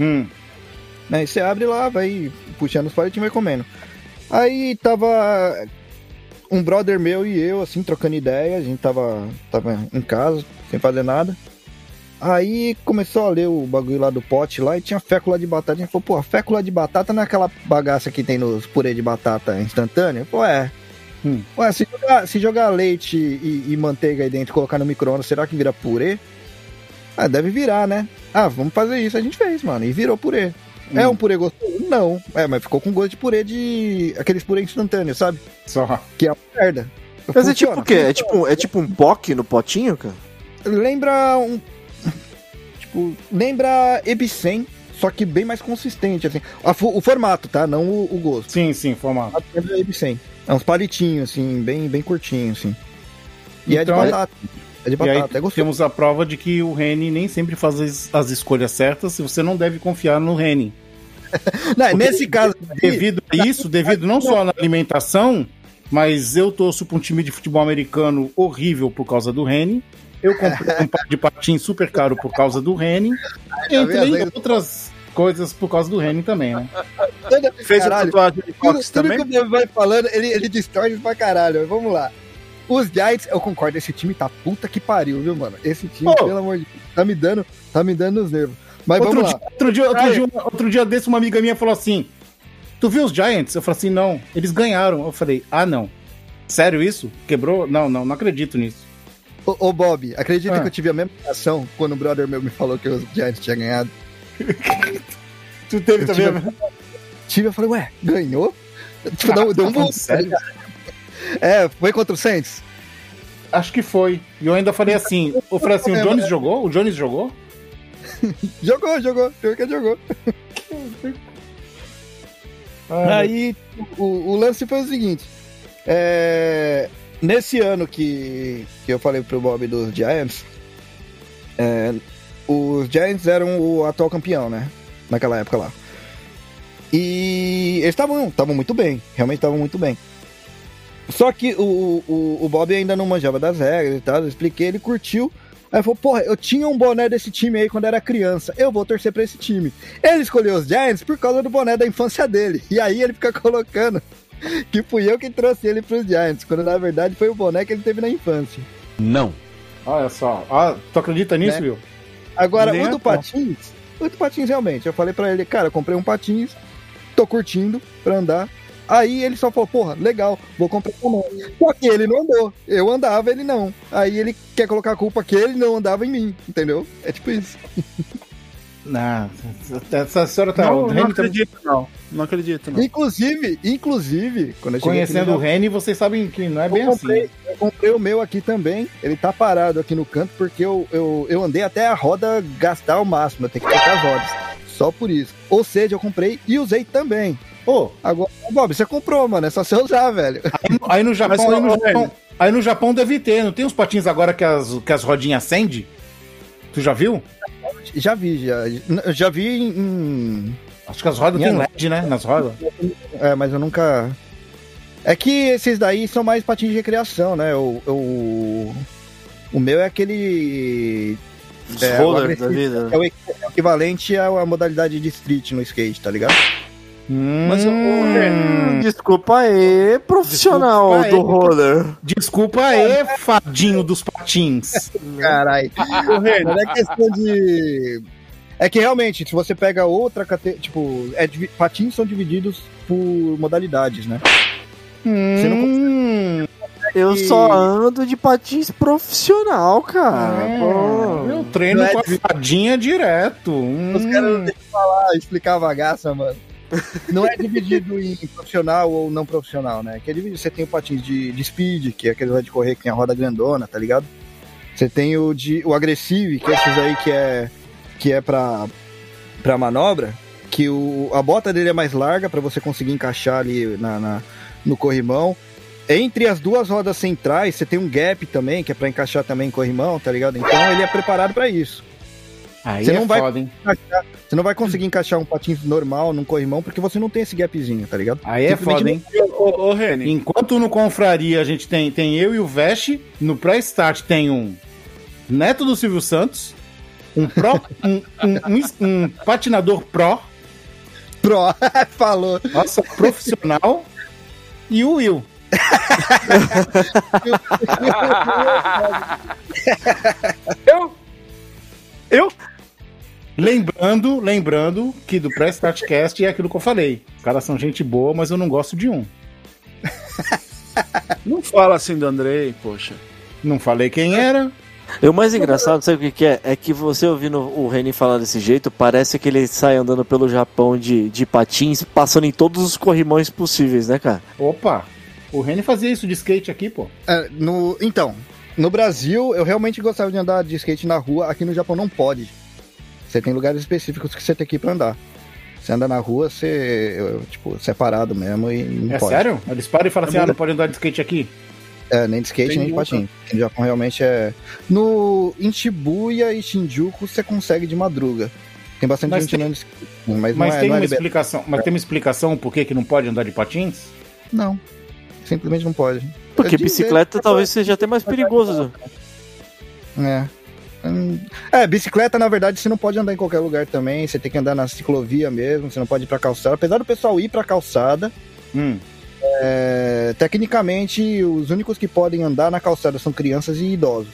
Hum. Né? E você abre lá, vai puxando os palitinhos e vai comendo. Aí tava um brother meu e eu, assim, trocando ideia. A gente tava, tava em casa, sem fazer nada. Aí começou a ler o bagulho lá do pote lá e tinha fécula de batata. A gente falou, pô, fécula de batata não é aquela bagaça que tem nos purê de batata instantâneo? Pô, é. Hum. Ué, se jogar, se jogar leite e, e manteiga aí dentro e colocar no micro-ondas, será que vira purê? Ah, deve virar, né? Ah, vamos fazer isso. A gente fez, mano. E virou purê. É um purê gostoso? Não. É, mas ficou com gosto de purê de. aqueles purê instantâneos, sabe? Só. Que é uma merda. Mas é tipo Funciona. o quê? É tipo, é tipo um pock no potinho, cara? Lembra um. Tipo, lembra Ebicem, só que bem mais consistente, assim. A o formato, tá? Não o, o gosto. Sim, sim, formato. Lembra Ebicem. É uns palitinhos, assim, bem, bem curtinhos, assim. E é de Então, batata. É de E aí batata, é gostoso. temos a prova de que o Reni nem sempre faz as, as escolhas certas e você não deve confiar no Reni. *laughs* Não, Porque nesse caso. *laughs* Devido a isso, devido não só na alimentação, mas eu torço pra um time de futebol americano horrível por causa do Reni. Eu comprei um par de patins super caro por causa do Reni. Entre vendo? outras coisas por causa do Reni também, né? Fez a tatuagem de Tudo, Fox tudo também? que o Bob vai falando, ele, ele distorce pra caralho. Vamos lá. Os Giants, eu concordo, esse time tá puta que pariu, viu, mano? Esse time, Pô. pelo amor de Deus, tá me dando, tá me dando os nervos. Mas Outro vamos dia, lá. outro, dia, outro, dia, outro dia desse, uma amiga minha falou assim: Tu viu os Giants? Eu falei assim: Não, eles ganharam. Eu falei: Ah, não. Sério isso? Quebrou? Não, não, não acredito nisso. Ô, ô, Bob, acredita Ah. que eu tive a mesma reação quando o brother meu me falou que os Giants tinham ganhado? Tu teve Eu também? tive- Tive, eu falei, ué, ganhou? Tipo, deu, deu um tá bom. sério? É, foi contra o Saints? Acho que foi. E eu ainda falei assim: Eu falei assim, o Jones jogou? O Jones jogou? *laughs* Jogou, jogou, pior que ele jogou. Aí o, o lance foi o seguinte: é, nesse ano que, que eu falei pro Bob dos Giants, é, os Giants eram o atual campeão, né? Naquela época lá. E eles estavam muito bem, realmente estavam muito bem. Só que o, o, o Bob ainda não manjava das regras e tal, eu expliquei, ele curtiu. Aí falou, porra, eu tinha um boné desse time aí quando era criança, eu vou torcer pra esse time. Ele escolheu os Giants por causa do boné da infância dele. E aí ele fica *laughs* colocando *laughs* que fui eu que trouxe ele pros Giants, quando na verdade foi o boné que ele teve na infância. Não. Olha só. Ah, tu acredita nisso, Né? viu? Agora, Nem o é do. Patins, o do Patins realmente, eu falei pra ele, cara, eu comprei um Patins, tô curtindo pra andar. Aí ele só falou, porra, legal, vou comprar também. Só que ele não andou. Eu andava, ele não. Aí ele quer colocar a culpa que ele não andava em mim, entendeu? É tipo isso. *laughs* Não, essa senhora tá. Não, não tá- acredito, não. Não acredito, não. Inclusive, inclusive, Conhecendo o Reni, vocês sabem que não é bem eu comprei, assim. eu comprei o meu aqui também. Ele tá parado aqui no canto porque eu, eu, eu andei até a roda gastar o máximo. Eu tenho que trocar as rodas. Só por isso. Ou seja, eu comprei e usei também. Pô, Agora, Bob, você comprou, mano. É só você usar, velho. aí no- aí no Japão, aí no Japão, aí no Japão deve ter. Não tem uns patins agora que as, que as rodinhas acendem? Tu já viu? Já vi, já. Já vi em. Acho que as rodas tem. LED, né? Nas rodas. É, mas eu nunca. É que esses daí são mais patins de recreação, né? O, o, o meu é aquele. Os É, o agressivo. da vida. É o equ- equivalente à modalidade de street no skate, tá ligado? Mas, Hum, Desculpa aí, profissional Desculpa aí. do roller. Desculpa aí, fadinho dos patins. Caralho. Mas é questão de. É que realmente, se você pega outra categoria. Tipo, é patins são divididos por modalidades, né? Você não Hum, Eu só ando de patins profissional, cara. Pô. eu treino Não é com a de- fadinha direto. Hum. Os caras não deixam falar, explicar a bagaça, mano. Não é dividido em profissional ou não profissional, né? Que é dividido. Você tem o patins de, de speed, que é aquele lá de correr que tem a roda grandona, tá ligado? Você tem o de o agressive, que é esses aí que é que é pra, pra manobra, que o, a bota dele é mais larga pra você conseguir encaixar ali na, na- no corrimão. Entre as duas rodas centrais, você tem um gap também, que é pra encaixar também em corrimão, tá ligado? Então ele é preparado pra isso. Aí Você é não vai- foda, hein? encaixar- Você não vai conseguir encaixar um patins normal num corrimão porque você não tem esse gapzinho, tá ligado? Aí é foda, hein? ô, ô, Reni, Enquanto no Confraria a gente tem, tem eu e o Veste, no pré-start tem um neto do Silvio Santos, um pro, *laughs* um, um- um- um patinador pró, Pro, *laughs* falou. nossa, profissional, e o Will. *laughs* Eu? eu? Lembrando, lembrando que do pré-start cast é aquilo que eu falei. Os caras são gente boa, mas eu não gosto de um. Não fala assim do Andrei, poxa. Não falei quem era. E o mais engraçado, sabe o que, que é? É que você ouvindo o Reni falar desse jeito, parece que ele sai andando pelo Japão de, de patins, passando em todos os corrimões possíveis, né, cara? Opa, o Reni fazia isso de skate aqui, pô. É, no, então, no Brasil, eu realmente gostava de andar de skate na rua. Aqui no Japão não pode. Você tem lugares específicos que você tem que ir pra andar. Você anda na rua, você, tipo, separado mesmo e não É pode. sério? Eles param e falam assim: É ah, não pode andar de skate aqui. É, nem de skate, Tem nem de patim. Aqui no Japão realmente é. No, em Shibuya e Shinjuku você consegue de madruga. Tem bastante Mas gente tem- andando de skate. Mas, Mas não é, tem não é uma liberado. explicação. Mas tem uma explicação por que, que não pode andar de patins? Não. Simplesmente não pode. Porque bicicleta é- talvez seja até mais perigoso. É. É, bicicleta, na verdade, você não pode andar em qualquer lugar também. Você tem que andar na ciclovia mesmo. Você não pode ir pra calçada. Apesar do pessoal ir pra calçada, Hum. é, tecnicamente, os únicos que podem andar na calçada são crianças e idosos.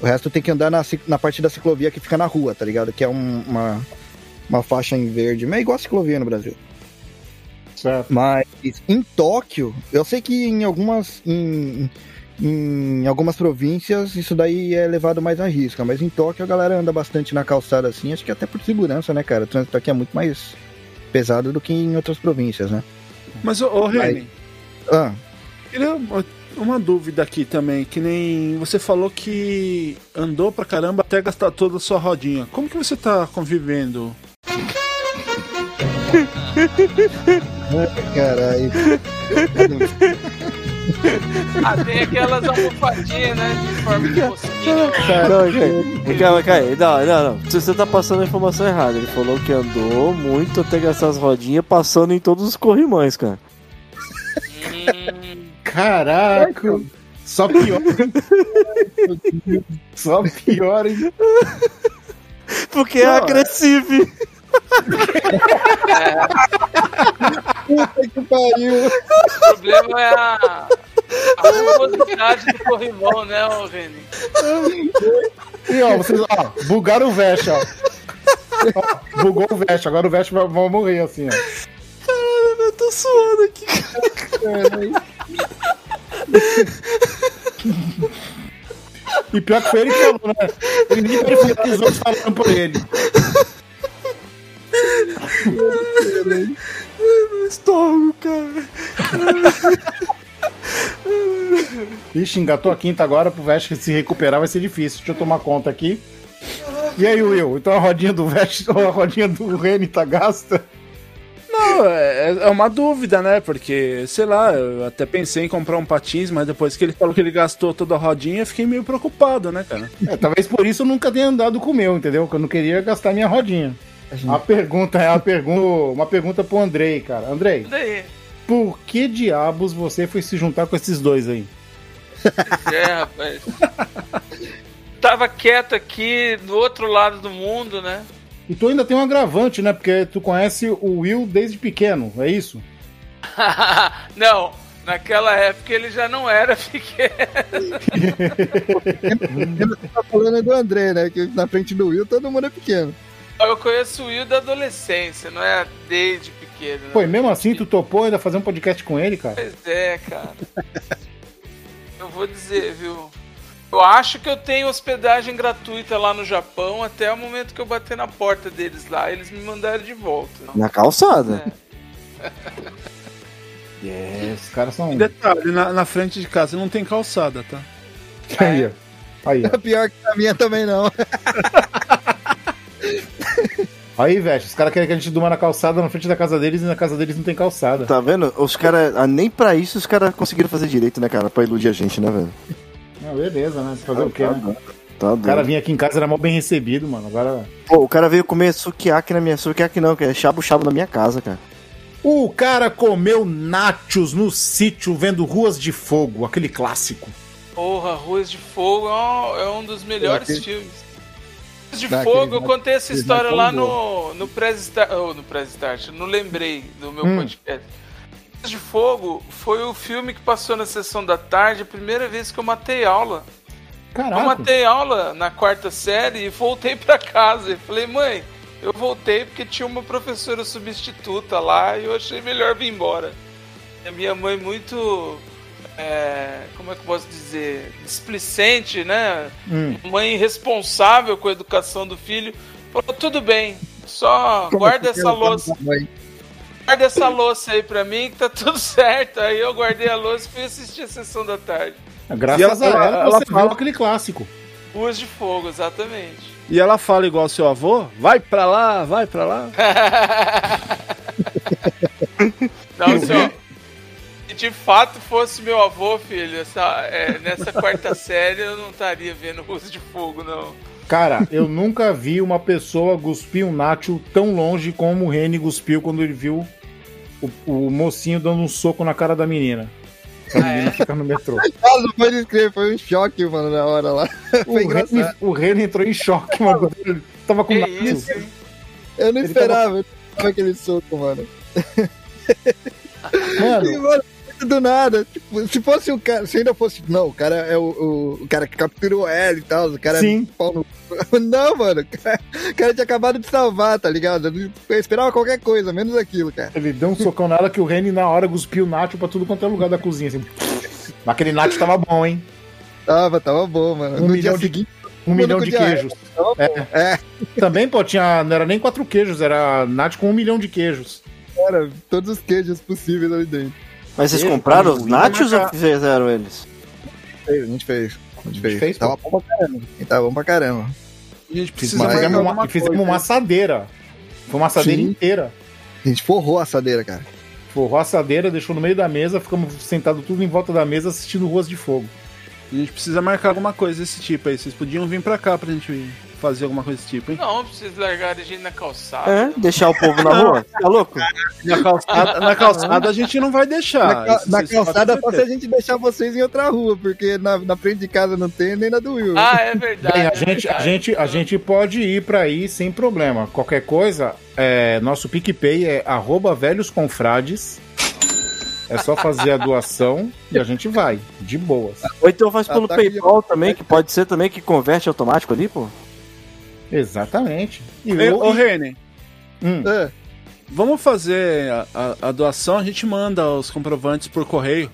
O resto tem que andar na, na parte da ciclovia que fica na rua, tá ligado? Que é um- uma, uma faixa em verde. Mas é igual a ciclovia no Brasil. Certo. Mas em Tóquio, eu sei que em algumas em, em algumas províncias isso daí é levado mais à risca, mas em Tóquio a galera anda bastante na calçada assim, acho que até por segurança, né, cara? O trânsito aqui é muito mais pesado do que em outras províncias, né? Mas, ô, ô Reni, Ah, uma, uma dúvida aqui também, que nem você falou que andou pra caramba até gastar toda a sua rodinha. Como que você tá convivendo? *laughs* caralho. *laughs* Ah, tem aquelas almofadinhas, né? De forma de. Não, calma. Não, não, não. Você tá passando a informação errada. Ele falou que andou muito até gastar as rodinhas passando em todos os corrimões, cara. Caraca! Só pior. *laughs* Só pior, hein? Porque é agressivo. Puta que pariu. o problema é a, a rugosidade do corrimão, né, ô Reni? E ó, vocês, ó, bugaram o Vest, ó. Ó, Bugou o Vest, agora o Vest vai, vai morrer assim, ó. Caralho, eu tô suando aqui. E pior que foi ele que falou, né? Ele nem outros falaram por ele. Meu estômago, cara. Ixi, engatou a quinta agora pro Vest se recuperar vai ser difícil. Deixa eu tomar conta aqui. E aí, Will? Então a rodinha do Vest ou *laughs* a rodinha do Reni tá gasta? Não, é, é uma dúvida, né? Porque, sei lá, eu até pensei em comprar um patins, mas depois que ele falou que ele gastou toda a rodinha, eu fiquei meio preocupado, né, cara? É, talvez por isso eu nunca tenha andado com o meu, entendeu? Porque eu não queria gastar minha rodinha. A pergunta é a pergunta, uma pergunta pro Andrei, cara. Andrei, Daí. por que diabos você foi se juntar com esses dois aí? É, rapaz. Tava quieto aqui do outro lado do mundo, né? E tu ainda tem um agravante, né? Porque tu conhece o Will desde pequeno, é isso? *laughs* não, naquela época ele já não era *laughs* pequeno. Você *laughs* tá falando é do André, né? Que na frente do Will todo mundo é pequeno. Eu conheço o Will da adolescência, não é desde pequeno. né? Pô, e mesmo assim tu topou ainda fazer um podcast com ele, cara? Pois é, cara. *laughs* Eu vou dizer, viu? Eu acho que eu tenho hospedagem gratuita lá no Japão até o momento que eu bater na porta deles lá. Eles me mandaram de volta. Na calçada. É, *laughs* os caras são. E detalhe, na, na frente de casa não tem calçada, tá? Aí, ó. Aí, ó. *laughs* Pior que a minha também não. *laughs* Aí, Vest, os caras querem que a gente durma na calçada na frente da casa deles e na casa deles não tem calçada. Tá vendo? Os caras, ah, nem pra isso os caras conseguiram fazer direito, né, cara? Pra iludir a gente, né, velho? Ah, beleza, né? Fazer o quê, né? Tá O cara vinha aqui em casa era mal bem recebido, mano. Agora. Pô, o cara veio comer sukiyaki na minha... Sukiyaki não, que é chabo-chabo na minha casa, cara. O cara comeu nachos no sítio vendo Ruas de Fogo, aquele clássico. Porra, Ruas de Fogo é um, é um dos melhores Daquele- filmes. De Daquele- Fogo, eu contei essa história lá no, no Press Start. Oh, no Press Start, no Lembrei do meu Hum. podcast. De Fogo foi o filme que passou na sessão da tarde, a primeira vez que eu matei aula. Eu Caraca. matei aula na quarta série e voltei pra casa. E falei, mãe, eu voltei porque tinha uma professora substituta lá e eu achei melhor vir embora. E a minha mãe muito. É, como é que eu posso dizer? Displicente, né? Hum. Mãe responsável com a educação do filho. Falou, tudo bem, só guarda essa louça. Guarda essa louça aí pra mim que tá tudo *laughs* certo. Aí eu guardei a louça e fui assistir a sessão da tarde. Graças E ela- a ela, ela você fala- viu aquele clássico. Ruas de Fogo, exatamente. E ela fala igual seu avô, vai pra lá, vai pra lá. *laughs* Não, se, eu- se de fato fosse meu avô, filho, essa, é, nessa quarta *laughs* série eu não estaria vendo Ruas de Fogo, não. Cara, eu nunca vi uma pessoa cuspir um nacho tão longe como o Reni cuspiu quando ele viu o, o mocinho dando um soco na cara da menina. A menina fica no metrô. *laughs* Ah, não pode escrever, foi um choque, mano, na hora lá. O Foi o Reni entrou em choque, mano. Ele tava com nacho. Eu não Ele esperava, eu não esperava aquele soco, mano. Mano. *laughs* Mano, do nada. Tipo, se fosse o cara, se ainda fosse. Não, o cara é o, o, o cara que capturou ela e tal. O cara Sim. é pau no. *laughs* Não, mano. O cara, o cara tinha acabado de salvar, tá ligado? Eu esperava qualquer coisa, menos aquilo, cara. Ele deu um socão nela que o Reni na hora cuspiu o nacho pra tudo quanto é lugar da cozinha. Assim. Mas aquele nacho tava bom, hein? Tava, tava bom, mano. Um no milhão de- seguinte. Um milhão de queijos. É. É. Também, pô, tinha, não era nem quatro queijos, era nacho com um milhão de queijos. Cara, todos os queijos possíveis ali dentro. Mas vocês compraram os nachos ou maca- fizeram eles? Fez, A gente fez. A gente fez. fez, tava bom pra caramba. E tava bom pra caramba. A gente precisa fizemos uma, e fizemos coisa. uma assadeira. Foi uma assadeira Sim. inteira. A gente forrou a assadeira, cara. Forrou a assadeira, deixou no meio da mesa, ficamos sentados tudo em volta da mesa assistindo Ruas de Fogo. A gente precisa marcar alguma coisa desse tipo aí. Vocês podiam vir pra cá pra gente fazer alguma coisa desse tipo, hein? Não, precisa largar a gente na calçada. É, deixar o povo na rua? *laughs* Tá louco? Na calçada, na calçada a gente não vai deixar. na na calçada ter só se a gente deixar vocês em outra rua, porque na, na frente de casa não tem nem na do Will. Ah, é verdade. Bem, a é gente, a, verdade. gente, a gente pode ir pra aí sem problema. Qualquer coisa, é, nosso PicPay é arroba velhosconfrades. É só fazer a doação e a gente vai, de boas. Ou então faz pelo Ataque de- PayPal também, que pode ser também que converte automático ali, pô. Exatamente. E Ei, eu- Ô, Rene, Hum, É. vamos fazer a, a- a doação, a gente manda os comprovantes por correio.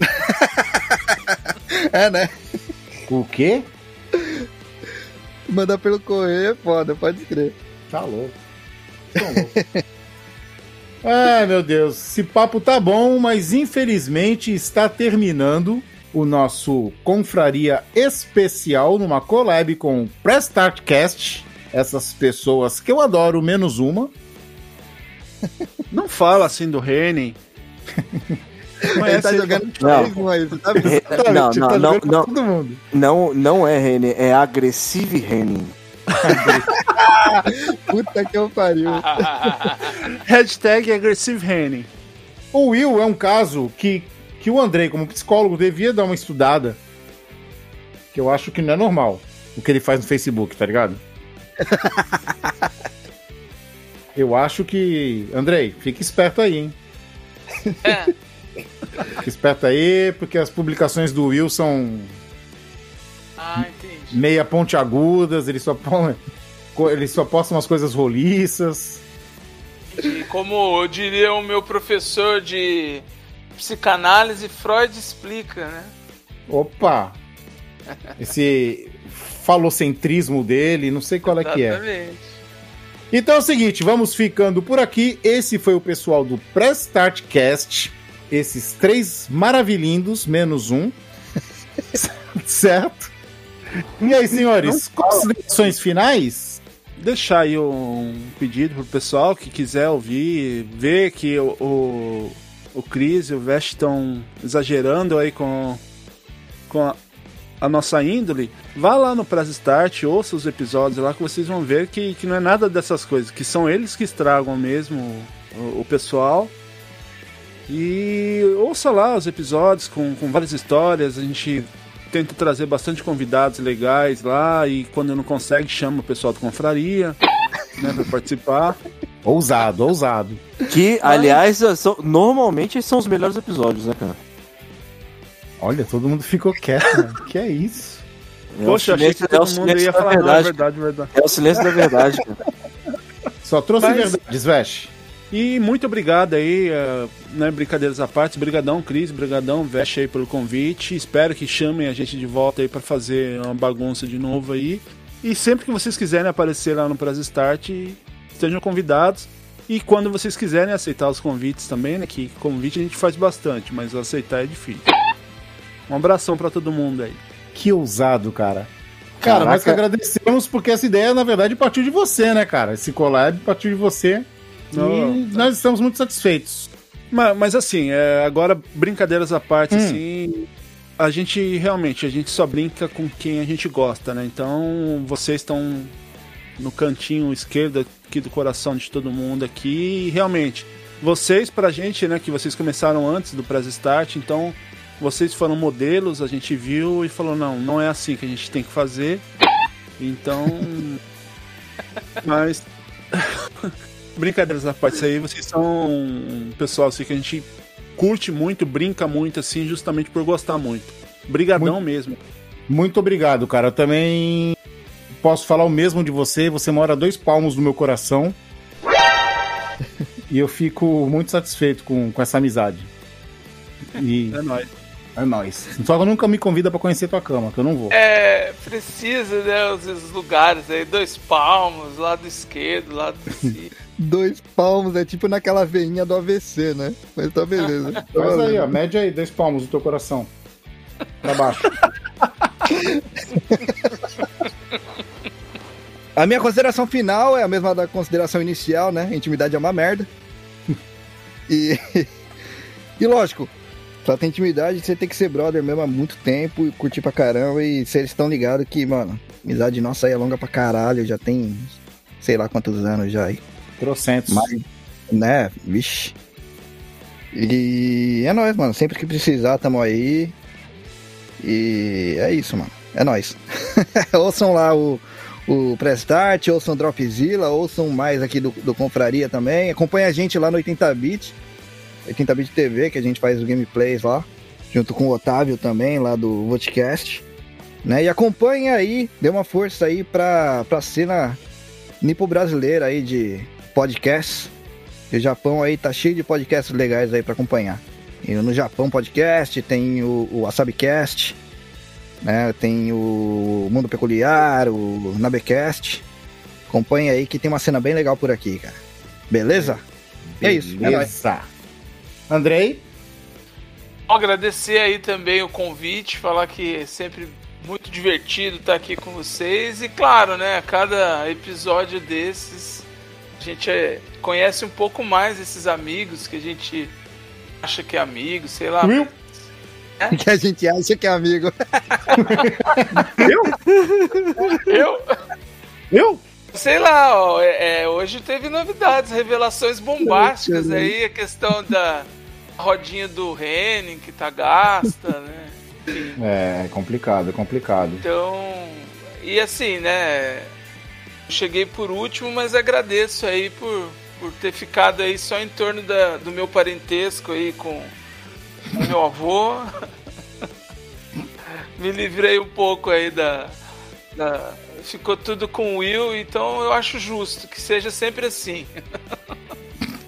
*laughs* É, né? o quê? Mandar pelo correio é foda, pode crer. Tá louco. louco. *laughs* Ai, meu Deus, esse papo tá bom, mas infelizmente está terminando o nosso Confraria Especial numa collab com o Prestartcast. Essas pessoas que eu adoro, menos uma. *laughs* Não fala assim do Reni. *laughs* Ele tá jogando Não. aí, *laughs* tá Não, Tá não, não, pra não, todo mundo. não, não é Rene, é agressive Rene. Puta que eu pariu. Hashtag Aggressive Reni. O Will é um caso que, que o Andrei, como psicólogo, devia dar uma estudada. Que eu acho que não é normal. O que ele faz no Facebook, tá ligado? *laughs* eu acho que. Andrei, fique esperto aí, hein? É. Fique esperto aí, porque as publicações do Will são Ah, entendi. meia pontiagudas, ele só, põe, ele só posta umas coisas roliças. E como eu diria o meu professor de psicanálise, Freud explica, né? Opa! Esse falocentrismo dele, não sei qual é que é. Exatamente. Então é o seguinte, vamos ficando por aqui. Esse foi o pessoal do Press Start Cast. Esses três maravilhindos, menos um. *laughs* certo? E aí, senhores, considerações finais? Deixar aí um pedido pro pessoal que quiser ouvir, ver que o, o, o Cris e o Vest estão exagerando aí com, com a, a nossa índole. Vá lá no Press Start, ouça os episódios lá que vocês vão ver que, que não é nada dessas coisas, que são eles que estragam mesmo o, o pessoal. E ouça lá os episódios com, com várias histórias, a gente tenta trazer bastante convidados legais lá e quando não consegue chama o pessoal do Confraria, né, para participar. Ousado, ousado. Que, aliás, são- normalmente são os melhores episódios, né, cara? Olha, todo mundo ficou quieto, mano. Que é isso? É o Poxa, achei que silêncio- é o todo mundo silêncio ia da falar não, é verdade. verdade, verdade. É o silêncio da verdade, cara. Só trouxe Mas- verdades, Vesh. E muito obrigado aí, eh, né, brincadeiras à parte, brigadão Cris, brigadão Veste aí pelo convite, espero que chamem a gente de volta aí para fazer uma bagunça de novo aí, e sempre que vocês quiserem aparecer lá no Prazo Start, estejam convidados, e quando vocês quiserem aceitar os convites também, né, que convite a gente faz bastante, mas aceitar é difícil. Um abração para todo mundo aí. Que ousado, cara. Cara, nós que agradecemos porque essa ideia, na verdade, partiu de você, né, cara? Esse collab partiu de você. Não, e nós estamos muito satisfeitos. Mas, mas assim, é, agora brincadeiras à parte, Hum. assim, a gente realmente a gente só brinca com quem a gente gosta, né? Então vocês estão no cantinho esquerdo aqui do coração de todo mundo aqui, e realmente vocês pra gente, né? Que vocês começaram antes do Press Start, então vocês foram modelos, a gente viu e falou não, não é assim que a gente tem que fazer. Então, *laughs* mas *laughs* brincadeiras à parte, isso aí vocês são um pessoal assim que a gente curte muito, brinca muito assim, justamente por gostar muito. Brigadão mesmo. Muito obrigado, cara. Eu também posso falar o mesmo de você. Você mora dois palmos no meu coração. e eu fico muito satisfeito com, com essa amizade. E É nóis. é nóis. Só que nunca me convida pra conhecer tua cama, que eu não vou. É, precisa, né? Os, os lugares aí, dois palmos, lado esquerdo, lado cima. *laughs* Dois palmos, é tipo naquela veinha do AVC, né? Mas tá beleza. *laughs* Tá Faz aí, ó. Mede aí, dois palmos do teu coração. Pra baixo. *laughs* A minha consideração final é a mesma da consideração inicial, né? Intimidade é uma merda. *laughs* E, e lógico, pra ter intimidade, você tem que ser brother mesmo há muito tempo e curtir pra caramba. E vocês estão ligados que, mano, amizade nossa aí é longa pra caralho. Já tem sei lá quantos anos já aí. Trocentos. Mas, né? Vixe. E é nóis, mano. Sempre que precisar, tamo aí. E é isso, mano. É nóis. *laughs* ouçam lá o, o Prestart, ouçam o Dropzilla, ouçam mais aqui do, do Confraria também. Acompanha a gente lá no 80bit. 80bit TV, que a gente faz os gameplays lá. Junto com o Otávio também, lá do Vodcast. Né? E acompanha aí, dê uma força aí pra, pra cena nipo brasileira aí de podcasts. E o Japão aí tá cheio de podcasts legais aí pra acompanhar. E no Japão Podcast, tem o, o Asabcast, né? Tem o Mundo Peculiar, o Nabecast. Acompanha aí que tem uma cena bem legal por aqui, cara. Beleza? É isso. É. Beleza. Andrei? Bom, agradecer aí também o convite, falar que é sempre muito divertido estar aqui com vocês. E claro, né, a cada episódio desses, a gente é, conhece um pouco mais esses amigos que a gente acha que é amigo, sei lá. Will? *laughs* Que a gente acha que é amigo. *laughs* Eu? Eu? Sei lá, ó, é, é, hoje teve novidades, revelações bombásticas aí, a questão da rodinha do Henning que tá gasta, né? Enfim, *laughs* É complicado, é complicado. Então, e assim, né? Cheguei por último, mas agradeço aí por, por ter ficado aí só em torno da, do meu parentesco aí com o meu avô. Me livrei um pouco aí da, da. Ficou tudo com o Will, então eu acho justo que seja sempre assim.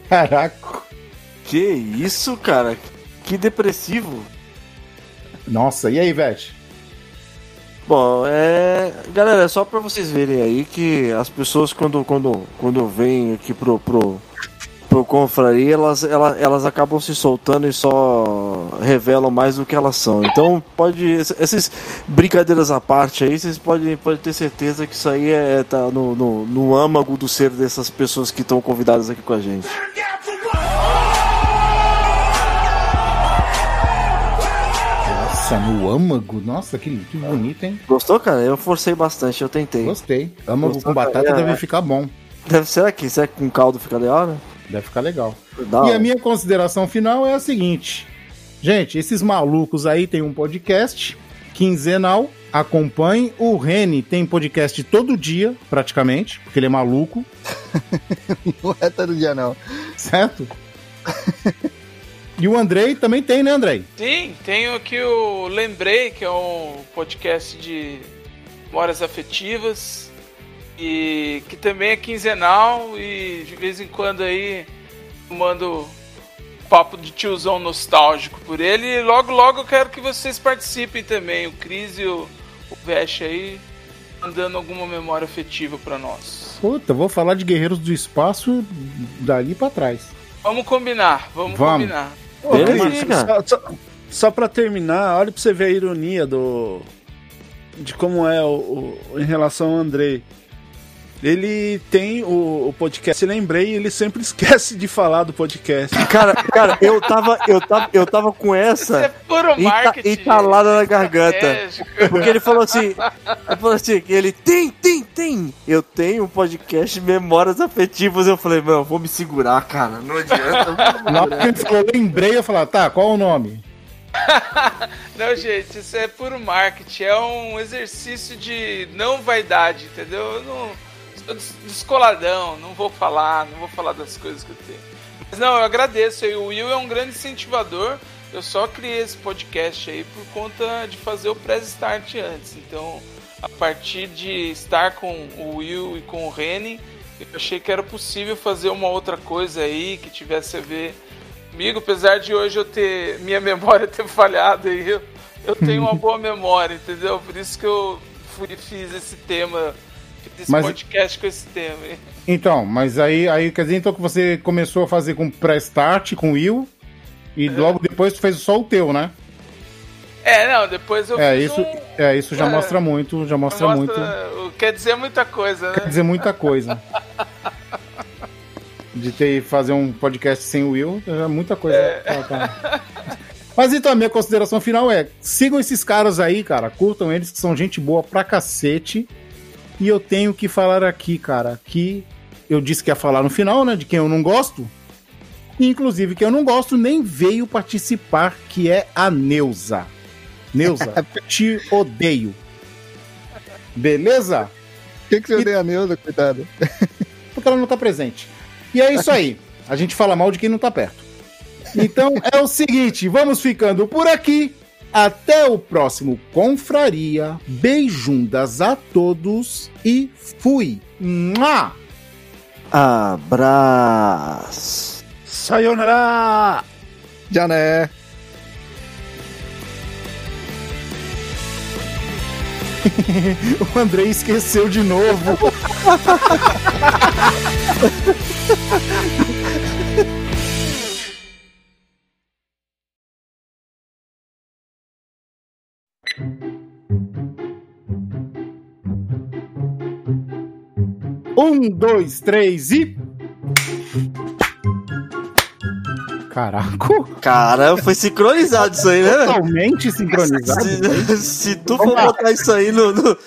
Caraca. Que isso, cara? Que depressivo. Nossa, e aí, Vete? Bom, é. Galera, é só pra vocês verem aí que as pessoas quando, quando, quando vêm aqui pro, pro, pro confraria, elas, elas, elas acabam se soltando e só revelam mais do que elas são. Então pode. Essas brincadeiras à parte aí, vocês podem, podem ter certeza que isso aí é tá no, no, no âmago do ser dessas pessoas que estão convidadas aqui com a gente. Nossa, no âmago? Nossa, que, que bonito, hein? Gostou, cara? Eu forcei bastante, eu tentei. Gostei. Âmago Gostou, com batata cara? deve É. ficar bom. Deve, será que será que com caldo fica legal, né? Deve ficar legal. E a minha consideração final é a seguinte: gente, esses malucos aí tem um podcast quinzenal. Acompanhe. O Reni tem podcast todo dia, praticamente, porque ele é maluco, *laughs* Não é todo dia, não. certo? e o Andrei também tem, né, Andrei? Sim, tenho aqui o Lembrei, que é um podcast de memórias afetivas e que também é quinzenal e de vez em quando aí eu mando papo de tiozão nostálgico por ele e logo logo eu quero que vocês participem também, o Cris e o, o Vesh aí mandando alguma memória afetiva pra nós. Puta, vou falar de Guerreiros do Espaço dali pra trás. Vamos combinar, vamos, Vamos. combinar. Ô, Beleza, só, só, só pra terminar, olha pra você ver a ironia do. de como é o, o- em relação ao Andrei. Ele tem o, o podcast, lembrei, e ele sempre *laughs* esquece de falar do podcast. Cara, cara, eu tava, eu tava, eu tava com Isso é essa puro enta- marketing. entalada na garganta. estratégico. Porque ele falou assim, *laughs* ele falou assim, que ele tem, tem, tem. Eu tenho um podcast de memórias afetivas. Eu falei, mano, vou me segurar, cara. Não adianta. Na hora que ele falou, lembrei, eu falei, tá, qual o nome? *laughs* Não, gente, isso é puro marketing. É um exercício de não vaidade, entendeu? Eu não descoladão, não vou falar, não vou falar das coisas que eu tenho. Mas não, eu agradeço. O Will é um grande incentivador. Eu só criei esse podcast aí por conta de fazer o press start antes. Então, a partir de estar com o Will e com o Reni, eu achei que era possível fazer uma outra coisa aí que tivesse a ver comigo, apesar de hoje eu ter minha *laughs* memória ter falhado aí, eu, eu tenho uma boa memória, entendeu? Por isso que eu fui, fiz esse tema, fiz esse Mas- podcast com esse tema. aí. Então, mas aí, aí quer dizer então que você começou a fazer com pré-start, com o Will, e logo depois tu fez só o teu, né? É, não, depois eu É, fiz isso, um, é, isso já É. mostra muito, já mostra, muito. Quer dizer muita coisa, Quer né? dizer muita coisa. *laughs* De ter fazer um podcast sem o Will, é muita coisa. Tá. Mas então, a minha consideração final é: sigam esses caras aí, cara. Curtam eles, que são gente boa pra cacete. E eu tenho que falar aqui, cara, que eu disse que ia falar no final, né? De quem eu não gosto. E, inclusive, quem eu não gosto nem veio participar, que é a Neuza. Neuza, *laughs* te odeio. Beleza? Por que, que você odeia a Neuza, coitada? *laughs* porque ela não tá presente. E é isso aí. A gente fala mal de quem não tá perto. Então é o seguinte, vamos ficando por aqui. Até o próximo Confraria. Beijundas a todos e fui. Mua! Abraço. Sayonara! Já né? *laughs* o Andrei esqueceu de novo. *laughs* Um, dois, três e. Caraca, Cara, foi sincronizado isso aí, né? totalmente sincronizado. Se, se tu Vamos for lá. botar isso aí no. no- *laughs*